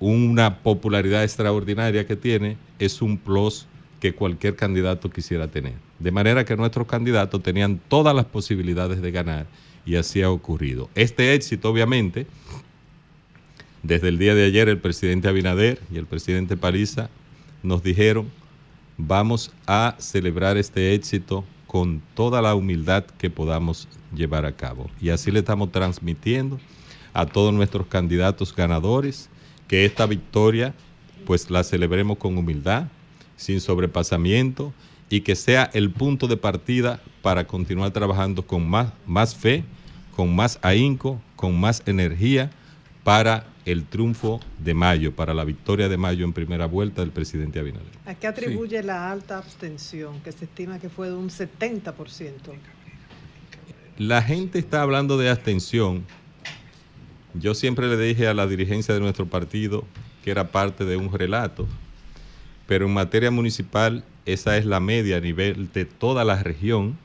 una popularidad extraordinaria que tiene, es un plus que cualquier candidato quisiera tener. De manera que nuestros candidatos tenían todas las posibilidades de ganar y así ha ocurrido. Este éxito, obviamente, Desde el día de ayer el presidente Abinader y el presidente Paliza nos dijeron, vamos a celebrar este éxito con toda la humildad que podamos llevar a cabo. Y así le estamos transmitiendo a todos nuestros candidatos ganadores que esta victoria pues la celebremos con humildad, sin sobrepasamiento y que sea el punto de partida para continuar trabajando con más, más fe, con más ahínco, con más energía para el triunfo de mayo, para la victoria de mayo en primera vuelta del presidente Abinader. ¿A qué atribuye la alta abstención, que se estima que fue de un 70%? La gente está hablando de abstención. Yo siempre le dije a la dirigencia de nuestro partido que era parte de un relato, pero en materia municipal esa es la media a nivel de toda la región.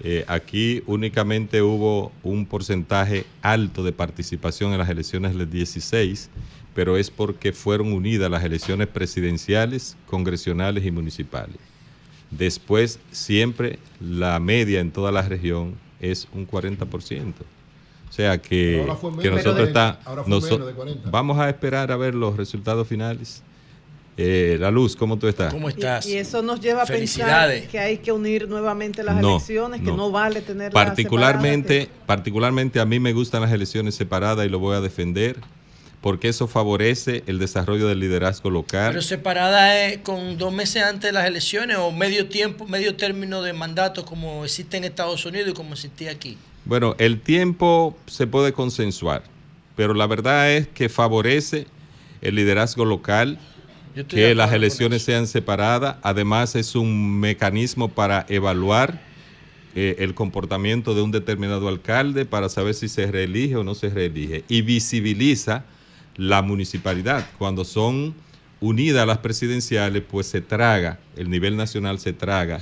Eh, aquí únicamente hubo un porcentaje alto de participación en las elecciones del 16, pero es porque fueron unidas las elecciones presidenciales, congresionales y municipales. Después, siempre la media en toda la región es un 40%. O sea que, Pero ahora fue que menos nosotros de- está, ahora fue noso- menos de 40. vamos a esperar a ver los resultados finales. Eh, la luz, ¿cómo tú estás? ¿Cómo Y, y eso nos lleva a pensar que hay que unir nuevamente las No, elecciones, que no. no vale tener Particularmente, particularmente a mí me gustan las elecciones separadas y lo voy a defender porque eso favorece el desarrollo del liderazgo local. Pero separada es con dos meses antes de las elecciones o medio tiempo, medio término de mandato como existe en Estados Unidos y como existía aquí. Bueno, el tiempo se puede consensuar, pero la verdad es que favorece el liderazgo local, que las elecciones sean separadas. Además, es un mecanismo para evaluar eh, el comportamiento de un determinado alcalde para saber si se reelige o no se reelige. Y visibiliza la municipalidad. Cuando son unidas las presidenciales, pues se traga, el nivel nacional se traga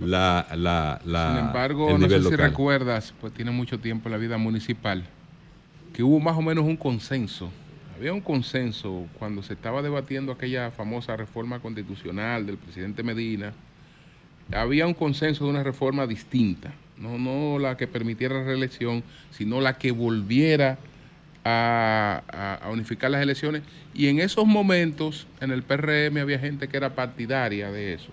la, la, la- Sin embargo, el no sé si recuerdas, pues tiene mucho tiempo en la vida municipal, que hubo más o menos un consenso. Había un consenso cuando se estaba debatiendo aquella famosa reforma constitucional del presidente Medina. Había un consenso de una reforma distinta, no, no la que permitiera la reelección, sino la que volviera a, a- a unificar las elecciones. Y en esos momentos, en el PRM había gente que era partidaria de eso.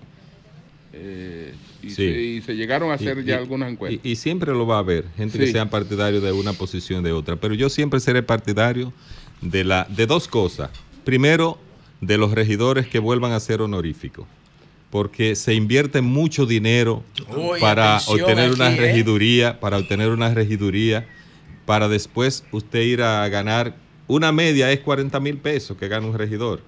Eh, y, Sí. se, y se llegaron a hacer Y- ya y- algunas encuestas. Y, y siempre lo va a haber, gente que Sí. sean partidarios de una posición de otra. Pero yo siempre seré partidario de, la, de dos cosas. Primero, de los regidores que vuelvan a ser honoríficos. Porque se invierte mucho dinero Uy, para obtener una ¿eh? regiduría, para obtener una regiduría, para después usted ir a ganar, una media es 40 mil pesos que gana un regidor.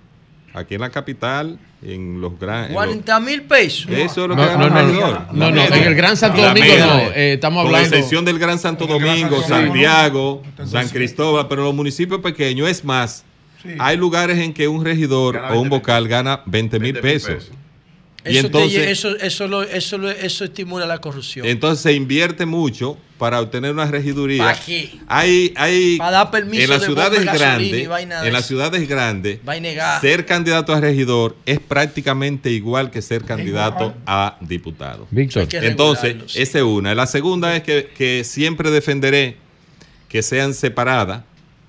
Aquí en la capital, en los grandes... 40 mil pesos. Eso es lo No, que gana no, un no, regidor. no, La no, en el Gran Santo La Domingo media. no, eh, estamos Con hablando- excepción del Gran Santo Domingo, Santo Domingo. Santiago, Entonces, San. Cristóbal, pero los municipios pequeños es más. Sí. Hay lugares en que un regidor o un 20 mil vocal gana 20 mil 20 mil pesos. Y Eso, te entonces, eso, eso, lo- eso, lo- eso estimula la corrupción. entonces se invierte mucho para obtener una regiduría. ¿Pa' qué? Hay, hay Pa' dar permiso en las de ciudades grandes, en las ciudades grandes, Va a negar. ser candidato a regidor es prácticamente igual que ser candidato a diputado. Víctor. Entonces, sí. esa es una. La segunda es que, que siempre defenderé que sean separadas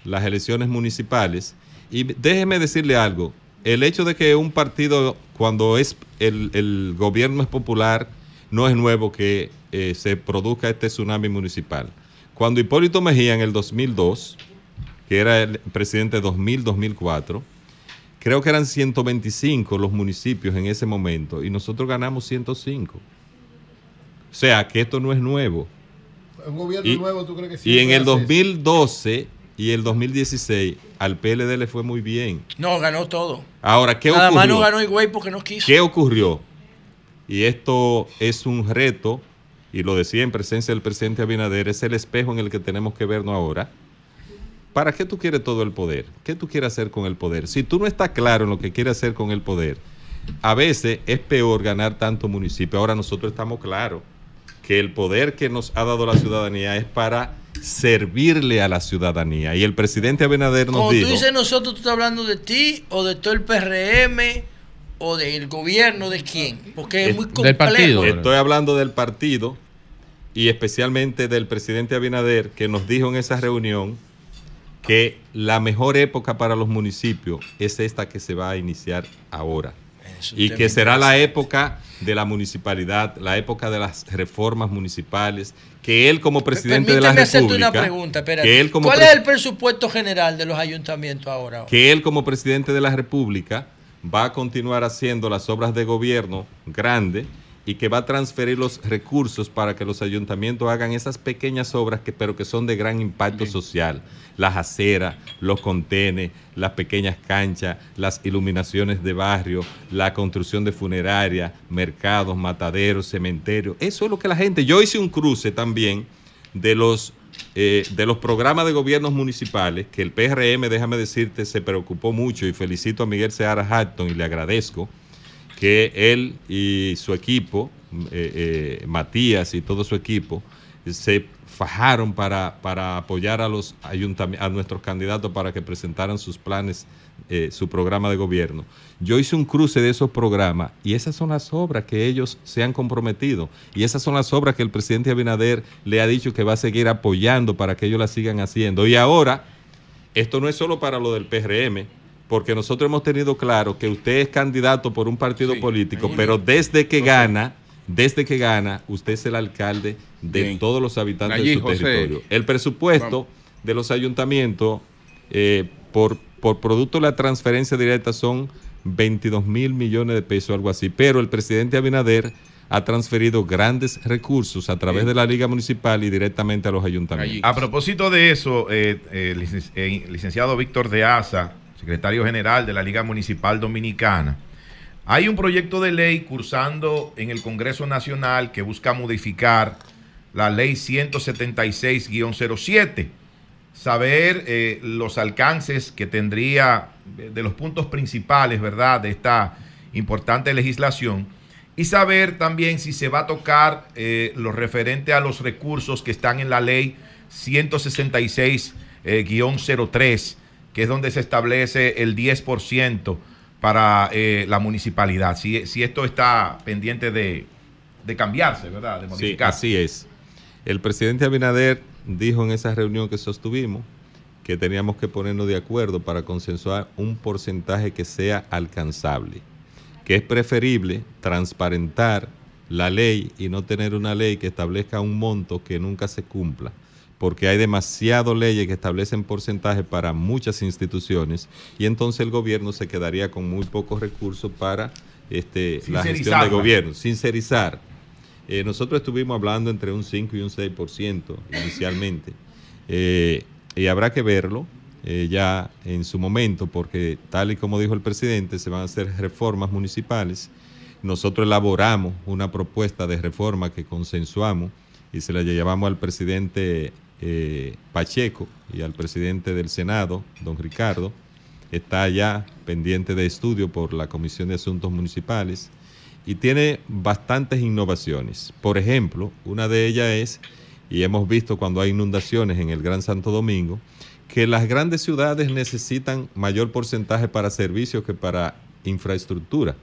las elecciones municipales. Y déjeme decirle algo. El hecho de que un partido, cuando es el, el gobierno es popular, no es nuevo que eh, se produzca este tsunami municipal. Cuando Hipólito Mejía en el 2002, que era el presidente 2000-2004, creo que eran 125 los municipios en ese momento y nosotros ganamos 105. O sea, que esto no es nuevo. Un gobierno Y, nuevo, ¿tú crees que y en el hace eso? 2012 y el 2016 al PLD le fue muy bien. No, ganó todo. Ahora, ¿qué Nada más no ocurrió? ganó el güey porque no quiso. ¿Qué ocurrió? Y esto es un reto, y lo decía en presencia del presidente Abinader, es el espejo en el que tenemos que vernos ahora. ¿Para qué tú quieres todo el poder? ¿Qué tú quieres hacer con el poder? Si tú no estás claro en lo que quieres hacer con el poder, a veces es peor ganar tanto municipio. Ahora nosotros estamos claros que el poder que nos ha dado la ciudadanía es para servirle a la ciudadanía. Y el presidente Abinader nos Cuando dijo... tú dices nosotros, ¿tú estás hablando de ti o de todo el PRM o del gobierno de quién? Porque es Es- muy del complejo. partido. Estoy hablando del partido y especialmente del presidente Abinader que nos dijo en esa reunión que la mejor época para los municipios es esta que se va a iniciar ahora. Y que será la época de la municipalidad, la época de las reformas municipales, que él como presidente de la hacerte República, una pregunta, espérate. que él como ¿Cuál es el presupuesto general de los ayuntamientos ahora? que él como presidente de la República va a continuar haciendo las obras de gobierno grandes y que va a transferir los recursos para que los ayuntamientos hagan esas pequeñas obras que pero que son de gran impacto social, las aceras, los contenes, las pequeñas canchas, las iluminaciones de barrio, la construcción de funerarias, mercados, mataderos, cementerios. Eso es lo que la gente. Yo hice un cruce también de los eh, de los programas de gobiernos municipales, que el PRM, déjame decirte, se preocupó mucho y felicito a Miguel Seara Hatton y le agradezco que él y su equipo, eh, eh, Matías y todo su equipo, se fajaron para, para apoyar a los a nuestros candidatos para que presentaran sus planes, eh, su programa de gobierno. Yo hice un cruce de esos programas y esas son las obras que ellos se han comprometido y esas son las obras que el presidente Abinader le ha dicho que va a seguir apoyando para que ellos las sigan haciendo. Y ahora, esto no es solo para lo del PRM, porque nosotros hemos tenido claro que usted es candidato por un partido político, pero desde que gana, desde que gana, usted es el alcalde de Bien. todos los habitantes Nayib, de su José. territorio. El presupuesto de los ayuntamientos eh, por, por producto de la transferencia directa son 22 mil millones de pesos, algo así. Pero el presidente Abinader ha transferido grandes recursos a través de la Liga Municipal y directamente a los ayuntamientos. A propósito de eso, eh, eh, eh, licenciado Víctor de Asa, secretario general de la Liga Municipal Dominicana, hay un proyecto de ley cursando en el Congreso Nacional que busca modificar la ley 176-07, saber eh, los alcances que tendría de los puntos principales, ¿verdad?, de esta importante legislación y saber también si se va a tocar eh, lo referente a los recursos que están en la ley 166-03, que es donde se establece el 10% para eh, la municipalidad. Si, si esto está pendiente de, de cambiarse, ¿verdad? De Sí, modificarse. así es. El presidente Abinader dijo en esa reunión que sostuvimos que teníamos que ponernos de acuerdo para consensuar un porcentaje que sea alcanzable, que es preferible transparentar la ley y no tener una ley que establezca un monto que nunca se cumpla, porque hay demasiadas leyes que establecen porcentajes para muchas instituciones y entonces el gobierno se quedaría con muy pocos recursos para este, la gestión de Sincerizarla. gobierno, sincerizar. Eh, nosotros estuvimos hablando entre un 5 y un 6% inicialmente. Eh, y habrá que verlo eh, ya en su momento, porque tal y como dijo el presidente, se van a hacer reformas municipales. Nosotros elaboramos una propuesta de reforma que consensuamos y se la llevamos al presidente eh, Pacheco y al presidente del Senado, don Ricardo. Está ya pendiente de estudio por la Comisión de Asuntos Municipales y tiene bastantes innovaciones. Por ejemplo, una de ellas es, y hemos visto cuando hay inundaciones en el Gran Santo Domingo, que las grandes ciudades necesitan mayor porcentaje para servicios que para infraestructura,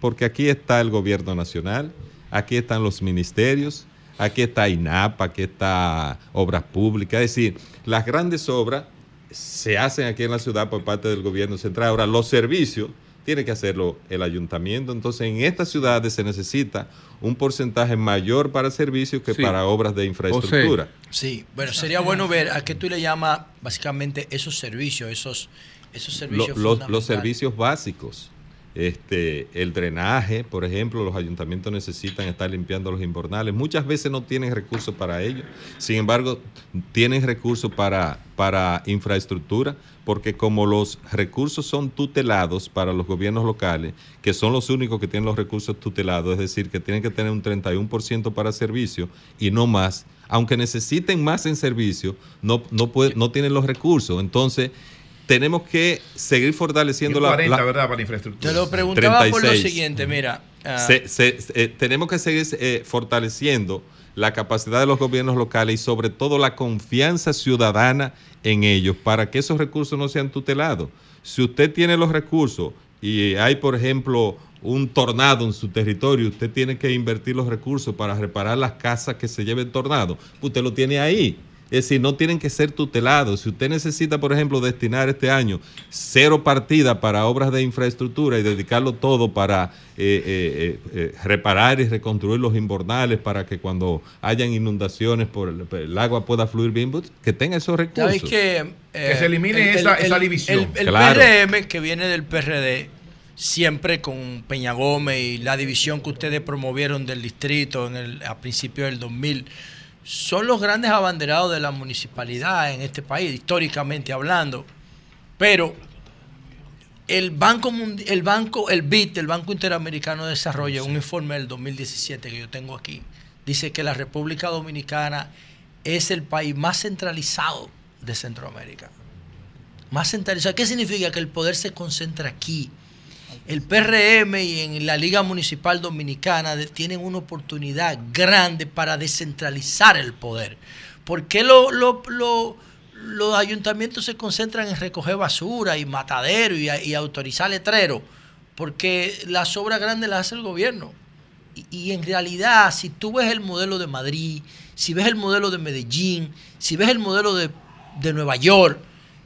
porque aquí está el gobierno nacional, aquí están los ministerios, aquí está INAPA, aquí está Obras Públicas, es decir, las grandes obras se hacen aquí en la ciudad por parte del gobierno central. Ahora, los servicios tiene que hacerlo el ayuntamiento. Entonces, en estas ciudades se necesita un porcentaje mayor para servicios que Sí. para obras de infraestructura. Sí, bueno, sería bueno ver a qué tú le llamas básicamente esos servicios, esos, esos Lo- servicios los, servicios básicos. Este, el drenaje, por ejemplo, los ayuntamientos necesitan estar limpiando los invernales. Muchas veces no tienen recursos para ello. Sin embargo, tienen recursos para, para infraestructura, porque como los recursos son tutelados para los gobiernos locales, que son los únicos que tienen los recursos tutelados, es decir, que tienen que tener un 31% para servicio y no más, aunque necesiten más en servicio, no, no, no tienen los recursos. Entonces, tenemos que seguir fortaleciendo Y un la, 40, la- ¿verdad? Para infraestructura. Te lo preguntaba por lo 36. siguiente, mira. ah, Se- se- eh, tenemos que seguir eh, fortaleciendo la capacidad de los gobiernos locales y sobre todo la confianza ciudadana en ellos para que esos recursos no sean tutelados. Si usted tiene los recursos y hay, por ejemplo, un tornado en su territorio, usted tiene que invertir los recursos para reparar las casas que se lleve el tornado, usted lo tiene ahí. Es decir, no tienen que ser tutelados. Si usted necesita, por ejemplo, destinar este año cero partida para obras de infraestructura y dedicarlo todo para eh, eh, eh, reparar y reconstruir los invernales para que cuando hayan inundaciones por el, el agua pueda fluir bien, pues, que tenga esos recursos. ¿Sabéis que, eh, Que se elimine esa- esa división. El, el Claro. PRM que viene del PRD, siempre con Peña Gómez y la división que ustedes promovieron del distrito en el, a principios del 2000, son los grandes abanderados de la municipalidad en este país, históricamente hablando. Pero el Banco el Banco, el BID, el Banco Interamericano de Desarrollo, un informe del 2017 que yo tengo aquí, dice que la República Dominicana es el país más centralizado de Centroamérica. Más centralizado. ¿Qué significa? Que el poder se concentra aquí. El PRM y en la Liga Municipal Dominicana tienen una oportunidad grande para descentralizar el poder. ¿Por qué lo- lo- lo- los ayuntamientos se concentran en recoger basura y matadero y, y autorizar letreros? Porque las obras grandes las hace el gobierno. Y, y en realidad, si tú ves el modelo de Madrid, si ves el modelo de Medellín, si ves el modelo de, de Nueva York,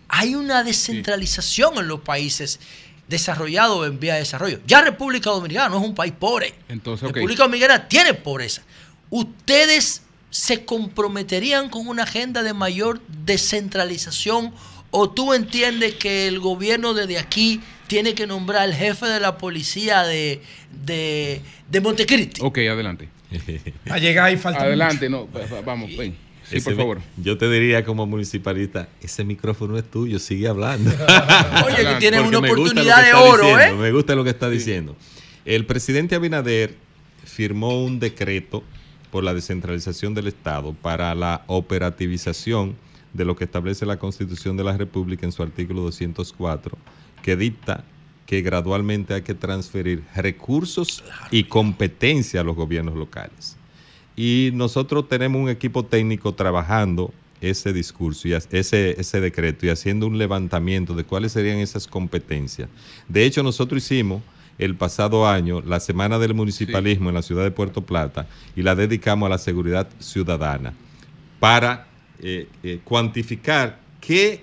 hay una descentralización en los países desarrollados en vía de desarrollo. Ya República Dominicana no es un país pobre. Entonces. República Dominicana tiene pobreza. ¿Ustedes se comprometerían con una agenda de mayor descentralización o tú entiendes que el gobierno desde aquí tiene que nombrar al jefe de la policía de, de, de Montecristi? Ok, adelante. <laughs> A llegar y falta Adelante, no, va- va- vamos, ven. Sí, Ese por favor. Yo te diría como municipalista, ese micrófono es tuyo, sigue hablando. <laughs> Oye, que tienes Porque una oportunidad de oro, diciendo, ¿eh? Me gusta lo que está diciendo. El presidente Abinader firmó un decreto por la descentralización del Estado para la operativización de lo que establece la Constitución de la República en su artículo 204, que dicta que gradualmente hay que transferir recursos y competencia a los gobiernos locales. Y nosotros tenemos un equipo técnico trabajando ese discurso y ese, ese decreto y haciendo un levantamiento de cuáles serían esas competencias. De hecho, nosotros hicimos el pasado año la Semana del Municipalismo en la ciudad de Puerto Plata y la dedicamos a la seguridad ciudadana para eh, eh, cuantificar qué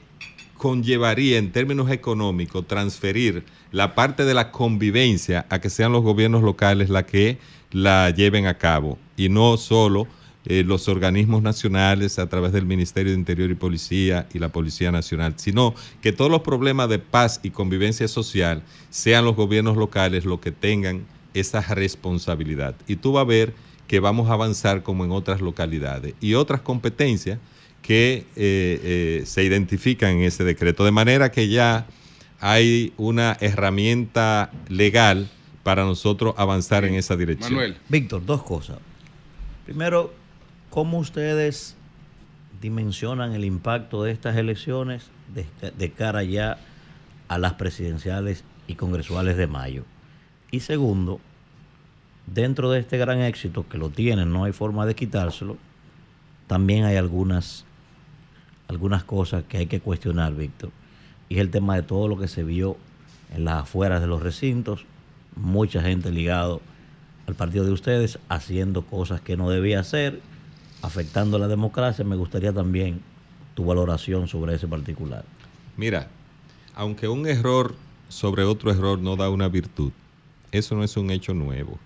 conllevaría en términos económicos transferir la parte de la convivencia a que sean los gobiernos locales la que la lleven a cabo y no solo eh, los organismos nacionales a través del Ministerio de Interior y Policía y la Policía Nacional, sino que todos los problemas de paz y convivencia social sean los gobiernos locales los que tengan esa responsabilidad. Y tú vas a ver que vamos a avanzar como en otras localidades y otras competencias que eh, eh, se identifican en ese decreto. De manera que ya hay una herramienta legal para nosotros avanzar en esa dirección. Víctor, dos cosas. Primero, ¿cómo ustedes dimensionan el impacto de estas elecciones de, de cara ya a las presidenciales y congresuales de mayo? Y segundo, dentro de este gran éxito que lo tienen, no hay forma de quitárselo, también hay algunas, algunas cosas que hay que cuestionar, Víctor. Y es el tema de todo lo que se vio en las afueras de los recintos, mucha gente ligado al partido de ustedes haciendo cosas que no debía hacer, afectando la democracia. Me gustaría también tu valoración sobre ese particular. Mira, aunque un error sobre otro error no da una virtud, eso no es un hecho nuevo.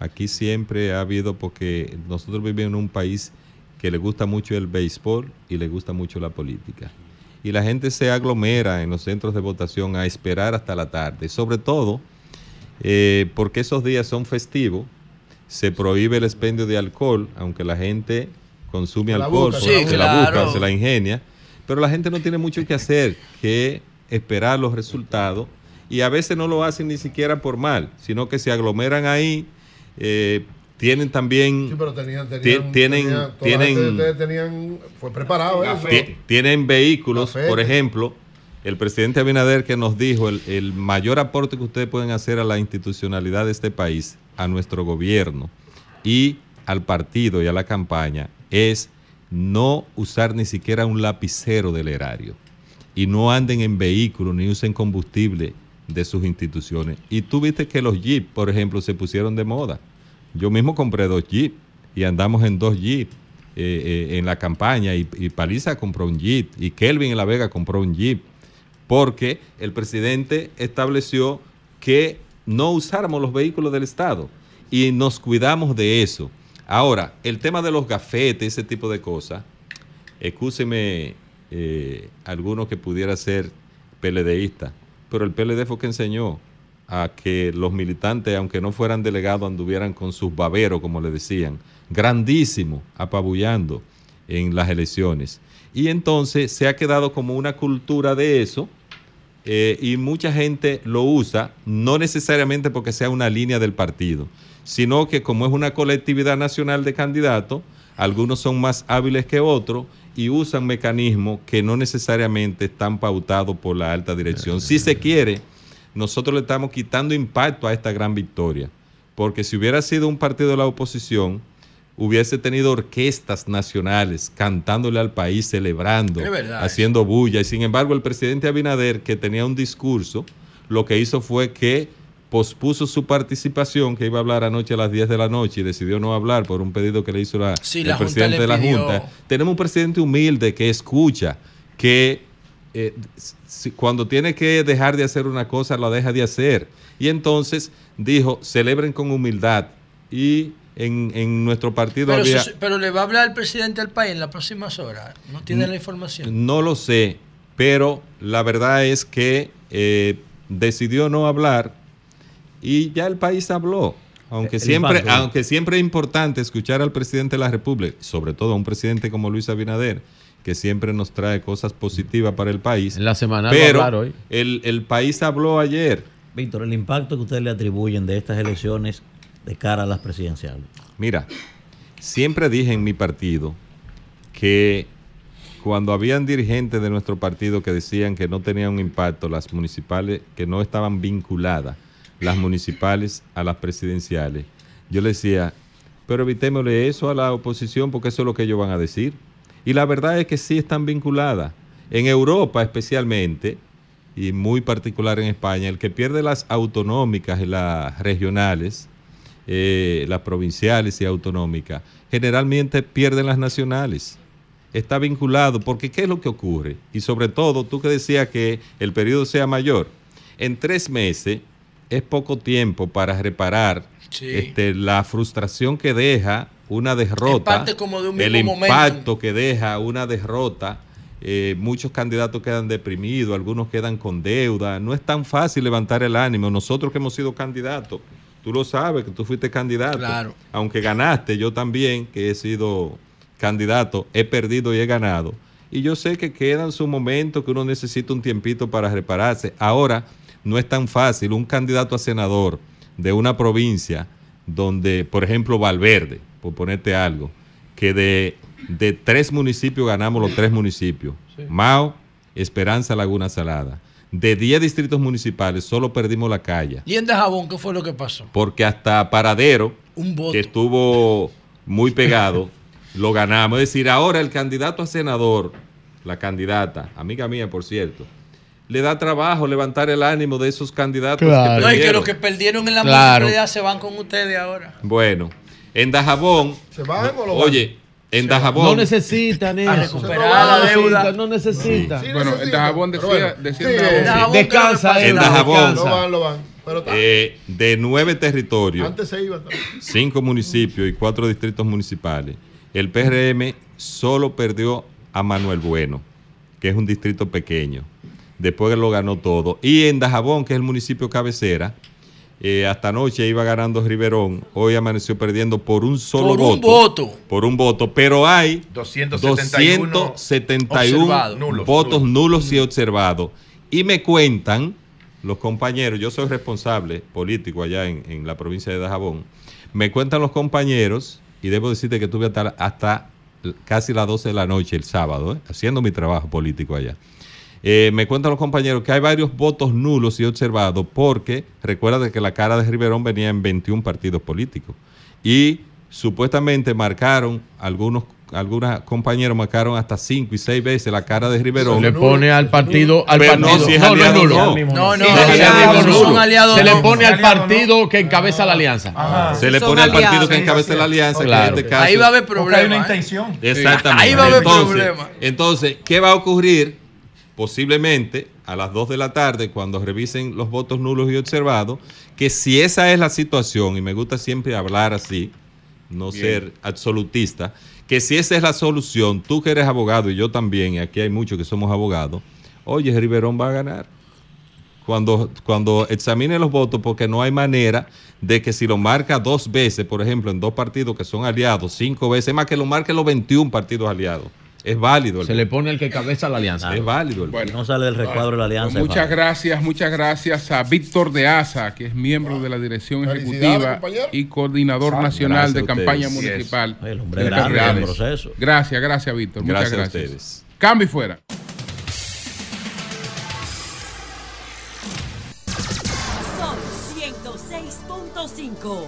Aquí siempre ha habido, porque nosotros vivimos en un país que le gusta mucho el béisbol y le gusta mucho la política. Y la gente se aglomera en los centros de votación a esperar hasta la tarde. Sobre todo eh, porque esos días son festivos, se prohíbe el expendio de alcohol, aunque la gente consume la alcohol, busca, se, se la la busca. se la ingenia, pero la gente no tiene mucho que hacer que esperar los resultados y a veces no lo hacen ni siquiera por mal, sino que se aglomeran ahí, eh, tienen también... Sí, pero tenían, tenían, tienen, tenían, tienen, fue preparado eso. Ti- Tienen vehículos, por ejemplo, el presidente Abinader que nos dijo el, el mayor aporte que ustedes pueden hacer a la institucionalidad de este país, a nuestro gobierno y al partido y a la campaña es no usar ni siquiera un lapicero del erario y no anden en vehículos ni usen combustible de sus instituciones. Y tú viste que los Jeep, por ejemplo, se pusieron de moda. Yo mismo compré dos Jeep y andamos en dos Jeep. eh, eh, en la campaña y, y Paliza compró un Jeep y Kelvin en La Vega compró un Jeep porque el presidente estableció que no usáramos los vehículos del Estado y nos cuidamos de eso. Ahora, el tema de los gafetes, ese tipo de cosas, excúseme eh, alguno que pudiera ser PLDista, pero el PLD fue que enseñó a que los militantes, aunque no fueran delegados, anduvieran con sus baberos, como le decían, grandísimo, apabullando en las elecciones. Y entonces se ha quedado como una cultura de eso, eh, y mucha gente lo usa, no necesariamente porque sea una línea del partido, sino que como es una colectividad nacional de candidatos, algunos son más hábiles que otros y usan mecanismos que no necesariamente están pautados por la alta dirección. Si se quiere, nosotros le estamos quitando impacto a esta gran victoria, porque si hubiera sido un partido de la oposición, hubiese tenido orquestas nacionales cantándole al país, celebrando, haciendo bulla. Y sin embargo, el presidente Abinader, que tenía un discurso, lo que hizo fue que pospuso su participación, que iba a hablar anoche a las 10 de la noche y decidió no hablar por un pedido que le hizo la, Sí, el la presidente de la pidió- Junta. Tenemos un presidente humilde que escucha, que eh, si- cuando tiene que dejar de hacer una cosa, la deja de hacer. Y entonces dijo, celebren con humildad. Y en, en nuestro partido Pero, había... se- pero le va a hablar el presidente del país en las próximas horas. No tiene la información. No lo sé, pero la verdad es que eh, decidió no hablar y ya el país habló. Aunque El siempre, impacto. aunque siempre es importante escuchar al presidente de la República, sobre todo a un presidente como Luis Abinader, que siempre nos trae cosas positivas para el país. En la semana pero hoy. El, el país habló ayer. Víctor, el impacto que ustedes le atribuyen de estas elecciones de cara a las presidenciales. Mira, siempre dije en mi partido que cuando habían dirigentes de nuestro partido que decían que no tenían un impacto las municipales, que no estaban vinculadas las municipales a las presidenciales, yo le decía, pero evitémosle eso a la oposición porque eso es lo que ellos van a decir. Y la verdad es que sí están vinculadas. En Europa especialmente, y muy particular en España, el que pierde las autonómicas y las regionales, eh, las provinciales y autonómicas, generalmente pierden las nacionales. Está vinculado, porque ¿qué es lo que ocurre? Y sobre todo, tú que decías que el periodo sea mayor, en tres meses es poco tiempo para reparar Sí. este, la frustración que deja una derrota, parte como de un el impacto que deja una derrota. eh, muchos candidatos quedan deprimidos, algunos quedan con deuda. No es tan fácil levantar el ánimo. Nosotros que hemos sido candidatos, tú lo sabes, que tú fuiste candidato. Claro. Aunque ganaste, yo también, que he sido candidato, he perdido y he ganado. Y yo sé que quedan sus momentos que uno necesita un tiempito para repararse. Ahora, no es tan fácil. Un candidato a senador de una provincia donde, por ejemplo, Valverde, por ponerte algo, que de, de tres municipios ganamos los tres municipios. Mao, Esperanza, Laguna Salada. De 10 distritos municipales solo perdimos la calle. ¿Y en Dajabón qué fue lo que pasó? Porque hasta Paradero, Un voto. que estuvo muy pegado, lo ganamos. Es decir, ahora el candidato a senador, la candidata, amiga mía, por cierto, le da trabajo levantar el ánimo de esos candidatos Claro. que No, y que los que perdieron en la Claro. municipalidad se van con ustedes ahora. Bueno, en Dajabón, ¿Se van o lo van? oye, en Dajabón, No necesitan A eso. recuperar no la deuda. No necesitan. Sí, Bueno, el Dajabón decía- bueno, decía sí, en Dajabón. Dajabón, Descansa, ¿qué es En? Dajabón. Lo van, lo van. Pero está- eh, de nueve territorios, antes se iba también. cinco municipios y cuatro distritos municipales, el PRM solo perdió a Manuel Bueno, que es un distrito pequeño. Después lo ganó todo. Y en Dajabón, que es el municipio cabecera, eh, hasta anoche iba ganando Riverón, hoy amaneció perdiendo por un solo Por un voto. voto. Por un voto. Pero hay 271 271 observados. Nulos, votos nulos. nulos y observados. Y me cuentan los compañeros, yo soy responsable político allá en, en la provincia de Dajabón, me cuentan los compañeros, y debo decirte que estuve hasta, hasta casi las 12 de la noche el sábado, ¿eh? haciendo mi trabajo político allá. Eh, me cuentan los compañeros que hay varios votos nulos y observados porque recuerda que la cara de Riverón venía en 21 partidos políticos y supuestamente marcaron algunos algunos compañeros marcaron hasta cinco y seis veces la cara de Riverón. Se le pone al partido, al Pero partido. no, si es no, no es aliado, nulo. no. No, no, Sí, no, es aliado, no nulo. son aliados, Se le pone al partido que encabeza la alianza. Ajá. Se le pone al partido que encabeza la alianza, Claro. que en este caso. Ahí va a haber Porque hay problema. una ¿eh? intención. Exactamente. Ahí va a haber entonces, problema. entonces, ¿qué va a ocurrir? Posiblemente a las 2 de la tarde, cuando revisen los votos nulos y observados, que si esa es la situación, y me gusta siempre hablar así, no ser absolutista, que si esa es la solución, tú que eres abogado y yo también, y aquí hay muchos que somos abogados, oye, Riverón va a ganar. Cuando, cuando examine los votos, porque no hay manera de que si lo marca dos veces, por ejemplo, en dos partidos que son aliados, cinco veces, es más que lo marque los 21 partidos aliados. Es válido. El Se le pone el que encabeza la alianza. Es válido. El Bueno. No sale del recuadro de la alianza. Pues muchas gracias, muchas gracias a Víctor de Asa, que es miembro de la dirección ejecutiva compañero. y coordinador nacional de campaña es. municipal. El hombre grande proceso. Gracias, gracias, Víctor. Muchas Gracias a ustedes. Cambio y fuera. Son 106.5.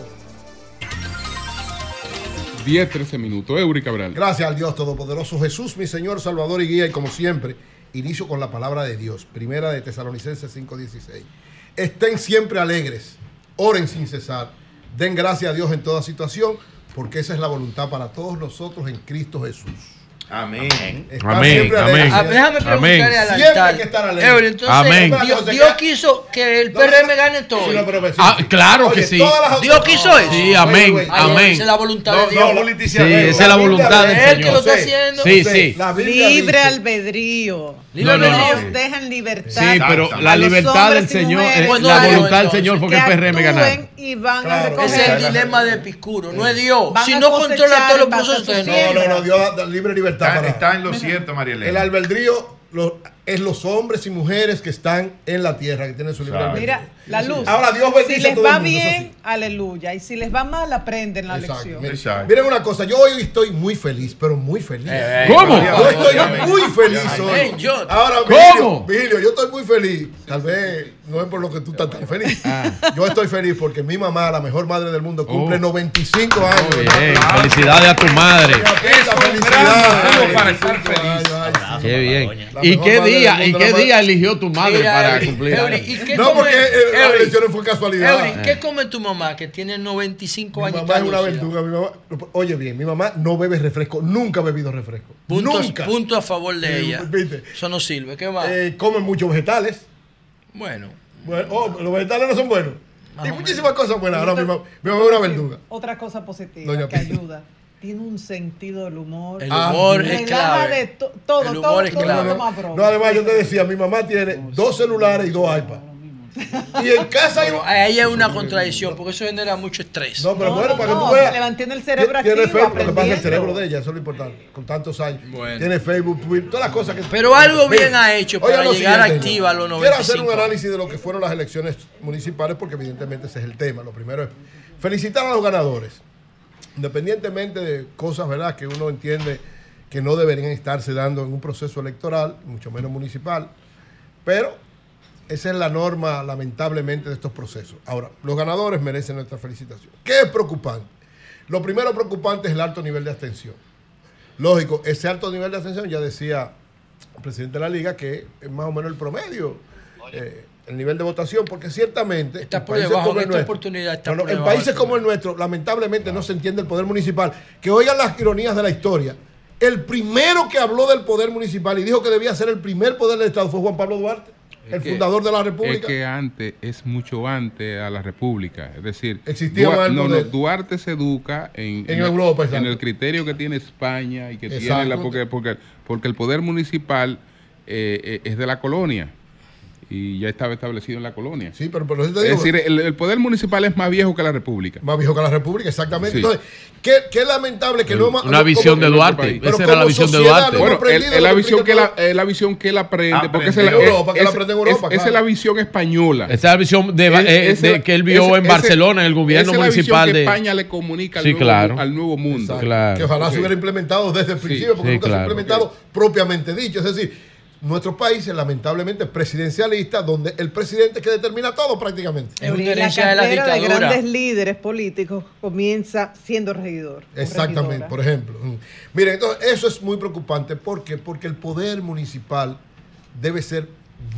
10, 13 minutos. Eury Cabral. Gracias al Dios Todopoderoso, Jesús, mi Señor, Salvador y Guía, y como siempre, inicio con la palabra de Dios, primera de Tesalonicenses 5:16. Estén siempre alegres, oren sin cesar, den gracias a Dios en toda situación, porque esa es la voluntad para todos nosotros en Cristo Jesús. Amén. Amén, amén. Ah, déjame preguntarle al altar. que estar alegre. Eury, entonces, Amén. Dios, Dios quiso que el PRM gane todo. Sí, no, sí, Ah, sí. claro que Oye, sí. todas las Dios quiso eso. Sí, amén, Ay, amén. Esa es la voluntad No, de Dios. no. Sí, esa es La voluntad del dice- Él que lo Señor. está haciendo. Sí, sí. Libre albedrío. No, no, no. dejan libertad. Sí, pero la libertad del Señor, mujeres. eh, Pues la voluntad del Señor fue que el que PRM ganara. actúen y van Claro, a recoger. Ese es el dilema de Epicuro. No es Dios. Van Si no controla todos los en base a procesos, sus ustedes No, no. no, Dios da libre libertad Está, para está en lo cierto, María El albedrío lo- es los hombres y mujeres que están en la tierra, que tienen su libre Claro. Mira, la luz. Ahora Dios bendice si a les el va mundo, bien, aleluya. Y si les va mal, aprenden la Exacto. lección. Miren, Exacto. miren una cosa, yo hoy estoy muy feliz, pero muy feliz. Eh, ¿Cómo? María, Yo estoy muy feliz hoy. Ahora, ¿Cómo? Vigilio, yo estoy muy feliz. Tal vez no es por lo que tú estás tan feliz. Ah. Yo estoy feliz porque mi mamá, la mejor madre del mundo, cumple Oh. 95 años. Bien. Felicidades a tu madre. Felicidades. para estar feliz. Qué bien. ¿Y qué día, y qué día eligió tu madre Mira, para Eury, cumplir? Eury, años? ¿y qué No, come- porque eh, las elecciones fue casualidad. Eury, ¿qué come tu mamá que tiene 95 Mi años? mamá es una aventura. Mi mamá, oye bien, mi mamá no bebe refresco, nunca ha bebido refresco. Puntos, nunca. punto a favor de Eh, ella. ¿viste? Eso no sirve. ¿Qué más? Eh, come muchos vegetales. bueno. Bueno, oh, los vegetales no son buenos. Más y muchísimas cosas buenas. Ahora mi mamá, mi mamá es una verduga. Otra cosa positiva Doña que ayuda. Tiene un sentido del humor. El Ah, humor sí. es clave. de to- todo, El todo, humor es todo clave. lo más broma. No, además yo te decía, mi mamá tiene dos celulares y dos iPads. Y en casa hay un... Bueno, ahí hay una contradicción, porque eso genera mucho estrés. No, pero No, bueno, no, para que no, tú veas. le mantiene el cerebro Tiene activo, Facebook, lo que pasa es el cerebro de ella, eso es lo importante. Con tantos años. Bueno. Tiene Facebook, Twitter, todas las cosas que. Pero algo bien Mira, ha hecho para llegar siguiente, activa a los Quiero hacer 95 un análisis de lo que fueron las elecciones municipales, porque evidentemente ese es el tema. Lo primero es felicitar a los ganadores. Independientemente de cosas, ¿verdad?, que uno entiende que no deberían estarse dando en un proceso electoral, mucho menos municipal. Pero esa es la norma, lamentablemente, de estos procesos. Ahora, los ganadores merecen nuestra felicitación. ¿Qué es preocupante? Lo primero preocupante es el alto nivel de abstención. Lógico, ese alto nivel de abstención, ya decía el presidente de la liga, que es más o menos el promedio, eh, el nivel de votación, porque ciertamente... Está en por países debajo, como en el esta nuestro- oportunidad está no, no, por en países como el nuestro, lamentablemente no se entiende el poder municipal. Que oigan las ironías de la historia. El primero que habló del poder municipal y dijo que debía ser el primer poder del Estado fue Juan Pablo Duarte, Es el que- fundador de la Es República. que antes, es mucho antes a la República. Es decir, Existía Dua- más el no, no. Duarte se educa en, En Europa, en exacto. el criterio que tiene España y que tiene la. Porque, porque, porque el poder municipal eh, eh, es de la colonia y ya estaba establecido en la colonia. Sí, pero por eso te Es digo, decir, el, el poder municipal es más viejo que la República. más viejo que la República, exactamente. Sí. Entonces, qué, qué lamentable que no hemos- Una visión de Duarte. pero Esa era la visión de sociedad Duarte. no Bueno, es, es la visión que la, es la visión que él aprende. Porque esa es la, Aprende en Europa, es- que la aprende en Europa, es- claro. esa es la visión española. Esa es la visión de, Es- eh, esa- de- que él vio en ese- Barcelona, en el gobierno esa es la visión municipal que de España le comunica al, Sí, nuevo, claro. al nuevo mundo. Claro. Que ojalá se hubiera implementado desde el principio, porque nunca se ha implementado propiamente dicho. Es decir, nuestro país es lamentablemente presidencialista, donde el presidente es que determina todo prácticamente. Es una la herencia de la carrera de dictadura. grandes líderes políticos comienza siendo regidor. Exactamente, regidora. por ejemplo. Mm. Miren, entonces eso es muy preocupante. ¿Por qué? Porque el poder municipal debe ser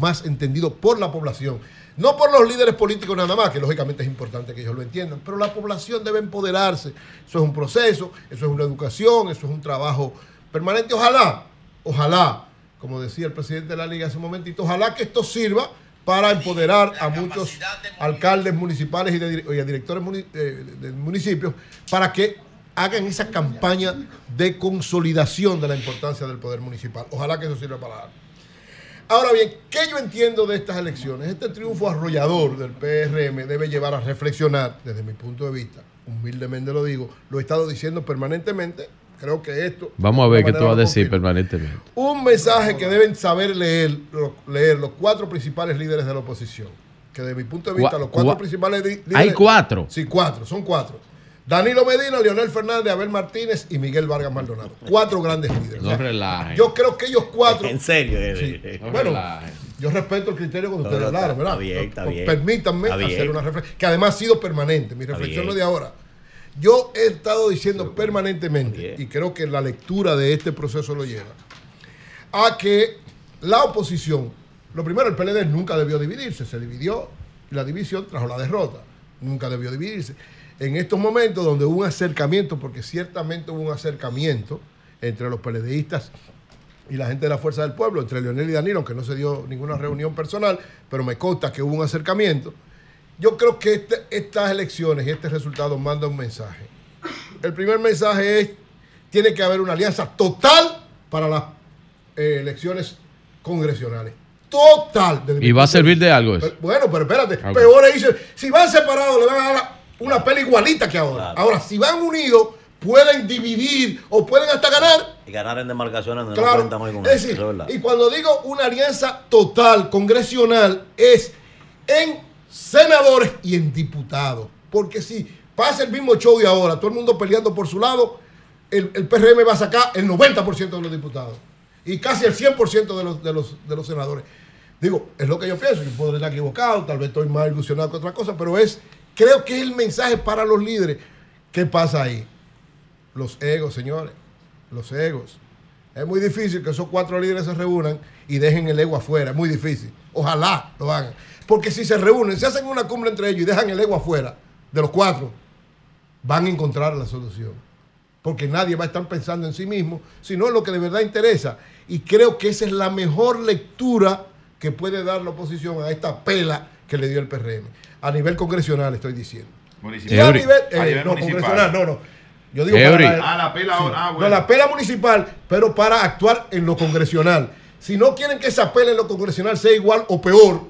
más entendido por la población. No por los líderes políticos nada más, que lógicamente es importante que ellos lo entiendan, pero la población debe empoderarse. Eso es un proceso, eso es una educación, eso es un trabajo permanente. Ojalá, ojalá, como decía el presidente de la liga hace un momentito, ojalá que esto sirva para empoderar a muchos alcaldes municipales y, de, dir- y a directores muni- eh, de municipios para que hagan esa campaña de consolidación de la importancia del poder municipal. Ojalá que eso sirva para algo. Ahora bien, ¿qué yo entiendo de estas elecciones? Este triunfo arrollador del PRM debe llevar a reflexionar, desde mi punto de vista, humildemente lo digo, lo he estado diciendo permanentemente, creo que esto... Vamos a ver qué tú vas a decir permanentemente. Un mensaje que deben saber leer, lo- leer los cuatro principales líderes de la oposición. Que desde mi punto de vista, los cuatro cua- principales líderes. ¿Hay cuatro? Sí, cuatro, son cuatro. Danilo Medina, Leonel Fernández, Abel Martínez y Miguel Vargas Maldonado. Cuatro grandes líderes. No relajen. Yo creo que ellos cuatro. En serio, eh, Sí. eh, No Bueno, relajen. yo respeto el criterio cuando ustedes hablaron, ¿verdad? está bien, está bien. Permítanme Está bien. hacer una reflexión, que además ha sido permanente. Mi reflexión no es de ahora. Yo he estado diciendo permanentemente, y creo que la lectura de este proceso lo lleva, a que la oposición, lo primero, el PLD nunca debió dividirse, se dividió y la división trajo la derrota, nunca debió dividirse. En estos momentos donde hubo un acercamiento, porque ciertamente hubo un acercamiento entre los PLDistas y la gente de la Fuerza del Pueblo, entre Leonel y Danilo, aunque no se dio ninguna reunión personal, pero me consta que hubo un acercamiento. Yo creo que este- estas elecciones y este resultado manda un mensaje. El primer mensaje es, tiene que haber una alianza total para las eh, elecciones congresionales. Total. ¿Y va a servir de algo eso? Pero- bueno, pero espérate. Peor es, dice, si van separados le van a dar una pela igualita que ahora. Ahora, si van unidos, pueden dividir o pueden hasta ganar Y ganar en demarcaciones donde no Claro, muy con es decir, eso es verdad. y cuando digo una alianza total congresional es en senadores y en diputados. Porque si pasa el mismo show de ahora, todo el mundo peleando por su lado, el, el PRM va a sacar el 90% de los diputados y casi el 100% de los, de, los, de los senadores. Digo, es lo que yo pienso, yo puedo estar equivocado, tal vez estoy más ilusionado que otra cosa, pero es, creo que es el mensaje para los líderes. ¿Qué pasa ahí? Los egos, señores, los egos. Es muy difícil que esos cuatro líderes se reúnan y dejen el ego afuera. Es muy difícil. Ojalá lo hagan. Porque si se reúnen, se hacen una cumbre entre ellos y dejan el ego afuera de los cuatro, van a encontrar la solución. Porque nadie va a estar pensando en sí mismo, sino en lo que de verdad interesa. Y creo que esa es la mejor lectura que puede dar la oposición a esta pela que le dio el PRM. A nivel congresional, estoy diciendo. Municipal. Y a nivel, eh, A nivel no, municipal. congresional, no, no. Yo digo Eury. para Ah, la pela ahora. Ah, no, la pela municipal, pero para actuar en lo congresional. Si no quieren que esa pela en lo congresional sea igual o peor,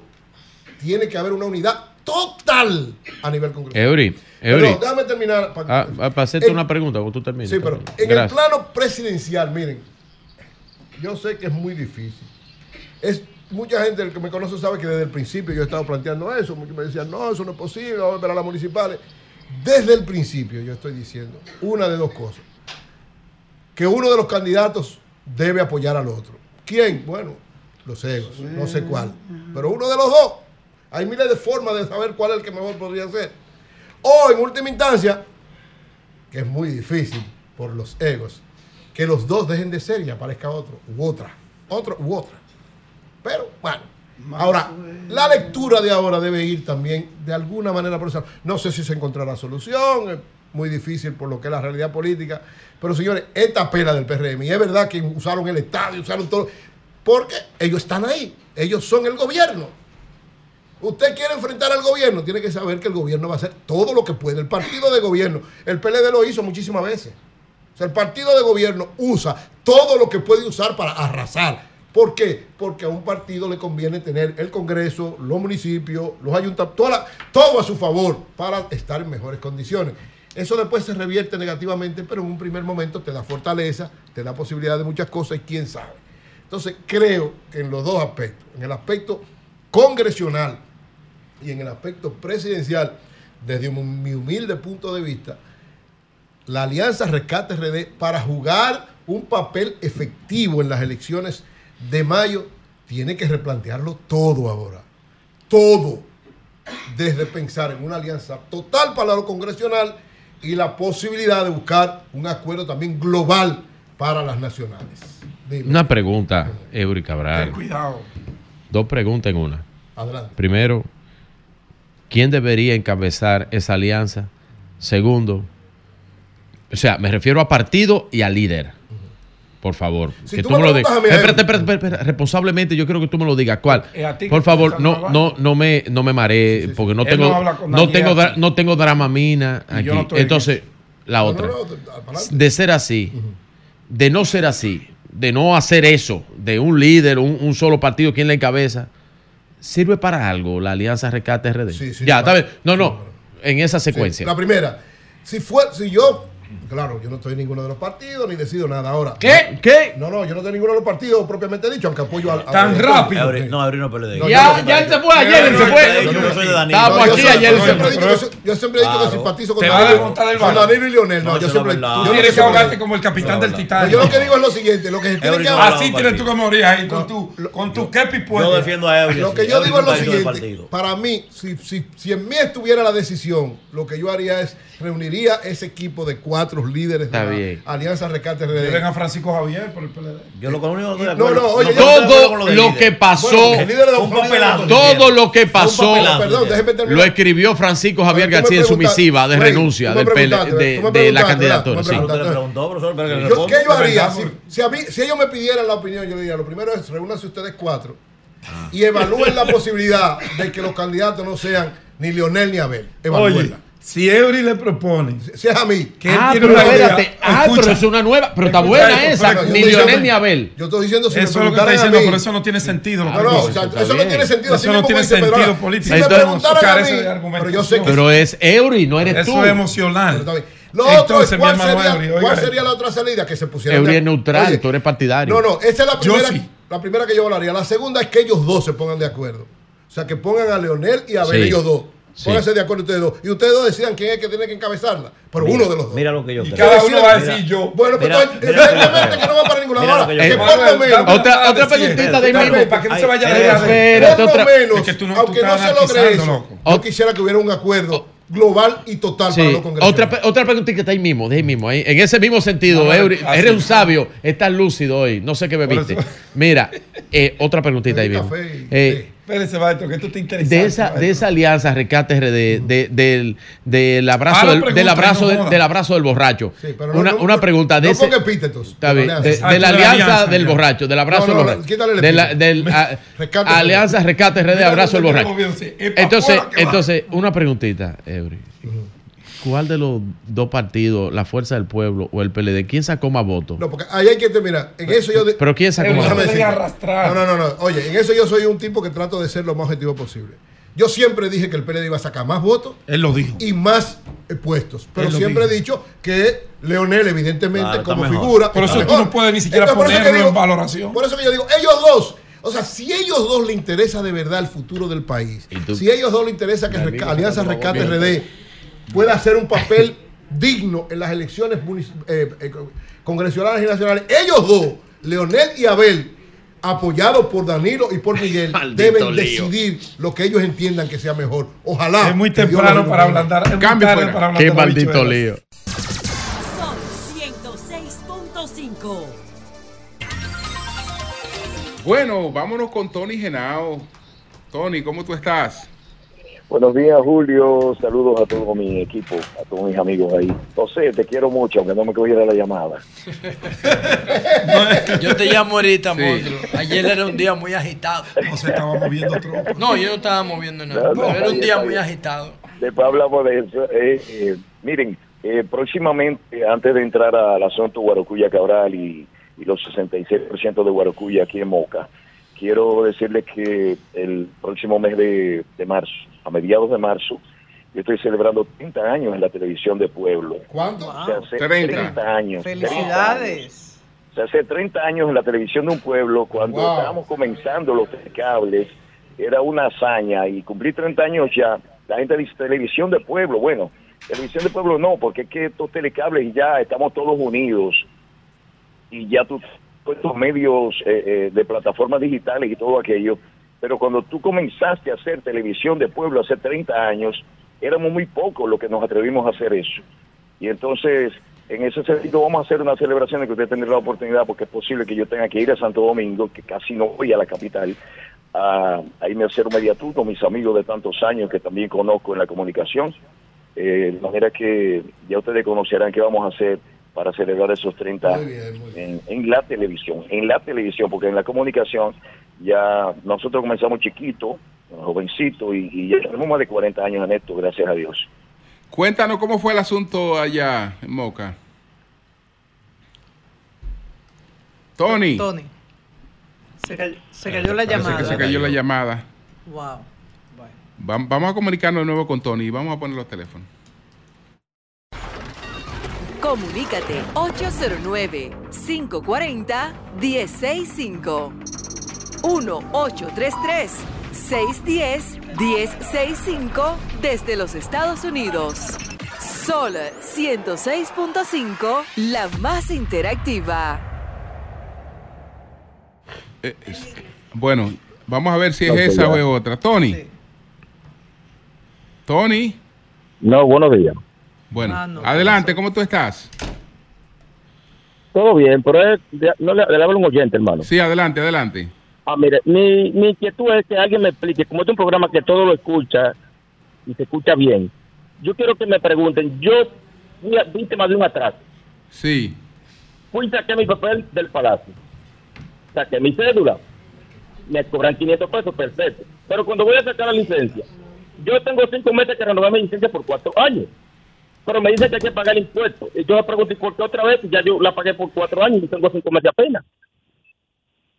tiene que haber una unidad total a nivel congresional. Eury, Pero Eury. déjame terminar. pa- Ah, ah, para hacerte una pregunta cuando tú termines. Sí, pero en el plano presidencial, miren, yo sé que es muy difícil. Es mucha gente el que me conoce sabe que desde el principio yo he estado planteando eso. Muchos me decían, no, eso no es posible, vamos a ver a las municipales. Desde el principio yo estoy diciendo una de dos cosas. Que uno de los candidatos debe apoyar al otro. ¿Quién? Bueno, los egos, no sé cuál. Pero uno de los dos. Hay miles de formas de saber cuál es el que mejor podría ser. O en última instancia, que es muy difícil por los egos, que los dos dejen de ser y aparezca otro u otra, otro u otra. Pero bueno, ahora, la lectura de ahora debe ir también de alguna manera por eso. No sé si se encontrará solución, es muy difícil por lo que es la realidad política, pero señores, esta pela del PRM, y es verdad que usaron el estadio, usaron todo, porque ellos están ahí, ellos son el gobierno. Usted quiere enfrentar al gobierno, tiene que saber que el gobierno va a hacer todo lo que puede. El partido de gobierno, el PLD lo hizo muchísimas veces. O sea, el partido de gobierno usa todo lo que puede usar para arrasar. ¿Por qué? Porque a un partido le conviene tener el Congreso, los municipios, los ayuntamientos, todo a su favor para estar en mejores condiciones. Eso después se revierte negativamente, pero en un primer momento te da fortaleza, te da posibilidad de muchas cosas y quién sabe. Entonces creo que en los dos aspectos, en el aspecto congresional y en el aspecto presidencial, desde mi humilde punto de vista, la Alianza Rescate RD para jugar un papel efectivo en las elecciones de mayo tiene que replantearlo todo ahora. Todo. Desde pensar en una alianza total para lo congresional y la posibilidad de buscar un acuerdo también global para las nacionales. Dime. Una pregunta, Eury Cabral. Ten cuidado. Dos preguntas en una. Adelante. Primero, ¿quién debería encabezar esa alianza? Segundo, o sea, me refiero a partido y a líder. Por favor, Si que tú tú me me lo digas. Espérate, espérate, espérate, responsablemente yo quiero que tú me lo digas. ¿Cuál? Eh, Por favor, no, no, no me, no me mareé, porque no Él tengo, no no tengo, dra- no tengo dramamina aquí. no Entonces, la otra. De ser así, de no ser así, de no hacer eso, de un líder, un, un solo partido, quien la encabeza, ¿sirve para algo la Alianza Rescate RD? Sí, sí, ya, está bien. No, no, en esa secuencia. La primera, si fue, si yo, claro, yo no estoy en ninguno de los partidos ni decido nada ahora. ¿Qué? ¿Qué? No, no, yo no estoy en ninguno de los partidos propiamente dicho, aunque apoyo al. Tan rápido. Abri- no, abrir no. No, Ya, yo- ya él se fue ayer, él se Yo fue. no soy de Danilo. Yo aquí siempre- ayer. yo siempre he dicho que Pero- soy- yo siempre he dicho que simpatizo con Te va a Danilo, con. Danilo y Lionel. No, yo siempre. yo Tú tienes que ahogarte como el capitán del Titanic. yo lo que digo es lo siguiente, lo que se tiene que habla. Así tienes tú que morir ahí con tu, con tu kepi Yo puesto. defiendo a Eury. Lo que yo digo es lo siguiente, para mí, si, si, si en mí estuviera la decisión, lo que yo haría es reuniría ese equipo de cuatro líderes Está de la bien. Alianza Rescate Lleven RD. a Francisco Javier por el PLD. Yo lo único que No, no, oye, Todo lo que pasó, Bueno, el líder de los Un líderes de papelazo. los- todo lo que pasó, papelazo. Perdón, déjeme terminar. lo escribió Francisco Javier García en su misiva de renuncia del de, la candidatura. ¿Qué yo haría? Si, si, a mí, si ellos me pidieran la opinión, yo le diría, lo primero es reúnanse ustedes cuatro y evalúen la posibilidad de que los candidatos no sean ni Leonel ni Abel. Oye, Evalúenla. Si Eury le propone Si es a mí. que él Ah, tiene pero una idea. Ah, escucha, pero es una nueva. Pero está buena esto, esa. Pero Ni Lionel ni Abel. Yo estoy diciendo si Eso me es lo que está diciendo, por eso no tiene sentido. lo que No, no, o sea, eso no tiene sentido. Eso así no tiene sentido Pedro. político. Si me Entonces, preguntaran a mí, pero argumentación. yo sé que Pero es Eury, no eres tú. Eso es emocional. Pero. Lo otro es Entonces, mi cuál, hermano sería, Eury, cuál sería la otra salida que se pusieran. Eury es neutral, Oye, tú eres partidario. No, no, esa es la primera, la primera que yo hablaría. La segunda es que ellos dos se pongan de acuerdo. O sea, que pongan a Leonel y a Abel, ellos dos. Sí. Pónganse de acuerdo ustedes dos. Y ustedes dos decidan quién es que tiene que encabezarla. Pero Mira, uno de los dos. Mira lo que yo Y creo. cada uno va a decir yo. Bueno, pues que yo evidentemente que no va para ningún lado. Mira lo Ahora, que por lo menos. Otra, preguntita de mismo. Para que no se Ay, vaya ay, de la espérate, Por lo menos, aunque no se logre eso, yo quisiera que hubiera un acuerdo global y total Sí, para los congresos. otra, otra preguntita que está ahí mismo, de ahí mismo. ahí. En ese mismo sentido, Eury, así. eres un sabio, estás lúcido hoy. No sé qué bebiste. Mira, eh, otra preguntita ahí mismo. Eh, Espérese, maestro, que esto está interesante. de esa, de esa alianza Rescate RD, de, del, del abrazo, Ahora del, pregunta, del abrazo, no del, abrazo del borracho. Sí, pero no- una, no- una pregunta de no ese. ponga epítetos. Está bien, de la de, alianza. Ah, de la de alianza alianza, del borracho, del abrazo No, no, del borracho. quítale el De la- epíteto. del, a- Rescate alianza Rescate RD, Mira abrazo del borracho. Entonces, entonces, una preguntita, Eury. ¿Cuál de los dos partidos, la Fuerza del Pueblo o el PLD, quién sacó más votos? No, porque ahí hay que terminar. En eso yo. de- Pero quién sacó más votos? No, no, no, no. Oye, en eso yo soy un tipo que trato de ser lo más objetivo posible. Yo siempre dije que el PLD iba a sacar más votos Él lo dijo. y más eh, puestos. Pero siempre he dicho que Leonel, evidentemente, Claro, como mejor. figura. Por eso tú no puedes ni siquiera Entonces, ponerlo en valoración. Por eso que yo digo, ellos dos. O sea, si ellos dos le interesa de verdad el futuro del país, si ellos dos le interesa que Alianza Rescate. RD pueda hacer un papel <laughs> digno en las elecciones eh, eh, congresionales y nacionales, ellos dos, Leonel y Abel, apoyados por Danilo y por Miguel, deben lío. decidir lo que ellos entiendan que sea mejor. Ojalá. Es muy temprano para ablandar. Es muy Cambio tarde fuera. para ablandar Qué maldito lío. Sol 106.5. Bueno, vámonos con Tony Genao. Tony, ¿cómo tú estás? Buenos días, Julio. Saludos a todo mi equipo, a todos mis amigos ahí. José, te quiero mucho, aunque no me cogiera la llamada. <laughs> Yo te llamo ahorita, Sí. monstruo. Ayer era un día muy agitado. No se estaba moviendo tronco. No, yo no estaba moviendo nada. No, era un día muy agitado. Después hablamos de eso. Eh, eh, miren, eh, próximamente, antes de entrar al asunto Guarocuya Cabral y, y los 66% de Guarocuya aquí en Moca, quiero decirles que el próximo mes de, de marzo, a mediados de marzo, yo estoy celebrando 30 años en la televisión de Pueblo. ¿Cuánto? O sea, hace 30. 30 años. 30 años. Felicidades. O sea, hace 30 años en la televisión de un pueblo, cuando Wow. estábamos comenzando los cables, era una hazaña y cumplí 30 años ya. La gente dice televisión de pueblo. Bueno, televisión de pueblo no, porque es que estos telecables ya estamos todos unidos y ya tú estos medios eh, eh, de plataformas digitales y todo aquello, pero cuando tú comenzaste a hacer televisión de pueblo hace 30 años, éramos muy pocos los que nos atrevimos a hacer eso. Y entonces, en ese sentido, vamos a hacer una celebración de que usted tendrá la oportunidad, porque es posible que yo tenga que ir a Santo Domingo, que casi no voy a la capital, a, irme a hacer un mediatuto, mis amigos de tantos años que también conozco en la comunicación. Eh, de manera que ya ustedes conocerán qué vamos a hacer para celebrar esos 30 En, en la televisión, en la televisión, porque en la comunicación ya nosotros comenzamos chiquito, jovencito, y, y ya tenemos más de 40 años en esto, gracias a Dios. Cuéntanos cómo fue el asunto allá en Moca. Tony. Tony. Se cayó, se cayó la Parece llamada. que se cayó la llamada. Wow. Vam- Vamos a comunicarnos de nuevo con Tony. Vamos a poner los teléfonos. Comunícate 809-540-1065. 1-833-610-1065 desde los Estados Unidos. Sol 106.5, la más interactiva. Eh, es- bueno, vamos a ver si es esa o es otra. Tony. Tony. No, buenos días. Bueno, Ah, no, adelante, ¿cómo tú estás? Todo bien, pero es, no le, le hablo a un oyente, hermano. Sí, adelante, adelante. Ah, mire, mi, mi inquietud es que alguien me explique, como este es un programa que todo lo escucha y se escucha bien, yo quiero que me pregunten, yo fui a- víctima de un atraso, Sí. fui y saqué mi papel del palacio, saqué mi cédula, me cobran 500 pesos, perfecto, pero cuando voy a sacar la licencia, yo tengo cinco meses que renovar mi licencia por cuatro años, pero me dicen que hay que pagar impuestos, y yo me pregunto, ¿y por qué otra vez? Ya yo la pagué por cuatro años y tengo cinco meses apenas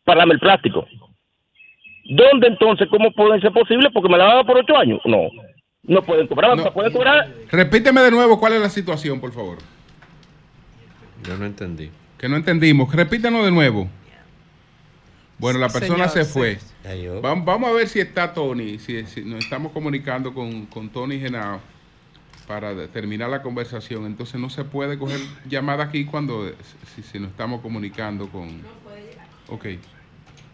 para darme el plástico. ¿Dónde entonces? ¿Cómo puede ser posible? Porque me la daba por ocho años. No, no pueden cobrar. No. pueden cobrar. Repíteme de nuevo cuál es la situación, por favor. Yo no entendí. Que no entendimos. Repítanos de nuevo. Bueno, la persona Señor, se fue. Vam- Vamos a ver si está Tony, si, si nos estamos comunicando con, con Tony Genao para terminar la conversación. Entonces no se puede coger llamada aquí cuando si, si nos estamos comunicando con... Ok.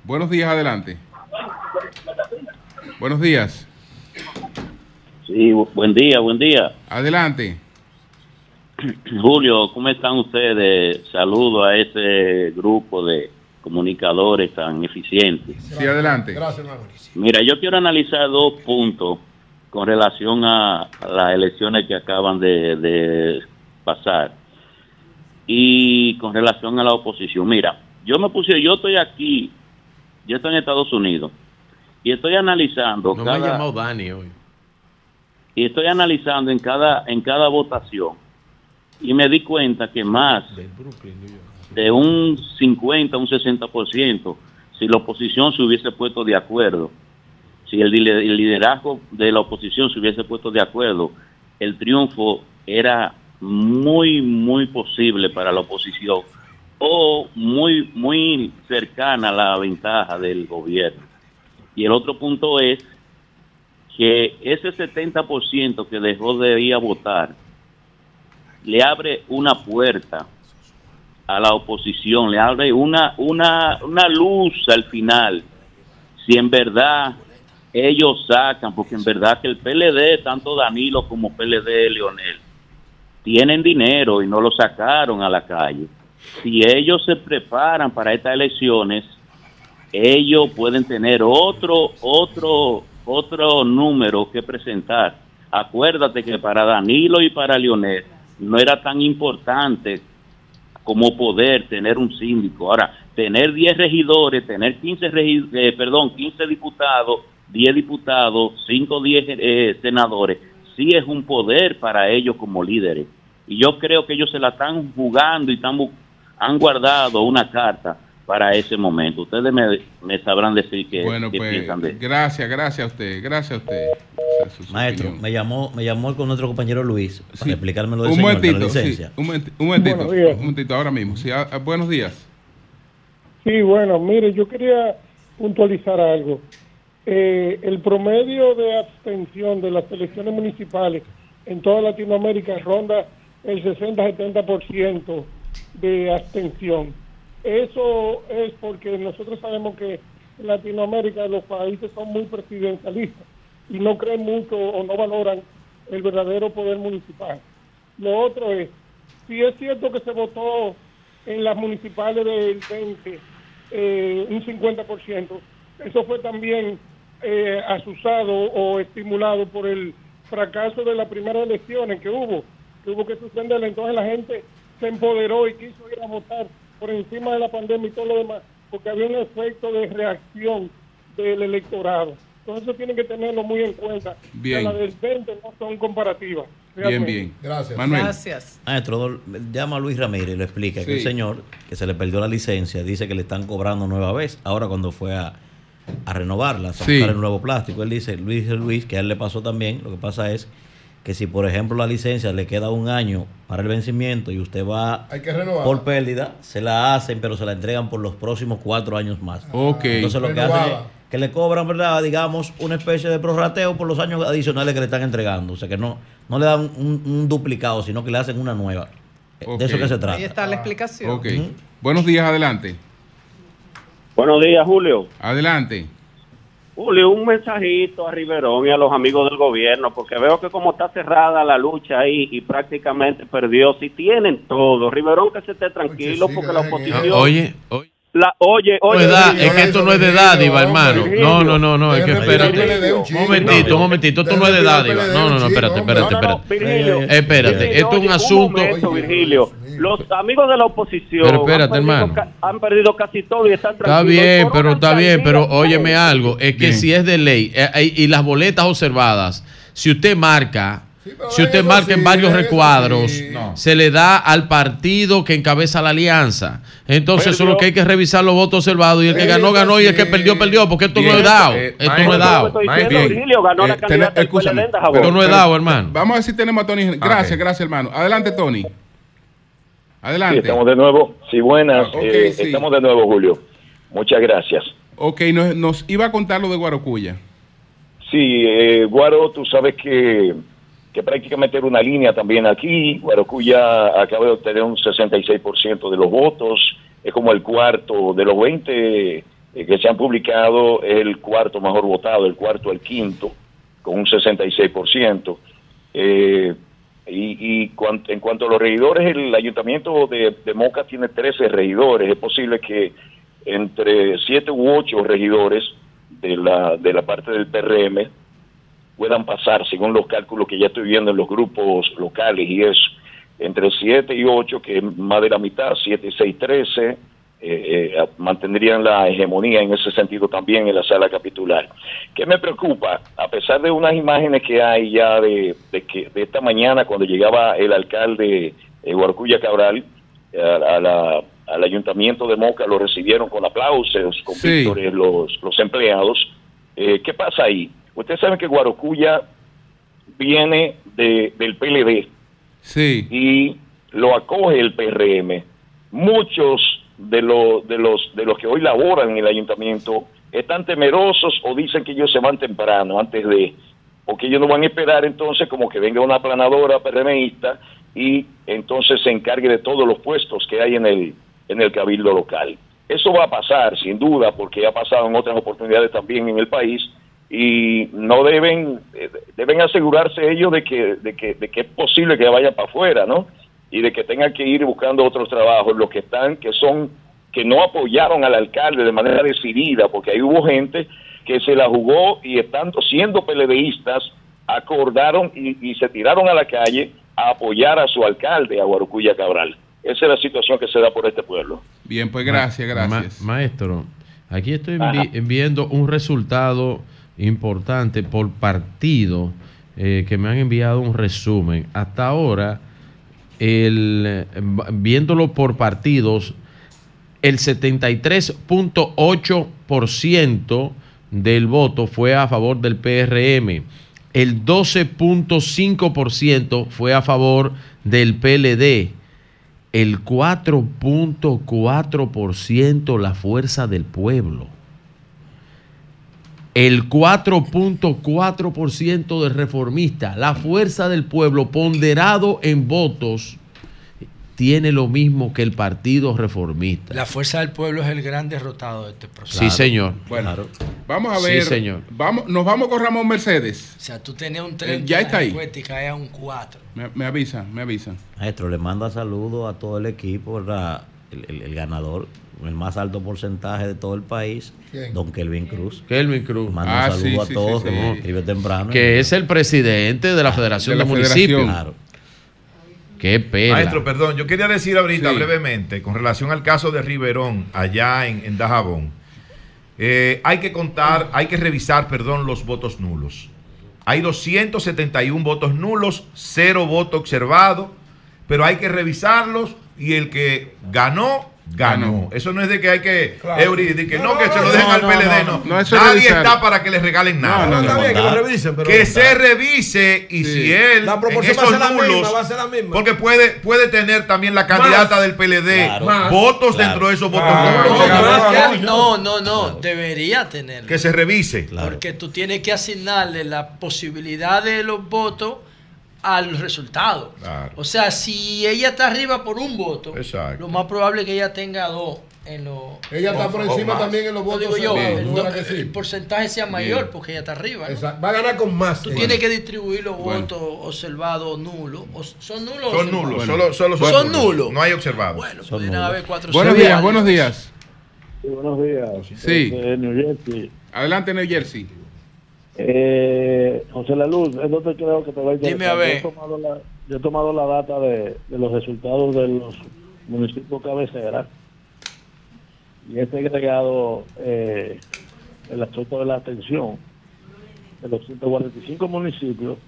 Buenos días, adelante. Buenos días. Sí, bu- buen día, buen día. Adelante. <clears throat> Julio, ¿cómo están ustedes? Saludo a ese grupo de comunicadores tan eficientes. Sí, adelante. Gracias. Mira, yo quiero analizar dos puntos con relación a, a las elecciones que acaban de, de pasar y con relación a la oposición. Mira, yo me puse, yo estoy aquí, yo estoy en Estados Unidos y estoy analizando No me ha llamado Dani hoy. y estoy analizando en cada en cada votación y me di cuenta que más de un 50 un 60% si la oposición se hubiese puesto de acuerdo si el, lider- el liderazgo de la oposición se hubiese puesto de acuerdo el triunfo era muy muy posible para la oposición o muy muy cercana a la ventaja del gobierno y el otro punto es que ese 70% que dejó de ir a votar le abre una puerta a la oposición, le abre una, una, una luz al final. Si en verdad ellos sacan, porque en verdad que el PLD, tanto Danilo como PLD Leonel, tienen dinero y no lo sacaron a la calle. Si ellos se preparan para estas elecciones, ellos pueden tener otro, otro, otro número que presentar. Acuérdate que para Danilo y para Leonel no era tan importante como poder tener un síndico. Ahora, tener 10 regidores, tener 15, regi- eh, perdón, 15 diputados, 10 diputados, 5 o 10 eh, senadores, sí es un poder para ellos como líderes. Y yo creo que ellos se la están jugando y están, han guardado una carta para ese momento. Ustedes me, me sabrán decir qué, Bueno, qué pues piensan de gracias, gracias a usted, gracias a usted. Maestro, opinión. me llamó, me llamó con otro compañero Luis para Sí. explicarme lo del un señor de la momentito, sí, licencia. un, momenti- un momentito, Buenos días. un momentito, ahora mismo. Sí, buenos días. Sí, bueno, mire, yo quería puntualizar algo. Eh, el promedio de abstención de las elecciones municipales en toda Latinoamérica ronda el 60-70% de abstención. Eso es porque nosotros sabemos que en Latinoamérica los países son muy presidencialistas y no creen mucho o no valoran el verdadero poder municipal. Lo otro es, si es cierto que se votó en las municipales del 20 eh, un 50%, eso fue también eh, asusado o estimulado por el fracaso de las primeras elecciones que hubo, que hubo que suspenderla. Entonces la gente se empoderó y quiso ir a votar por encima de la pandemia y todo lo demás, porque había un efecto de reacción del electorado. Entonces eso tienen que tenerlo muy en cuenta. Bien. Las del 20 no son comparativas. Bien, bien. Gracias. Manuel. Maestro, do- llama a Luis Ramírez y le explica que Sí. un señor que se le perdió la licencia dice que le están cobrando nueva vez. Ahora cuando fue a, a renovarla, a Sí. sacar el nuevo plástico, él dice, Luis dice Luis, que a él le pasó también. Lo que pasa es que si por ejemplo la licencia le queda un año para el vencimiento y usted va Hay que renovar. por pérdida, se la hacen, pero se la entregan por los próximos cuatro años más. Ok. Entonces lo que hacen es que le cobran, ¿verdad? Digamos, una especie de prorrateo por los años adicionales que le están entregando. O sea que no, no le dan un, un duplicado, sino que le hacen una nueva. De eso que se trata. Ahí está la explicación. Ok. Buenos días, adelante. Buenos días, Julio. Adelante. Julio, un mensajito a Riverón y a los amigos del gobierno, porque veo que como está cerrada la lucha ahí y prácticamente perdió, si tienen todo, Riverón que se esté tranquilo porque la oposición... Oye, oye. La, oye, No es que esto no es de dádiva, hermano. No, no, no, no, es que espérate. Un momentito, un momentito, esto no es de dádiva. No, no, no, espérate, espérate, espérate. Espérate, esto es un asunto. Virgilio. Los amigos de la oposición Pero espérate, han, perdido, hermano. ca- han perdido casi todo y están Está bien, pero está bien, pero óyeme algo, es que Bien. si es de ley eh, eh, y las boletas observadas, si usted marca, si usted marca en sí, varios recuadros, sí. No. se le da al partido que encabeza la alianza. Entonces, eso es lo que hay que revisar los votos observados y el que ganó, ganó y el que perdió, perdió, porque esto no es dado. Eh, Esto no es dado. Eh. Pero no es dado, hermano. Vamos a ver si tenemos a Tony. Gracias, gracias, hermano. Adelante, Tony. Sí, Adelante. estamos de nuevo. Sí, buenas. Ah, eh, sí. Estamos de nuevo, Julio. Muchas gracias. Ok, nos, nos iba a contar lo de Guarocuya. Sí, eh, Guaro, tú sabes que, que prácticamente era una línea también aquí. Guarocuya acaba de obtener un 66% de los votos. Es como el cuarto de los 20 eh, que se han publicado, es el cuarto mejor votado, el cuarto, el quinto, con un 66%. Eh, y y cuan- en cuanto a los regidores, el ayuntamiento de, de Moca tiene 13 regidores. Es posible que entre 7 u 8 regidores de la, de la parte del PRM puedan pasar, según los cálculos que ya estoy viendo en los grupos locales, y es entre 7 y 8, que es más de la mitad, 7, 6, 13, eh, eh, mantendrían la hegemonía en ese sentido también en la sala capitular. ¿Qué me preocupa? A pesar de unas imágenes que hay ya de, de que de esta mañana cuando llegaba el alcalde eh, Guarcuya Cabral eh, a, a la- al ayuntamiento de Moca, lo recibieron con aplausos, con Sí. víctores los, los empleados. Eh, ¿Qué pasa ahí? Ustedes saben que Guarocuya viene de, del PLD Sí. y lo acoge el PRM. Muchos de, los de, los, de los que hoy laboran en el ayuntamiento están temerosos o dicen que ellos se van temprano antes de, o que ellos no van a esperar entonces como que venga una planadora PRMista y entonces se encargue de todos los puestos que hay en el, en el cabildo local. Eso va a pasar, sin duda, porque ha pasado en otras oportunidades también en el país y no deben eh, deben asegurarse ellos de que, de que de que es posible que vayan para afuera, ¿no? Y de que tengan que ir buscando otros trabajos, los que están que son que no apoyaron al alcalde de manera decidida, porque ahí hubo gente que se la jugó y estando siendo PLDistas acordaron y, y se tiraron a la calle a apoyar a su alcalde, a Guarocuya Cabral. Esa es la situación que se da por este pueblo. Bien, pues gracias, gracias. Ma- maestro, aquí estoy vi- viendo un resultado importante por partido eh, que me han enviado un resumen. Hasta ahora, viéndolo por partidos, el 73.8% del voto fue a favor del PRM. El 12.5% fue a favor del PLD. El 4.4% la fuerza del pueblo. El 4.4% del reformista, la fuerza del pueblo ponderado en votos tiene lo mismo que el Partido Reformista. La fuerza del pueblo es el gran derrotado de este proceso. Sí, señor. Bueno, vamos a Sí, ver. señor. Vamos, nos vamos con Ramón Mercedes. O sea, tú tenías un Eh, 30 ya está ahí. y cae a un 4. Me, me avisan, me avisan. Maestro, le manda saludos a todo el equipo, ¿verdad? El, el- el ganador, el más alto porcentaje de todo el país, ¿Quién? don Kelvin Cruz. Kelvin Cruz. Manda Ah, saludos sí, a todos, sí, que sí. nos escribe temprano. Que es el presidente de la Federación de Municipios. Claro. Qué pena. Maestro, perdón, yo quería decir ahorita Sí. brevemente con relación al caso de Riverón allá en, en Dajabón. Eh, hay que contar, hay que revisar, perdón, los votos nulos. Hay 271 votos nulos, cero voto observado, pero hay que revisarlos y el que ganó, ganó. Eso no es de que hay que, Claro. Eury, de que no, No, que se lo dejen no, al PLD, no, Nadie revisar. está para que le regalen nada. No, no, está bien que lo revisen, pero que se revise y Sí. si él La proporción en va a esos ser la nulos, misma, va a ser la misma. porque puede puede tener también la candidata Más. del PLD Claro. Más. votos Claro. dentro de esos votos Claro. nulos. Claro. No, no, no, no, debería tenerlo. que se revise. Claro. Porque tú tienes que asignarle la posibilidad de los votos al resultado. Claro. O sea, si ella está arriba por un voto, Exacto. lo más probable es que ella tenga dos en los... Ella está por encima más. también en los votos. digo yo, el, ¿no do- era que sí? el porcentaje sea mayor porque ella está arriba. Va a ganar con más. Tú ella. tienes que distribuir los Bueno. votos observados nulos. O- ¿Son nulos? o Son nulos, solo, solo son, Son nulos. No hay observados. Bueno, Son pudieran nulos. haber cuatro Buenos días, buenos días. Sí, buenos días. Sí. New Jersey. Adelante, New Jersey. Eh, José La Luz, es donde creo que te a. Dime ver. Yo he tomado la, yo he tomado la data de, de los resultados de los municipios cabecera y he agregado eh, el asunto de la atención de los 145 municipios.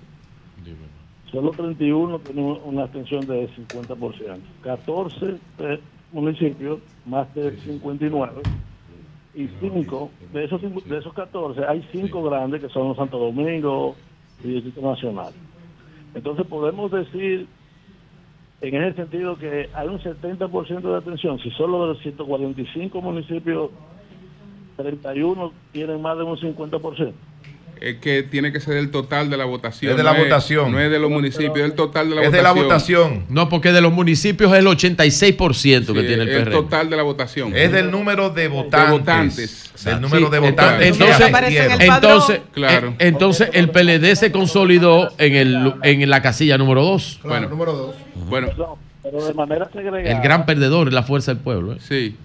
Solo 31 tienen una abstención de 50%. 14 eh, municipios, más de 59 y cinco, de esos, de esos 14, hay cinco grandes que son Santo Domingo y Distrito Nacional. Entonces podemos decir, en ese sentido, que hay un 70% de atención. Si solo de los 145 municipios, 31 tienen más de un 50%. Es que tiene que ser el total de la votación. Es de la no votación. No es de los municipios, es el total de la Es de votación. la votación. No, porque de los municipios es el 86% que Sí, tiene el el PRM. total de la votación. Es del número de votantes. votantes. Del número Sí, de votantes. Entonces, que el entonces, Claro. eh, entonces el PLD se consolidó en, el, en la casilla número 2. Claro, Bueno. número dos. Bueno, No, pero de manera segregada. El gran perdedor es la fuerza del pueblo. ¿eh? sí.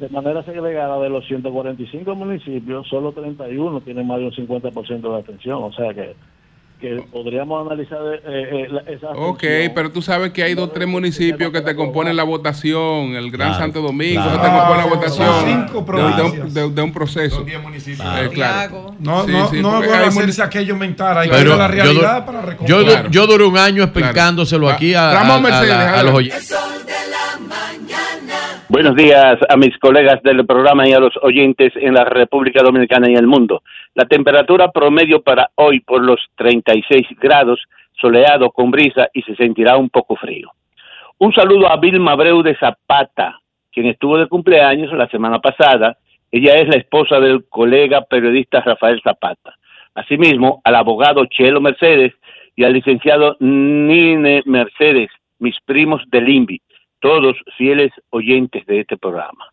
De manera segregada de los 145 municipios, solo 31 tienen más de un 50% de atención. O sea que, que podríamos analizar eh, eh, la- esa Ok, pero tú sabes que hay dos o tres municipios que te componen la votación. El Gran Claro, Santo Domingo claro. se te compone la Son votación. cinco de- de, provincias. un, de- de un proceso. Son 10 municipios. Eh, claro. No, Sí, no, sí, no porque es bueno hay hacerse aquello mental. Hay que ver la yo realidad du- para Yo, reconocer. du- Claro. yo duré un año explicándoselo Claro. aquí a, Ramón a- a Mercedes, la- a los adelante. oyentes. Buenos días a mis colegas del programa y a los oyentes en la República Dominicana y el mundo. La temperatura promedio para hoy por los 36 grados, soleado con brisa y se sentirá un poco frío. Un saludo a Vilma Abreu de Zapata, quien estuvo de cumpleaños la semana pasada. Ella es la esposa del colega periodista Rafael Zapata. Asimismo, al abogado Chelo Mercedes y al licenciado Nine Mercedes, mis primos del INVI, todos fieles oyentes de este programa.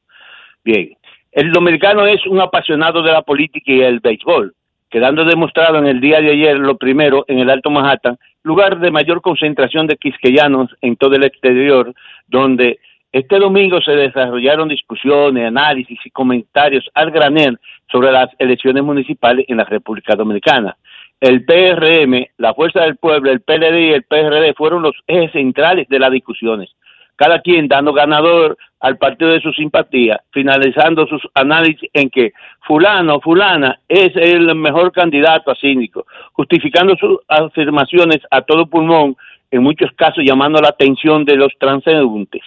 Bien, el dominicano es un apasionado de la política y el béisbol, quedando demostrado en el día de ayer lo primero en el Alto Manhattan, lugar de mayor concentración de quisqueyanos en todo el exterior, donde este domingo se desarrollaron discusiones, análisis y comentarios al granel sobre las elecciones municipales en la República Dominicana. El PRM, la Fuerza del Pueblo, el PLD y el PRD fueron los ejes centrales de las discusiones cada quien dando ganador al partido de su simpatía, finalizando sus análisis en que fulano, fulana es el mejor candidato a síndico, justificando sus afirmaciones a todo pulmón, en muchos casos llamando la atención de los transeúntes.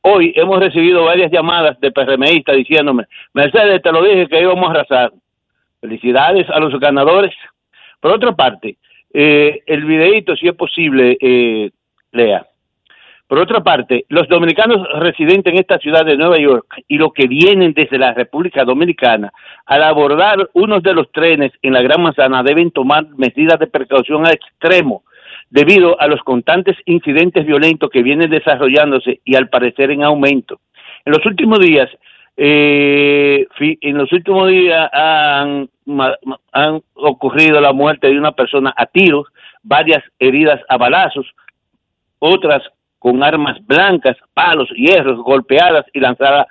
Hoy hemos recibido varias llamadas de PRMistas diciéndome, Mercedes, te lo dije que íbamos a arrasar. Felicidades a los ganadores. Por otra parte, eh, el videíto, si es posible, eh, lea. Por otra parte, los dominicanos residentes en esta ciudad de Nueva York y los que vienen desde la República Dominicana, al abordar unos de los trenes en la Gran Manzana, deben tomar medidas de precaución al extremo, debido a los constantes incidentes violentos que vienen desarrollándose y al parecer en aumento. En los últimos días, eh, en los últimos días han, han ocurrido la muerte de una persona a tiros, varias heridas a balazos, otras con armas blancas, palos, hierros, golpeadas y lanzadas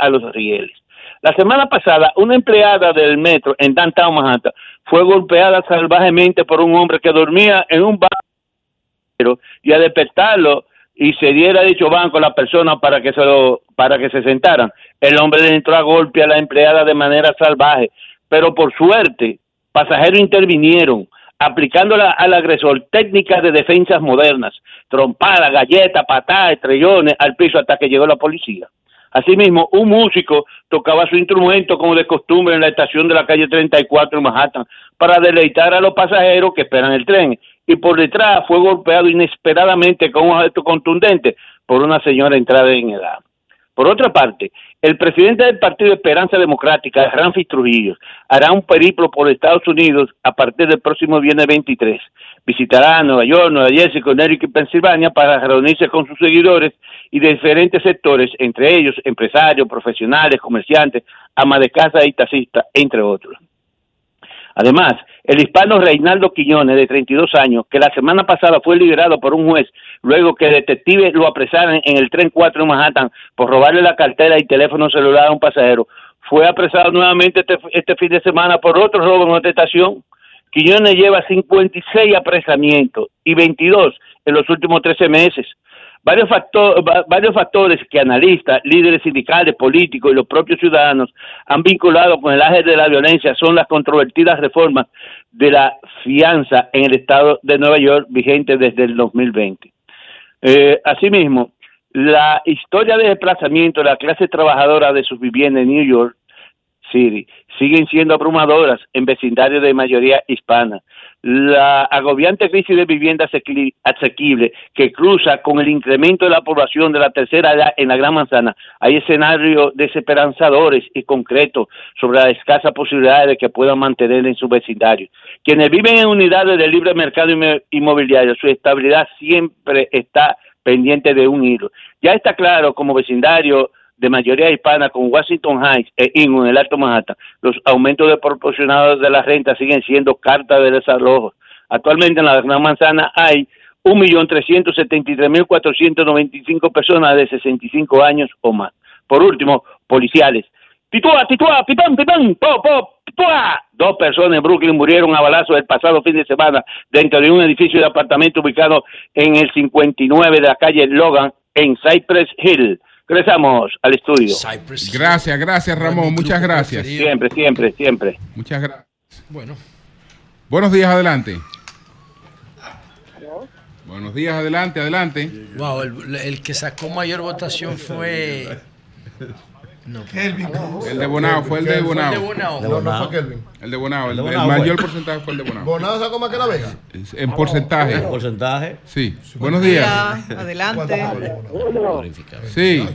a los rieles. La semana pasada, una empleada del metro en Downtown Manhattan fue golpeada salvajemente por un hombre que dormía en un banco y al despertarlo y se diera dicho banco a la persona para que se lo, para que se sentaran, el hombre le entró a golpe a la empleada de manera salvaje, pero por suerte pasajeros intervinieron aplicando la- al agresor técnicas de defensas modernas, trompadas, galletas, patadas, estrellones al piso hasta que llegó la policía. Asimismo, un músico tocaba su instrumento como de costumbre en la estación de la calle 34 en Manhattan para deleitar a los pasajeros que esperan el tren y por detrás fue golpeado inesperadamente con un objeto contundente por una señora entrada en edad. Por otra parte, el presidente del Partido Esperanza Democrática, Ramfis Trujillo, hará un periplo por Estados Unidos a partir del próximo viernes 23. Visitará Nueva York, Nueva Jersey, Connecticut y Pensilvania para reunirse con sus seguidores y de diferentes sectores, entre ellos empresarios, profesionales, comerciantes, amas de casa y taxistas, entre otros. Además, el hispano Reinaldo Quiñones, de 32 años, que la semana pasada fue liberado por un juez luego que detectives lo apresaran en el tren 4 en Manhattan por robarle la cartera y teléfono celular a un pasajero, fue apresado nuevamente este, este fin de semana por otro robo en otra estación. Quiñones lleva 56 apresamientos y 22 en los últimos 13 meses. Varios, facto- va- varios factores que analistas, líderes sindicales, políticos y los propios ciudadanos han vinculado con el ángel de la violencia son las controvertidas reformas de la fianza en el estado de Nueva York vigente desde el 2020. Eh, asimismo, la historia de desplazamiento de la clase trabajadora de sus viviendas en New York City siguen siendo abrumadoras en vecindarios de mayoría hispana. La agobiante crisis de vivienda asequi- asequible que cruza con el incremento de la población de la tercera edad en la Gran Manzana, hay escenarios desesperanzadores y concretos sobre las escasas posibilidades de que puedan mantener en su vecindario. Quienes viven en unidades de libre mercado inmo- inmobiliario, su estabilidad siempre está pendiente de un hilo. Ya está claro como vecindario de mayoría hispana con Washington Heights e Inwood en el Alto Manhattan, los aumentos desproporcionados de la renta siguen siendo carta de desalojo. Actualmente en la Gran Manzana hay 1.373.495 personas de 65 años o más. Por último, policiales. Titúa, titúa, pipán, pipán, po, po, titúa. Dos personas en Brooklyn murieron a balazos el pasado fin de semana dentro de un edificio de apartamento ubicado en el 59 de la calle Logan en Cypress Hill. Regresamos al estudio. Gracias, gracias Ramón, muchas gracias. Siempre, siempre, siempre. Muchas gracias. Bueno. Buenos días, adelante. Buenos días, adelante, adelante. Wow, el, el que sacó mayor votación fue. No. El de Bonao, fue el de Bonao. El de Bonao. No, no fue Kelvin. El de Bonao, el, El el mayor porcentaje fue el de Bonao. Bonao sacó más que la Vega. En porcentaje. ¿En porcentaje? Sí. Buenos días. Adelante. Sí.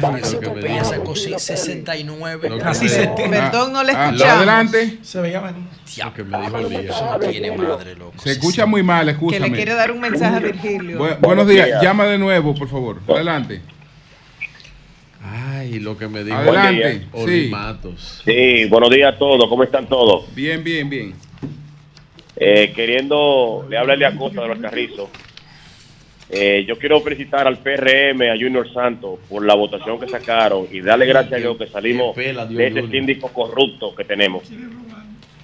Francisco Peña sacó sí, 69. Casi 70. Perdón, no le Ah, escuchamos. Adelante. Se veía venir. Que me dijo Eso no tiene madre, loco. Se escucha muy mal, Que escúchame. le quiere dar un mensaje a Virgilio. Bu- buenos días. Llama de nuevo, por favor. Adelante. Ay, lo que me dijo Adelante. Oli Sí. Matos. Sí, buenos días a todos, ¿cómo están todos? Bien, bien, bien. Eh, queriendo, le habla a Costa de los Carrizos. Eh, yo quiero felicitar al PRM, a Junior Santos, por la votación que sacaron y darle gracias a Dios que salimos pela de ese Junior. síndico corrupto que tenemos.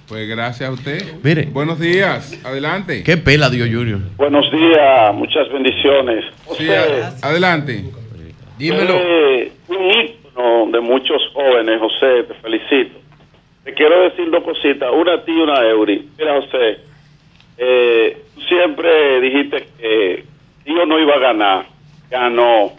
Pues gracias a usted. Mire. Buenos días. Adelante. ¿Qué pela dio Junior? Buenos días, muchas bendiciones. Sí, José, adelante. eh, un ícono de muchos jóvenes, José, te felicito. Te quiero decir dos cositas, una a ti y una a Eury. Mira, José, eh, tú siempre dijiste que Dios no iba a ganar, ganó.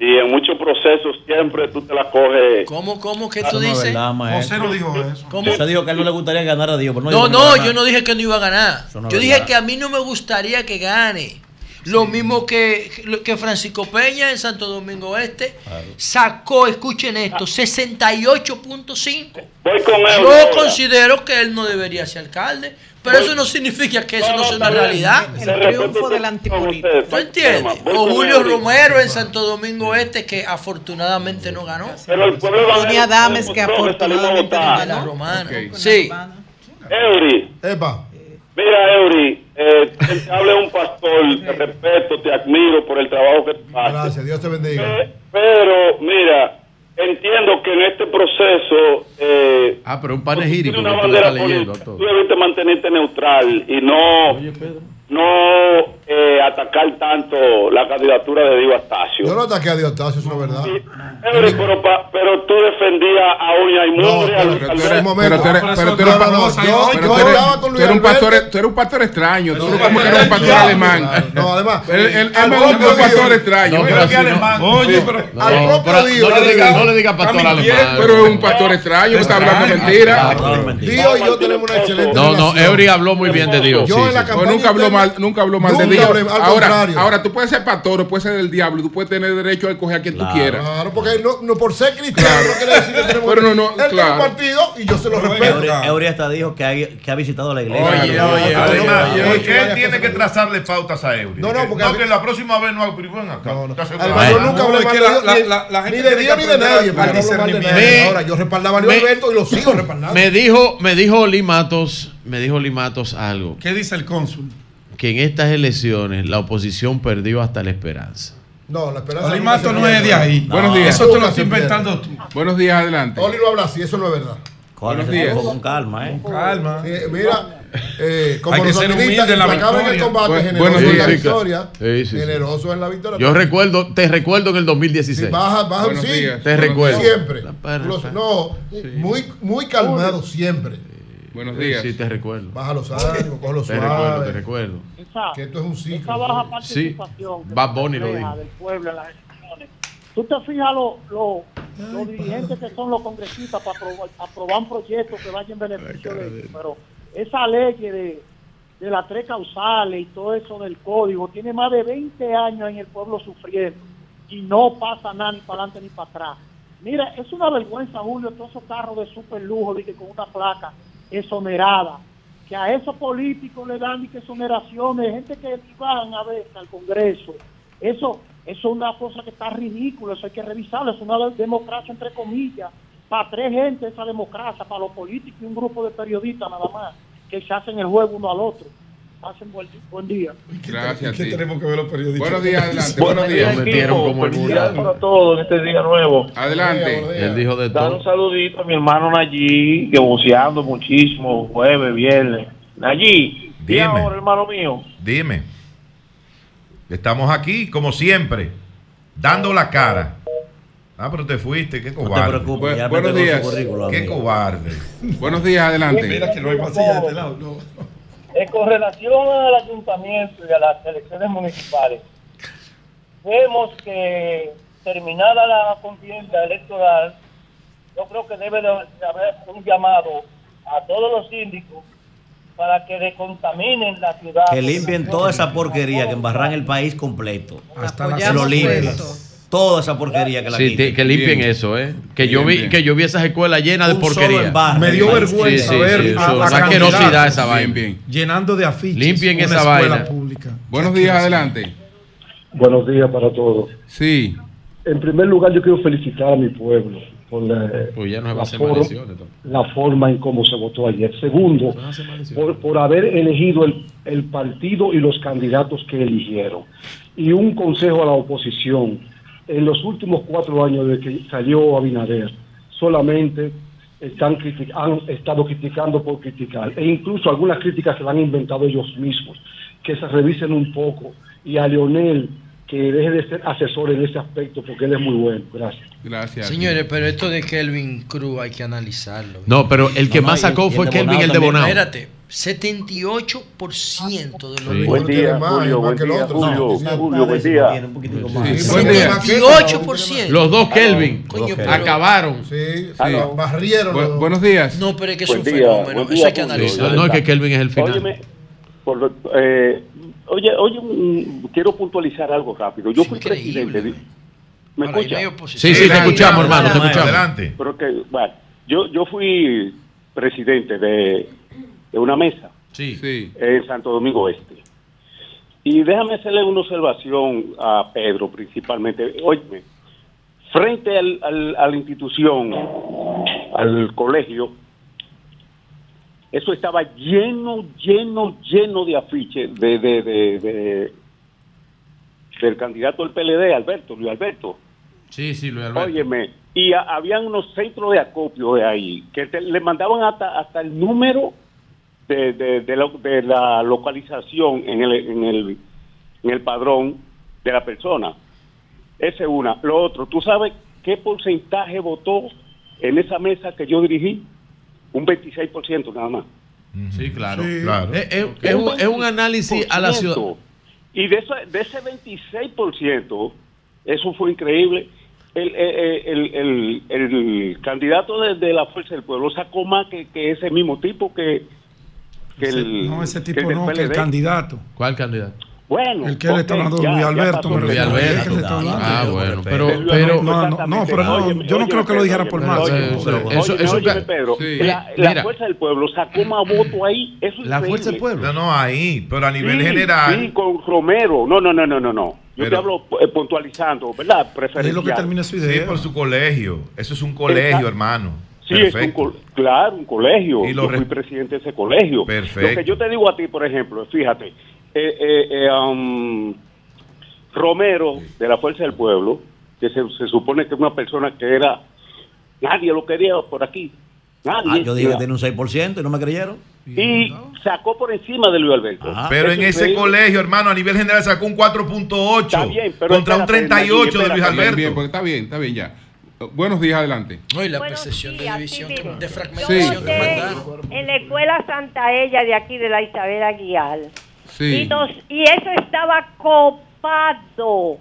Y en muchos procesos siempre tú te la coges. ¿Cómo, cómo que Eso tú dices? verdad. José no dijo eso. ¿Cómo? José dijo que a él no le gustaría ganar a Dios. pero No, no, yo no dije que no iba a ganar. no yo dije que a mí no me gustaría que gane. Lo mismo que, que Francisco Peña en Santo Domingo Este sacó, escuchen esto, 68.5. Voy con él Yo ahora. considero que él no debería ser alcalde, pero eso no significa que eso no sea una realidad. El triunfo del antipolítico. ¿Tú entiendes? O Julio Romero en Santo Domingo Este, que afortunadamente no ganó. Pero el pueblo va a Tony Adames, que afortunadamente no ganó. Sí. Eury. Mira, Eury, eh, te habla un pastor, te respeto, te admiro por el trabajo que tú haces. Gracias, Dios te bendiga. Eh, Pero, mira, entiendo que en este proceso eh, Ah, pero un panegírico una tú le bandera estás leyendo a política. todo. Tú debiste mantenerte neutral y no, no eh, atacar tanto la candidatura de Diego Astacio. Yo no ataqué a Diotasio, eso no es verdad. Eury, pero, pa- pero tú defendías a Uña y al- Pero tú eres, momento. pero tú eres, pero un No, no, no, pastor- pero tú eres- un pastor, tú eres un pastor extraño, tú eres No, como que eres un pastor no, alemán. No, además. Él, propio gusta un pastor extraño. No, ¿eh? pero no. Oye, pero No, al propio pero Dios. no le diga, no le diga pastor alemán. Pero es un pastor extraño, está hablando mentira. Dios y yo tenemos una excelente No, no. Eury habló muy bien de Dios. Yo sí, en la sí. campaña Pues nunca habló interna- mal, nunca habló mal de Nunca Dios. hablé, al Ahora, contrario. ahora tú puedes ser pastor o puedes ser del diablo, tú puedes tener derecho a escoger a quien tú quieras. Claro, porque no, no por ser cristiano no quiere decir que tenemos. Pero no, no, Él tiene claro. un partido y yo se lo respeto. Eury, Eury hasta dijo que ha, que ha visitado la iglesia. Oye, oye, Además, oye, ¿por oye, qué él oye, tiene que trazarle pautas a Eury? No, no, porque no, que la próxima vez no hago pero ven acá. ¿Estás seguro? Además, yo nunca hablé mal de Dios, ni- de Dios ni de nadie. no de Ahora, yo respaldaba a Alberto y lo sigo respaldando. Me dijo, me dijo Limatos, me dijo Limatos algo, ¿Qué dice el cónsul? Que en estas elecciones la oposición perdió hasta la esperanza. No, la esperanza. Olimato nunca no es de ahí. Buenos días. Eso te lo estoy inventando tú. Buenos días, adelante. Oli no habla así, eso no es verdad. Buenos días. con calma, ¿eh? Calma. Sí, mira, eh, como Hay que los ser humilde en la implacables en el combate, Bu- generosos buenos en la días. victoria, Sí, sí, sí. generosos en la victoria. Yo recuerdo, te recuerdo en el 2016. Sí, baja, baja, Buenos sí, días. Te recuerdo. siempre. Los- no, muy, muy calmado siempre. Buenos Sí, días. Sí, te recuerdo. Baja los ánimos, coge los Te recuerdo, te recuerdo. Esa, Que esto es un ciclo. esa baja participación que Bad Bunny lo dijo. del pueblo en las elecciones. Tú te fijas los lo, los dirigentes que son los congresistas para aprobar, aprobar un proyecto que vaya en beneficio de ellos, pero esa ley de, de las tres causales y todo eso del código tiene más de 20 años en el pueblo sufriendo y no pasa nada ni para adelante ni para atrás. Mira, es una vergüenza, Julio, todos esos carros de super lujo dije, con una placa exonerada que a esos políticos le dan y que exoneraciones, gente que van a ver al Congreso. Eso, eso es una cosa que está ridícula, eso hay que revisarlo, es una democracia entre comillas, para tres gente esa democracia, para los políticos y un grupo de periodistas nada más, que se hacen el juego uno al otro. Hacen buen, buen día. Gracias a ¿Qué ti. tenemos que ver los periodistas? Buenos días, adelante. Buenos Buenos días, metieron como una- para todos en este día nuevo. Adelante. Él dijo de Dar todo. un saludito a mi hermano Nayí, que buceando muchísimo, jueves, viernes. Nayí, ¿y Dime. ahora, hermano mío? Dime. Estamos aquí, como siempre, dando la cara. Ah, pero te fuiste, qué No te cobarde. preocupes, ya Bu- buenos días. Qué amigo. cobarde. Buenos días, adelante. Mira que no hay más silla de este lado. no. Eh, con relación al ayuntamiento y a las elecciones municipales, vemos que terminada la contienda electoral, yo creo que debe de haber un llamado a todos los síndicos para que descontaminen la ciudad. Que limpien toda esa porquería que embarran el país completo. Hasta la Que lo limpien. Toda esa porquería que la Sí, quiten. que limpien Bien. eso, ¿eh? Que yo vi bien. que yo vi esas escuelas llenas de Un porquería. embarre. Me dio vergüenza sí, ver sí, a, eso, a una candidatos asquerosidad esa vaina. Bien, bien. llenando de afiches Limpien una esa escuela vaina. pública. Buenos días, adelante. Buenos días para todos. Sí. En primer lugar, yo quiero felicitar a mi pueblo por la, Pues ya no la la forma en cómo se votó ayer. Segundo, No por, por haber elegido el, el partido y los candidatos que eligieron. Y un consejo a la oposición. En los últimos cuatro años de que salió Abinader, solamente están criti- han estado criticando por criticar. E incluso algunas críticas se las han inventado ellos mismos. Que se revisen un poco. Y a Leonel, que deje de ser asesor en ese aspecto, porque él es muy bueno. Gracias. Gracias. Señores, pero esto de Kelvin Cruz hay que analizarlo. No, pero el que No, más sacó fue Kelvin el de. Bonao. Espérate, 78% de los Sí. Buen día, Julio. Buen día, Julio. Julio, buen día. tiene un poquitico más. Sí, Sí, buen sí, día. más que- 28%. Los dos Kelvin Coño, pero- acabaron. Sí, Sí. barrieron. Bu- los- buenos días. No, pero es que es un día, fenómeno. Eso hay que analizarlo. no es que Kelvin es el final. Óyeme, Por eh, oye, oye, quiero puntualizar algo rápido. Yo fui presidente. de- ¿Me escucha? Sí, sí, te escuchamos, hermano, te escuchamos. Adelante. Pero que, bueno, yo, yo fui presidente de, de una mesa Sí. en Santo Domingo Este. Y déjame hacerle una observación a Pedro principalmente. Óyeme, frente al, al- a la institución, al colegio, eso estaba lleno, lleno, lleno de afiches de, de, de- de- del candidato del PLD, Alberto, Luis Alberto. Sí, sí, Luis Alberto. Óyeme, y a- habían unos centros de acopio de ahí que te- le mandaban hasta, hasta el número de, de, de la, de la localización en el, en, el, en el padrón de la persona. Esa es una. Lo otro, ¿tú sabes qué porcentaje votó en esa mesa que yo dirigí? Un 26% nada más. Sí, claro. Sí. Claro. Es, es- es un, es un análisis a la ciudad. Y de, ese- de ese 26%, eso fue increíble. El, el, el, el- el candidato de, de la Fuerza del Pueblo sacó más que, que ese mismo tipo que, que el. No, ese que tipo del no, que el candidato. ¿Cuál candidato? Bueno, El que le está hablando Luis Alberto. Luis Alberto. que hablando. Ah, bueno, pero, pero, No, no, no, pero no, Óyeme, yo no creo que lo dijera por más. Eso- eso- óyeme, Pedro, Sí. la, la Mira. Fuerza del Pueblo sacó más votos ahí. Eso es La Fuerza del increíble. Pueblo. No, no, ahí, pero a nivel Sí, general. Sí, con Romero. No, no, no, no, no. no. Yo Pero- te hablo eh, puntualizando, ¿verdad? Preferencial. su Sí, por su colegio. Eso es un colegio, Exacto. hermano. Sí, es un Perfecto. co- claro, un colegio. Y lo yo fui re- presidente de ese colegio. Perfecto. Lo que yo te digo a ti, por ejemplo, fíjate, eh, eh, eh, um, Romero de la Fuerza del Pueblo, que se, se supone que es una persona que era, nadie lo quería por aquí. Nadie. Ah, yo dije que tiene un 6% y no me creyeron. y sacó por encima de Luis Alberto. Pero Eso en es ese increíble. colegio, hermano, a nivel general sacó un 4.8 Está bien, pero contra un espérate, 38 de espérate. Luis Bien, Alberto. bien, porque está bien, está bien ya. Buenos días, adelante. No, y la percepción de división, que- de Sí. fragmentación en la escuela Santa Ella de aquí de la Isabel Aguiar. Sí. Y, nos- y eso estaba copado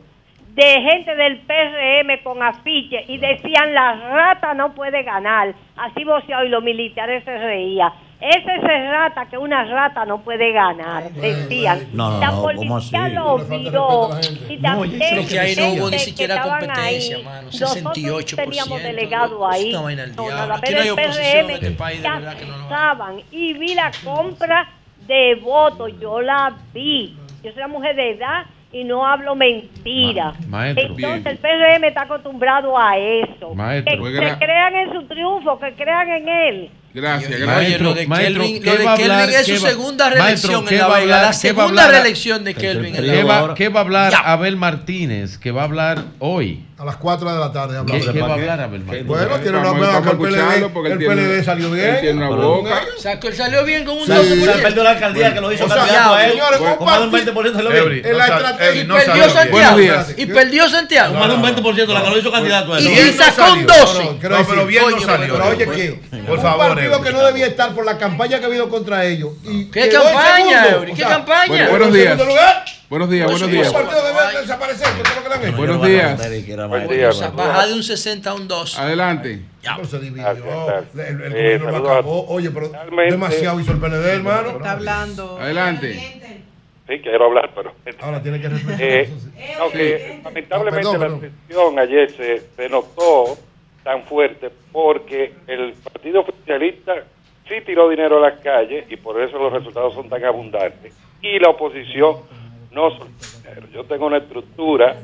de gente del PRM con afiche y decían la rata no puede ganar. Así voceado y los militares se reían. Ese es rata que una rata no puede ganar, decían. No, no, la no, ¿cómo policía lo No la gente. Y No, también Es que ahí no hubo ni siquiera competencia, ahí. mano. Nosotros 68%. teníamos delegado ahí. No, pero no hay el oposición en PRM este país, de verdad que no lo estaban y vi la compra de votos, yo la vi. Yo soy una mujer de edad y no hablo mentira. Ma- maestro. Entonces Bien. el PRM está acostumbrado a eso. Maestro. Que, que crean en su triunfo, que crean en él. Gracias, Oye, gracias. lo de Maestro, Kelvin, ¿qué lo de Kelvin hablar- es qué su va- segunda Maestro, reelección ¿qué en La Vega. La qué segunda hablar- reelección de Kelvin en La ¿Qué va, qué va a hablar Abel Martínez? Que va a hablar hoy. A las 4 de la tarde ¿Qué, hablamos. qué va a hablar Abel Martínez? Bueno, tiene una buena que el PLD, el PLD salió bien. él tiene una boca. O sea, que él salió bien con un Sí. 12%. Sí. perdió la alcaldía que lo hizo O sea, candidato a él. señores, con más de un 20% se lo Eury, vi. En la no sal- estrategia- Eury, Y perdió. Santiago. Y perdió Santiago. Con más de un 20% la que lo hizo candidato a él. Y sacó un salió. 12. No, pero bien no Oye, salió. Pero oye. ¿qué? Por favor, partido que no debía estar por la campaña que ha habido contra ellos. Y ¿Qué campaña, segundo. Eury? O ¿Qué sea, campaña? Buenos en días. lugar. Buenos días, buenos días. Buenos días. O bajar de un 60 a un 2. Adelante. No se dividió. El, el Eh, gobierno lo acabó. Oye, pero Realmente- demasiado hizo el PLD, hermano. Está hablando. Adelante. Sí, quiero hablar, pero... Ahora tiene que respetar. Eh, aunque lamentablemente Perdón, la sesión ayer se, se notó tan fuerte porque el Partido Oficialista sí tiró dinero a las calles y por eso los resultados son tan abundantes. Y la oposición no soltó dinero. Yo tengo una estructura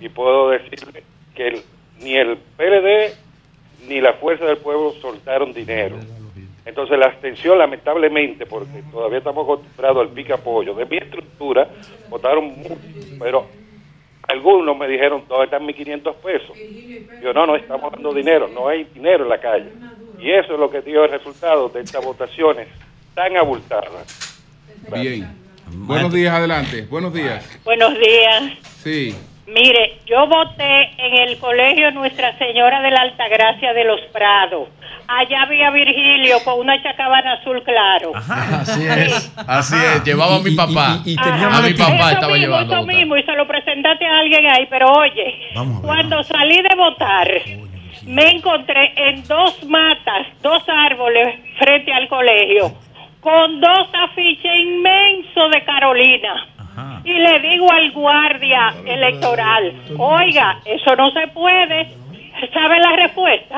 y puedo decirle que ni el PLD ni la Fuerza del Pueblo soltaron dinero. Entonces la abstención, lamentablemente, porque todavía estamos acostumbrados al pica apoyo, de mi estructura, votaron mucho, pero algunos me dijeron, ¿dónde están mis 500 pesos? Yo, no, no estamos dando dinero, no hay dinero en la calle. Y eso es lo que dio el resultado de estas votaciones tan abultadas. Bien. Buenos días, adelante. Buenos días. Buenos días. Sí. Mire, yo voté en el colegio Nuestra Señora de la Altagracia de los Prados. Allá había Virgilio con una chacabana azul claro. Así es, así es. Llevaba a mi papá. y- y tenía a mi papá eso estaba mismo, llevando. eso mismo, y se lo presentaste a alguien ahí, pero oye, ver, cuando salí de votar, me encontré en dos matas, dos árboles frente al colegio, con dos afiches inmensos de Carolina y le digo al guardia electoral, oiga, eso no se puede. ¿Sabe la respuesta?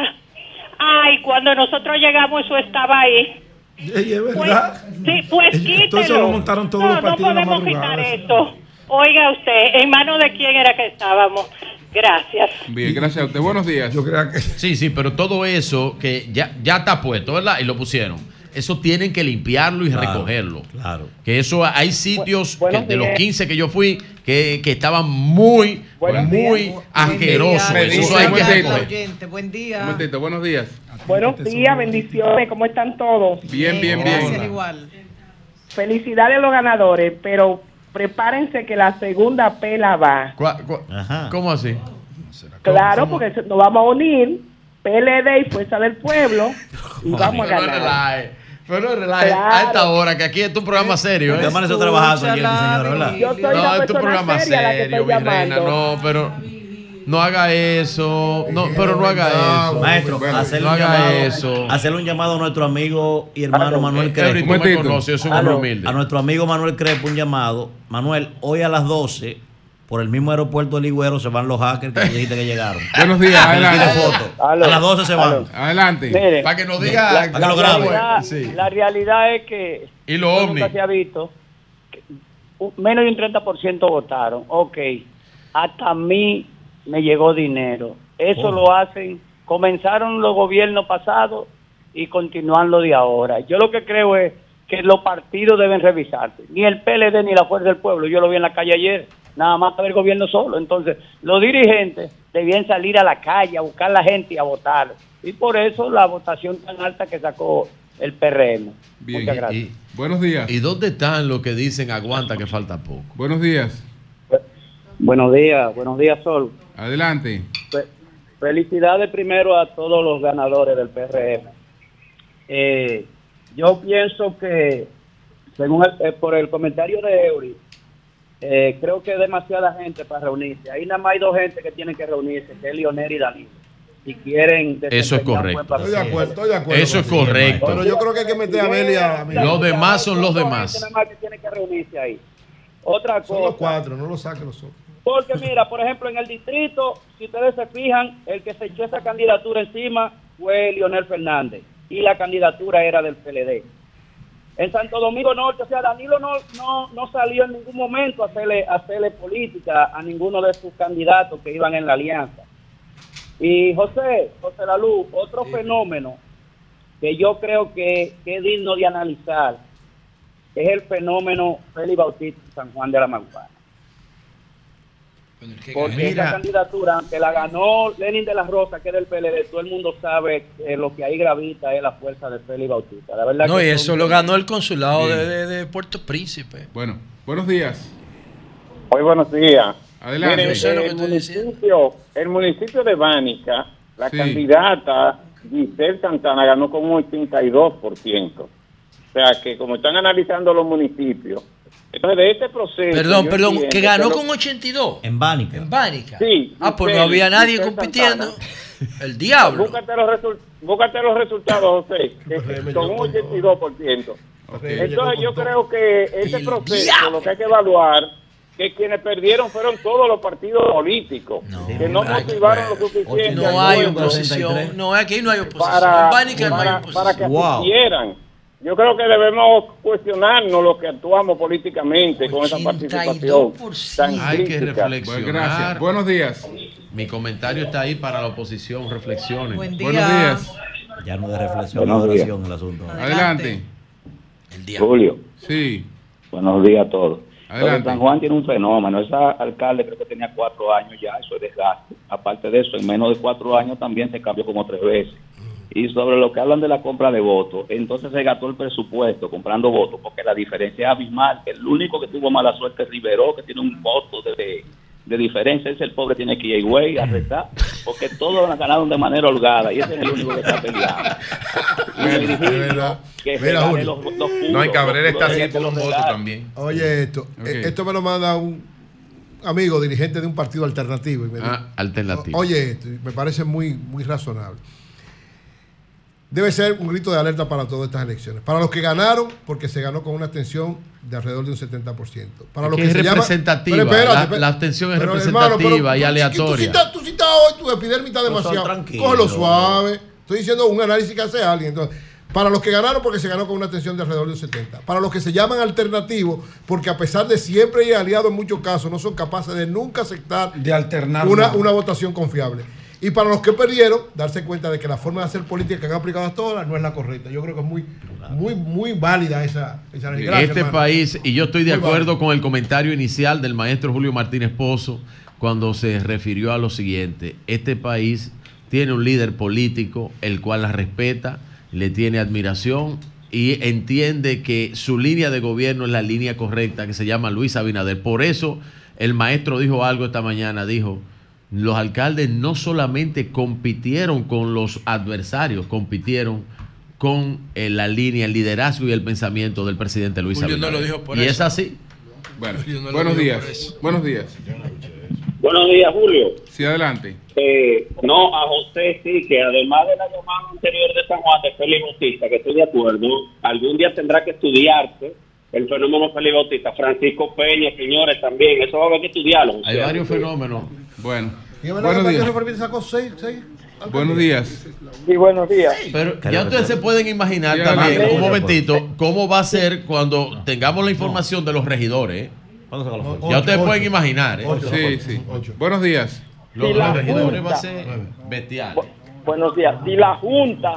Ay, cuando nosotros llegamos eso estaba ahí. Ey, es verdad. Sí, pues Entonces quítelo. lo montaron todos no, los partidos no podemos quitar esto. Oiga usted, ¿en manos de quién era que estábamos? Gracias. Bien, gracias a usted. Buenos días. Sí, sí, pero todo eso que ya, ya está puesto, ¿verdad? Y lo pusieron. Eso tienen que limpiarlo y Claro, recogerlo. Claro. Que eso hay sitios que de los días. 15 que yo fui que, que estaban muy, muy asquerosos. Me dice Eso hay que recoger. buen día. Momentito, buenos días. Buenos días, bendiciones, ¿cómo están todos? Bien, bien, bien. Gracias, igual. Felicidades a los ganadores, pero prepárense que la segunda pela va. ¿Cómo así? Claro, porque nos vamos a unir, PLD y Fuerza del Pueblo, y <laughs> vamos a ganar. Pero no relaje. Claro. A esta hora, que aquí es un programa serio. ¿eh? Usted amaneció trabajando mi señora, ¿verdad? Yo soy No, es un persona programa serio, mi reina. No, pero no haga eso. No, pero no haga eso. Maestro, hacerle, no un haga llamado, eso. hacerle un llamado a nuestro amigo y hermano Manuel Crespo. Eury, tú me es un humilde. A nuestro amigo Manuel Crespo un llamado. Manuel, hoy a las 12, por el mismo aeropuerto de Ligüero, se van los hackers que dijiste que llegaron. <laughs> Buenos días, adelante. foto. A las 12 se van. Adelante. Mire, Para que nos diga. la, para que lo grabe. realidad, Sí. la realidad es que Y lo ovni. nunca se ha visto. que Menos de un 30% votaron. Ok, hasta a mí me llegó dinero. Eso Oh. lo hacen, comenzaron los gobiernos pasados y continúan lo de ahora. Yo lo que creo es que los partidos deben revisarse. Ni el PLD ni la Fuerza del Pueblo. Yo lo vi en la calle ayer. Nada más para el gobierno solo. Entonces, los dirigentes debían salir a la calle a buscar la gente y a votar. Y por eso la votación tan alta que sacó el PRM. Bien. Muchas gracias. Y- Buenos días. ¿Y dónde están los que dicen aguanta que falta poco? Buenos días. Buenos días, buenos días, Sol. Adelante. Fe- Felicidades primero a todos los ganadores del PRM. Eh, yo pienso que, según el- eh, por el comentario de Eury, eh, creo que es demasiada gente para reunirse. Ahí nada más hay dos gente que tienen que reunirse, que es Leonel y Danilo. Si quieren Eso es correcto. Estoy de acuerdo, estoy de acuerdo. Eso es correcto. Pero yo creo que hay que meter a Beli a, a mí. Los demás son los demás. gente nada más que tienen que reunirse ahí. Otra Son los cosa. cuatro, no los saquen los otros. Porque mira, por ejemplo, en el distrito, si ustedes se fijan, el que se echó esa candidatura encima fue Leonel Fernández y la candidatura era del PLD. En Santo Domingo Norte, o sea, Danilo no, no, no salió en ningún momento a hacerle, a hacerle política a ninguno de sus candidatos que iban en la alianza. Y José, José Lalu, otro fenómeno que yo creo que, que es digno de analizar es el fenómeno Félix Bautista en San Juan de la Maguana. Porque Mira. esa candidatura, aunque la ganó Lenin de la Rosa, que es del PLD, todo el mundo sabe que lo que ahí gravita es la fuerza de Félix Bautista. La verdad No, que y eso lo ganó el consulado de, de- de Puerto Príncipe. Bueno, buenos días. Muy buenos días. Adelante. Miren, Yo sé lo que el, municipio, el municipio de Bánica, la Sí. candidata Giselle Santana ganó con un 82%. O sea que como están analizando los municipios, entonces de este proceso... Perdón, perdón, entiendo que ganó lo- con 82. En Bánica. En Bánica. Sí. Ah, pues no había nadie compitiendo. Santana. <laughs> El diablo. Búscate los, resul- búscate los resultados, José, <laughs> con un 82%. Entonces yo creo que este proceso lo que hay que evaluar que quienes perdieron fueron todos los partidos políticos, que no motivaron lo suficiente. No hay oposición. No, aquí no hay oposición. para, en Bánica no hay para, oposición. para que asistieran. Yo creo que debemos cuestionarnos lo que actuamos políticamente con esa participación tan Hay que crítica. reflexionar. Gracias. Buenos días. Mi comentario está ahí para la oposición. Reflexionen. Buen Buenos días. Ya no de reflexión, no de oración el asunto. Adelante. Julio, Sí. buenos días a todos. Adelante. San Juan tiene un fenómeno. Ese alcalde creo que tenía cuatro años ya, eso es desgaste. Aparte de eso, en menos de cuatro años también se cambió como tres veces. Y sobre lo que hablan de la compra de votos, entonces se gastó el presupuesto comprando votos, porque la diferencia es abismal. El único que tuvo mala suerte es Riveró, que tiene un voto de, de diferencia. Ese el pobre tiene que ir a Higüey a restar, porque todos han ganado de manera holgada y ese es el único que está peleando. <laughs> Mira, gane Julio. los- los puntos, No, y Cabrera está por los votos también. Oye, esto, eh, esto me lo manda un amigo dirigente de un partido alternativo. Y me Ah, dice, alternativo. Oye, esto, me parece muy, muy razonable. Debe ser un grito de alerta para todas estas elecciones. Para los que ganaron, porque se ganó con una abstención de alrededor de un 70%. Para los que que, es se llama- representativa, Pero espérate, la- espérate. la abstención es Pero, representativa y tú- tú- aleatoria. Tú, citas, tú citas hoy, tu epidermis está Pero demasiado. Cógelo suave. Estoy diciendo un análisis que hace alguien. Entonces, para los que ganaron, porque se ganó con una abstención de alrededor de un 70. Para los que se llaman alternativos, porque a pesar de siempre ir aliados en muchos casos, no son capaces de nunca aceptar De alternar. una, una votación confiable. Y para los que perdieron, darse cuenta de que la forma de hacer política que han aplicado hasta ahora no es la correcta. Yo creo que es muy, muy, muy válida esa, esa En Gracias, este hermano. país, y yo estoy de Muy acuerdo válido. con el comentario inicial del maestro Julio Martínez Pozo cuando se refirió a lo siguiente, este país tiene un líder político el cual la respeta, le tiene admiración y entiende que su línea de gobierno es la línea correcta que se llama Luis Abinader. Por eso el maestro dijo algo esta mañana, dijo, los alcaldes no solamente compitieron con los adversarios, compitieron con eh, la línea, el liderazgo y el pensamiento del presidente Luis Julio no Abinader. lo dijo por y eso. es así. Bueno, no buenos días. Buenos días. Buenos días, Julio. Sí, adelante. Eh, no, a José sí, que además de la llamada anterior de San Juan de Félix Bautista, que estoy de acuerdo, algún día tendrá que estudiarse el fenómeno Félix Bautista. Francisco Peña, señores, también. Eso va a haber que estudiarlo. Hay varios fenómenos. Bueno, Y buenos días. Sacó seis, seis Buenos días. Sí, buenos días. Pero ya ustedes se pueden imaginar Sí, también, un momentito, cómo va a ser cuando tengamos la información de los regidores. ¿eh? Ya ustedes pueden imaginar. ¿eh? Sí, sí. Buenos días. Los regidores va a ser bestial. Buenos días. Si la Junta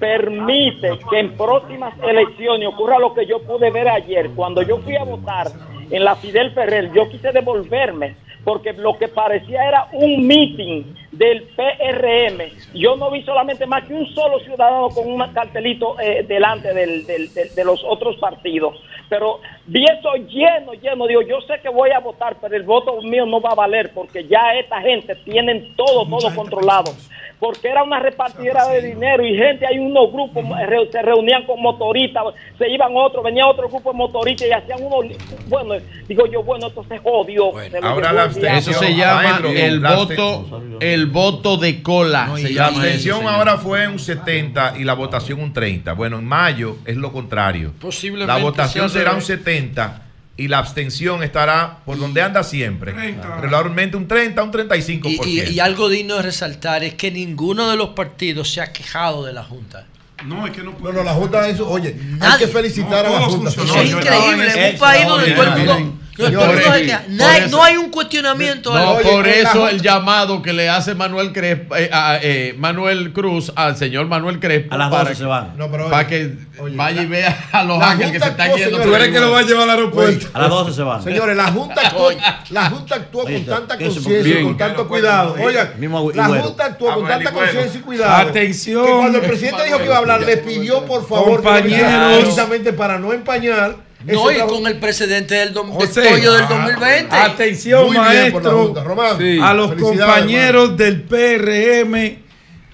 permite que en próximas elecciones ocurra lo que yo pude ver ayer, cuando yo fui a votar en la Fidel Ferrer, yo quise devolverme porque lo que parecía era un meeting del PRM. Yo no vi solamente más que un solo ciudadano con un cartelito eh, delante del- del- del- de los otros partidos. Pero vi eso lleno, lleno. Digo, yo sé que voy a votar, pero el voto mío no va a valer porque ya esta gente tienen todo, todo controlado. Porque era una repartidera de dinero y gente, hay unos grupos, se reunían con motoristas, se iban otros, venía otro grupo de motoristas y hacían unos... Bueno, digo yo, bueno, esto se jodió. se lo ahora la diablo. Eso se llama Maestro, el voto, el voto de cola. No, se y la llama abstención eso, ahora fue un 70 y la votación un 30. Bueno, en mayo es lo contrario. Posiblemente La votación será un revés. 70 y la abstención estará por donde anda siempre. Regularmente un 30, un 35%. Y, y- y algo digno de resaltar es que ninguno de los partidos se ha quejado de la Junta. No, es que no No, no, la Junta eso, oye, hay que felicitar No, a la Junta. es increíble, en un país donde todo el mundo... No hay- no hay un cuestionamiento. No, al- por eso el llamado que le hace Manuel Crespo, eh, a- eh, Manuel Cruz al señor Manuel Crespo A las para 12 se van. No, pero oye, para que oye, vaya y vea a los ángeles que se están actuó, yendo. señores, Tú eres que lo va a llevar al aeropuerto. A las 12 se van. Señores, la Junta actuó, la Junta actuó Oye, con tanta conciencia y con tanto cuidado. Oigan, Mismo la. Junta actuó Ah, con tanta conciencia y cuidado. Atención. Que cuando el presidente dijo que iba a hablar, le pidió por favor precisamente para no empañar. No, y con el precedente del, del pollo del Ah, 2020. Atención, Muy bien por la maestro. Junta. Román, Sí. a los compañeros del PRM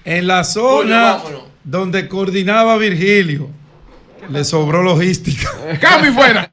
en la zona donde coordinaba Virgilio. Le sobró logística. Cambio y fuera.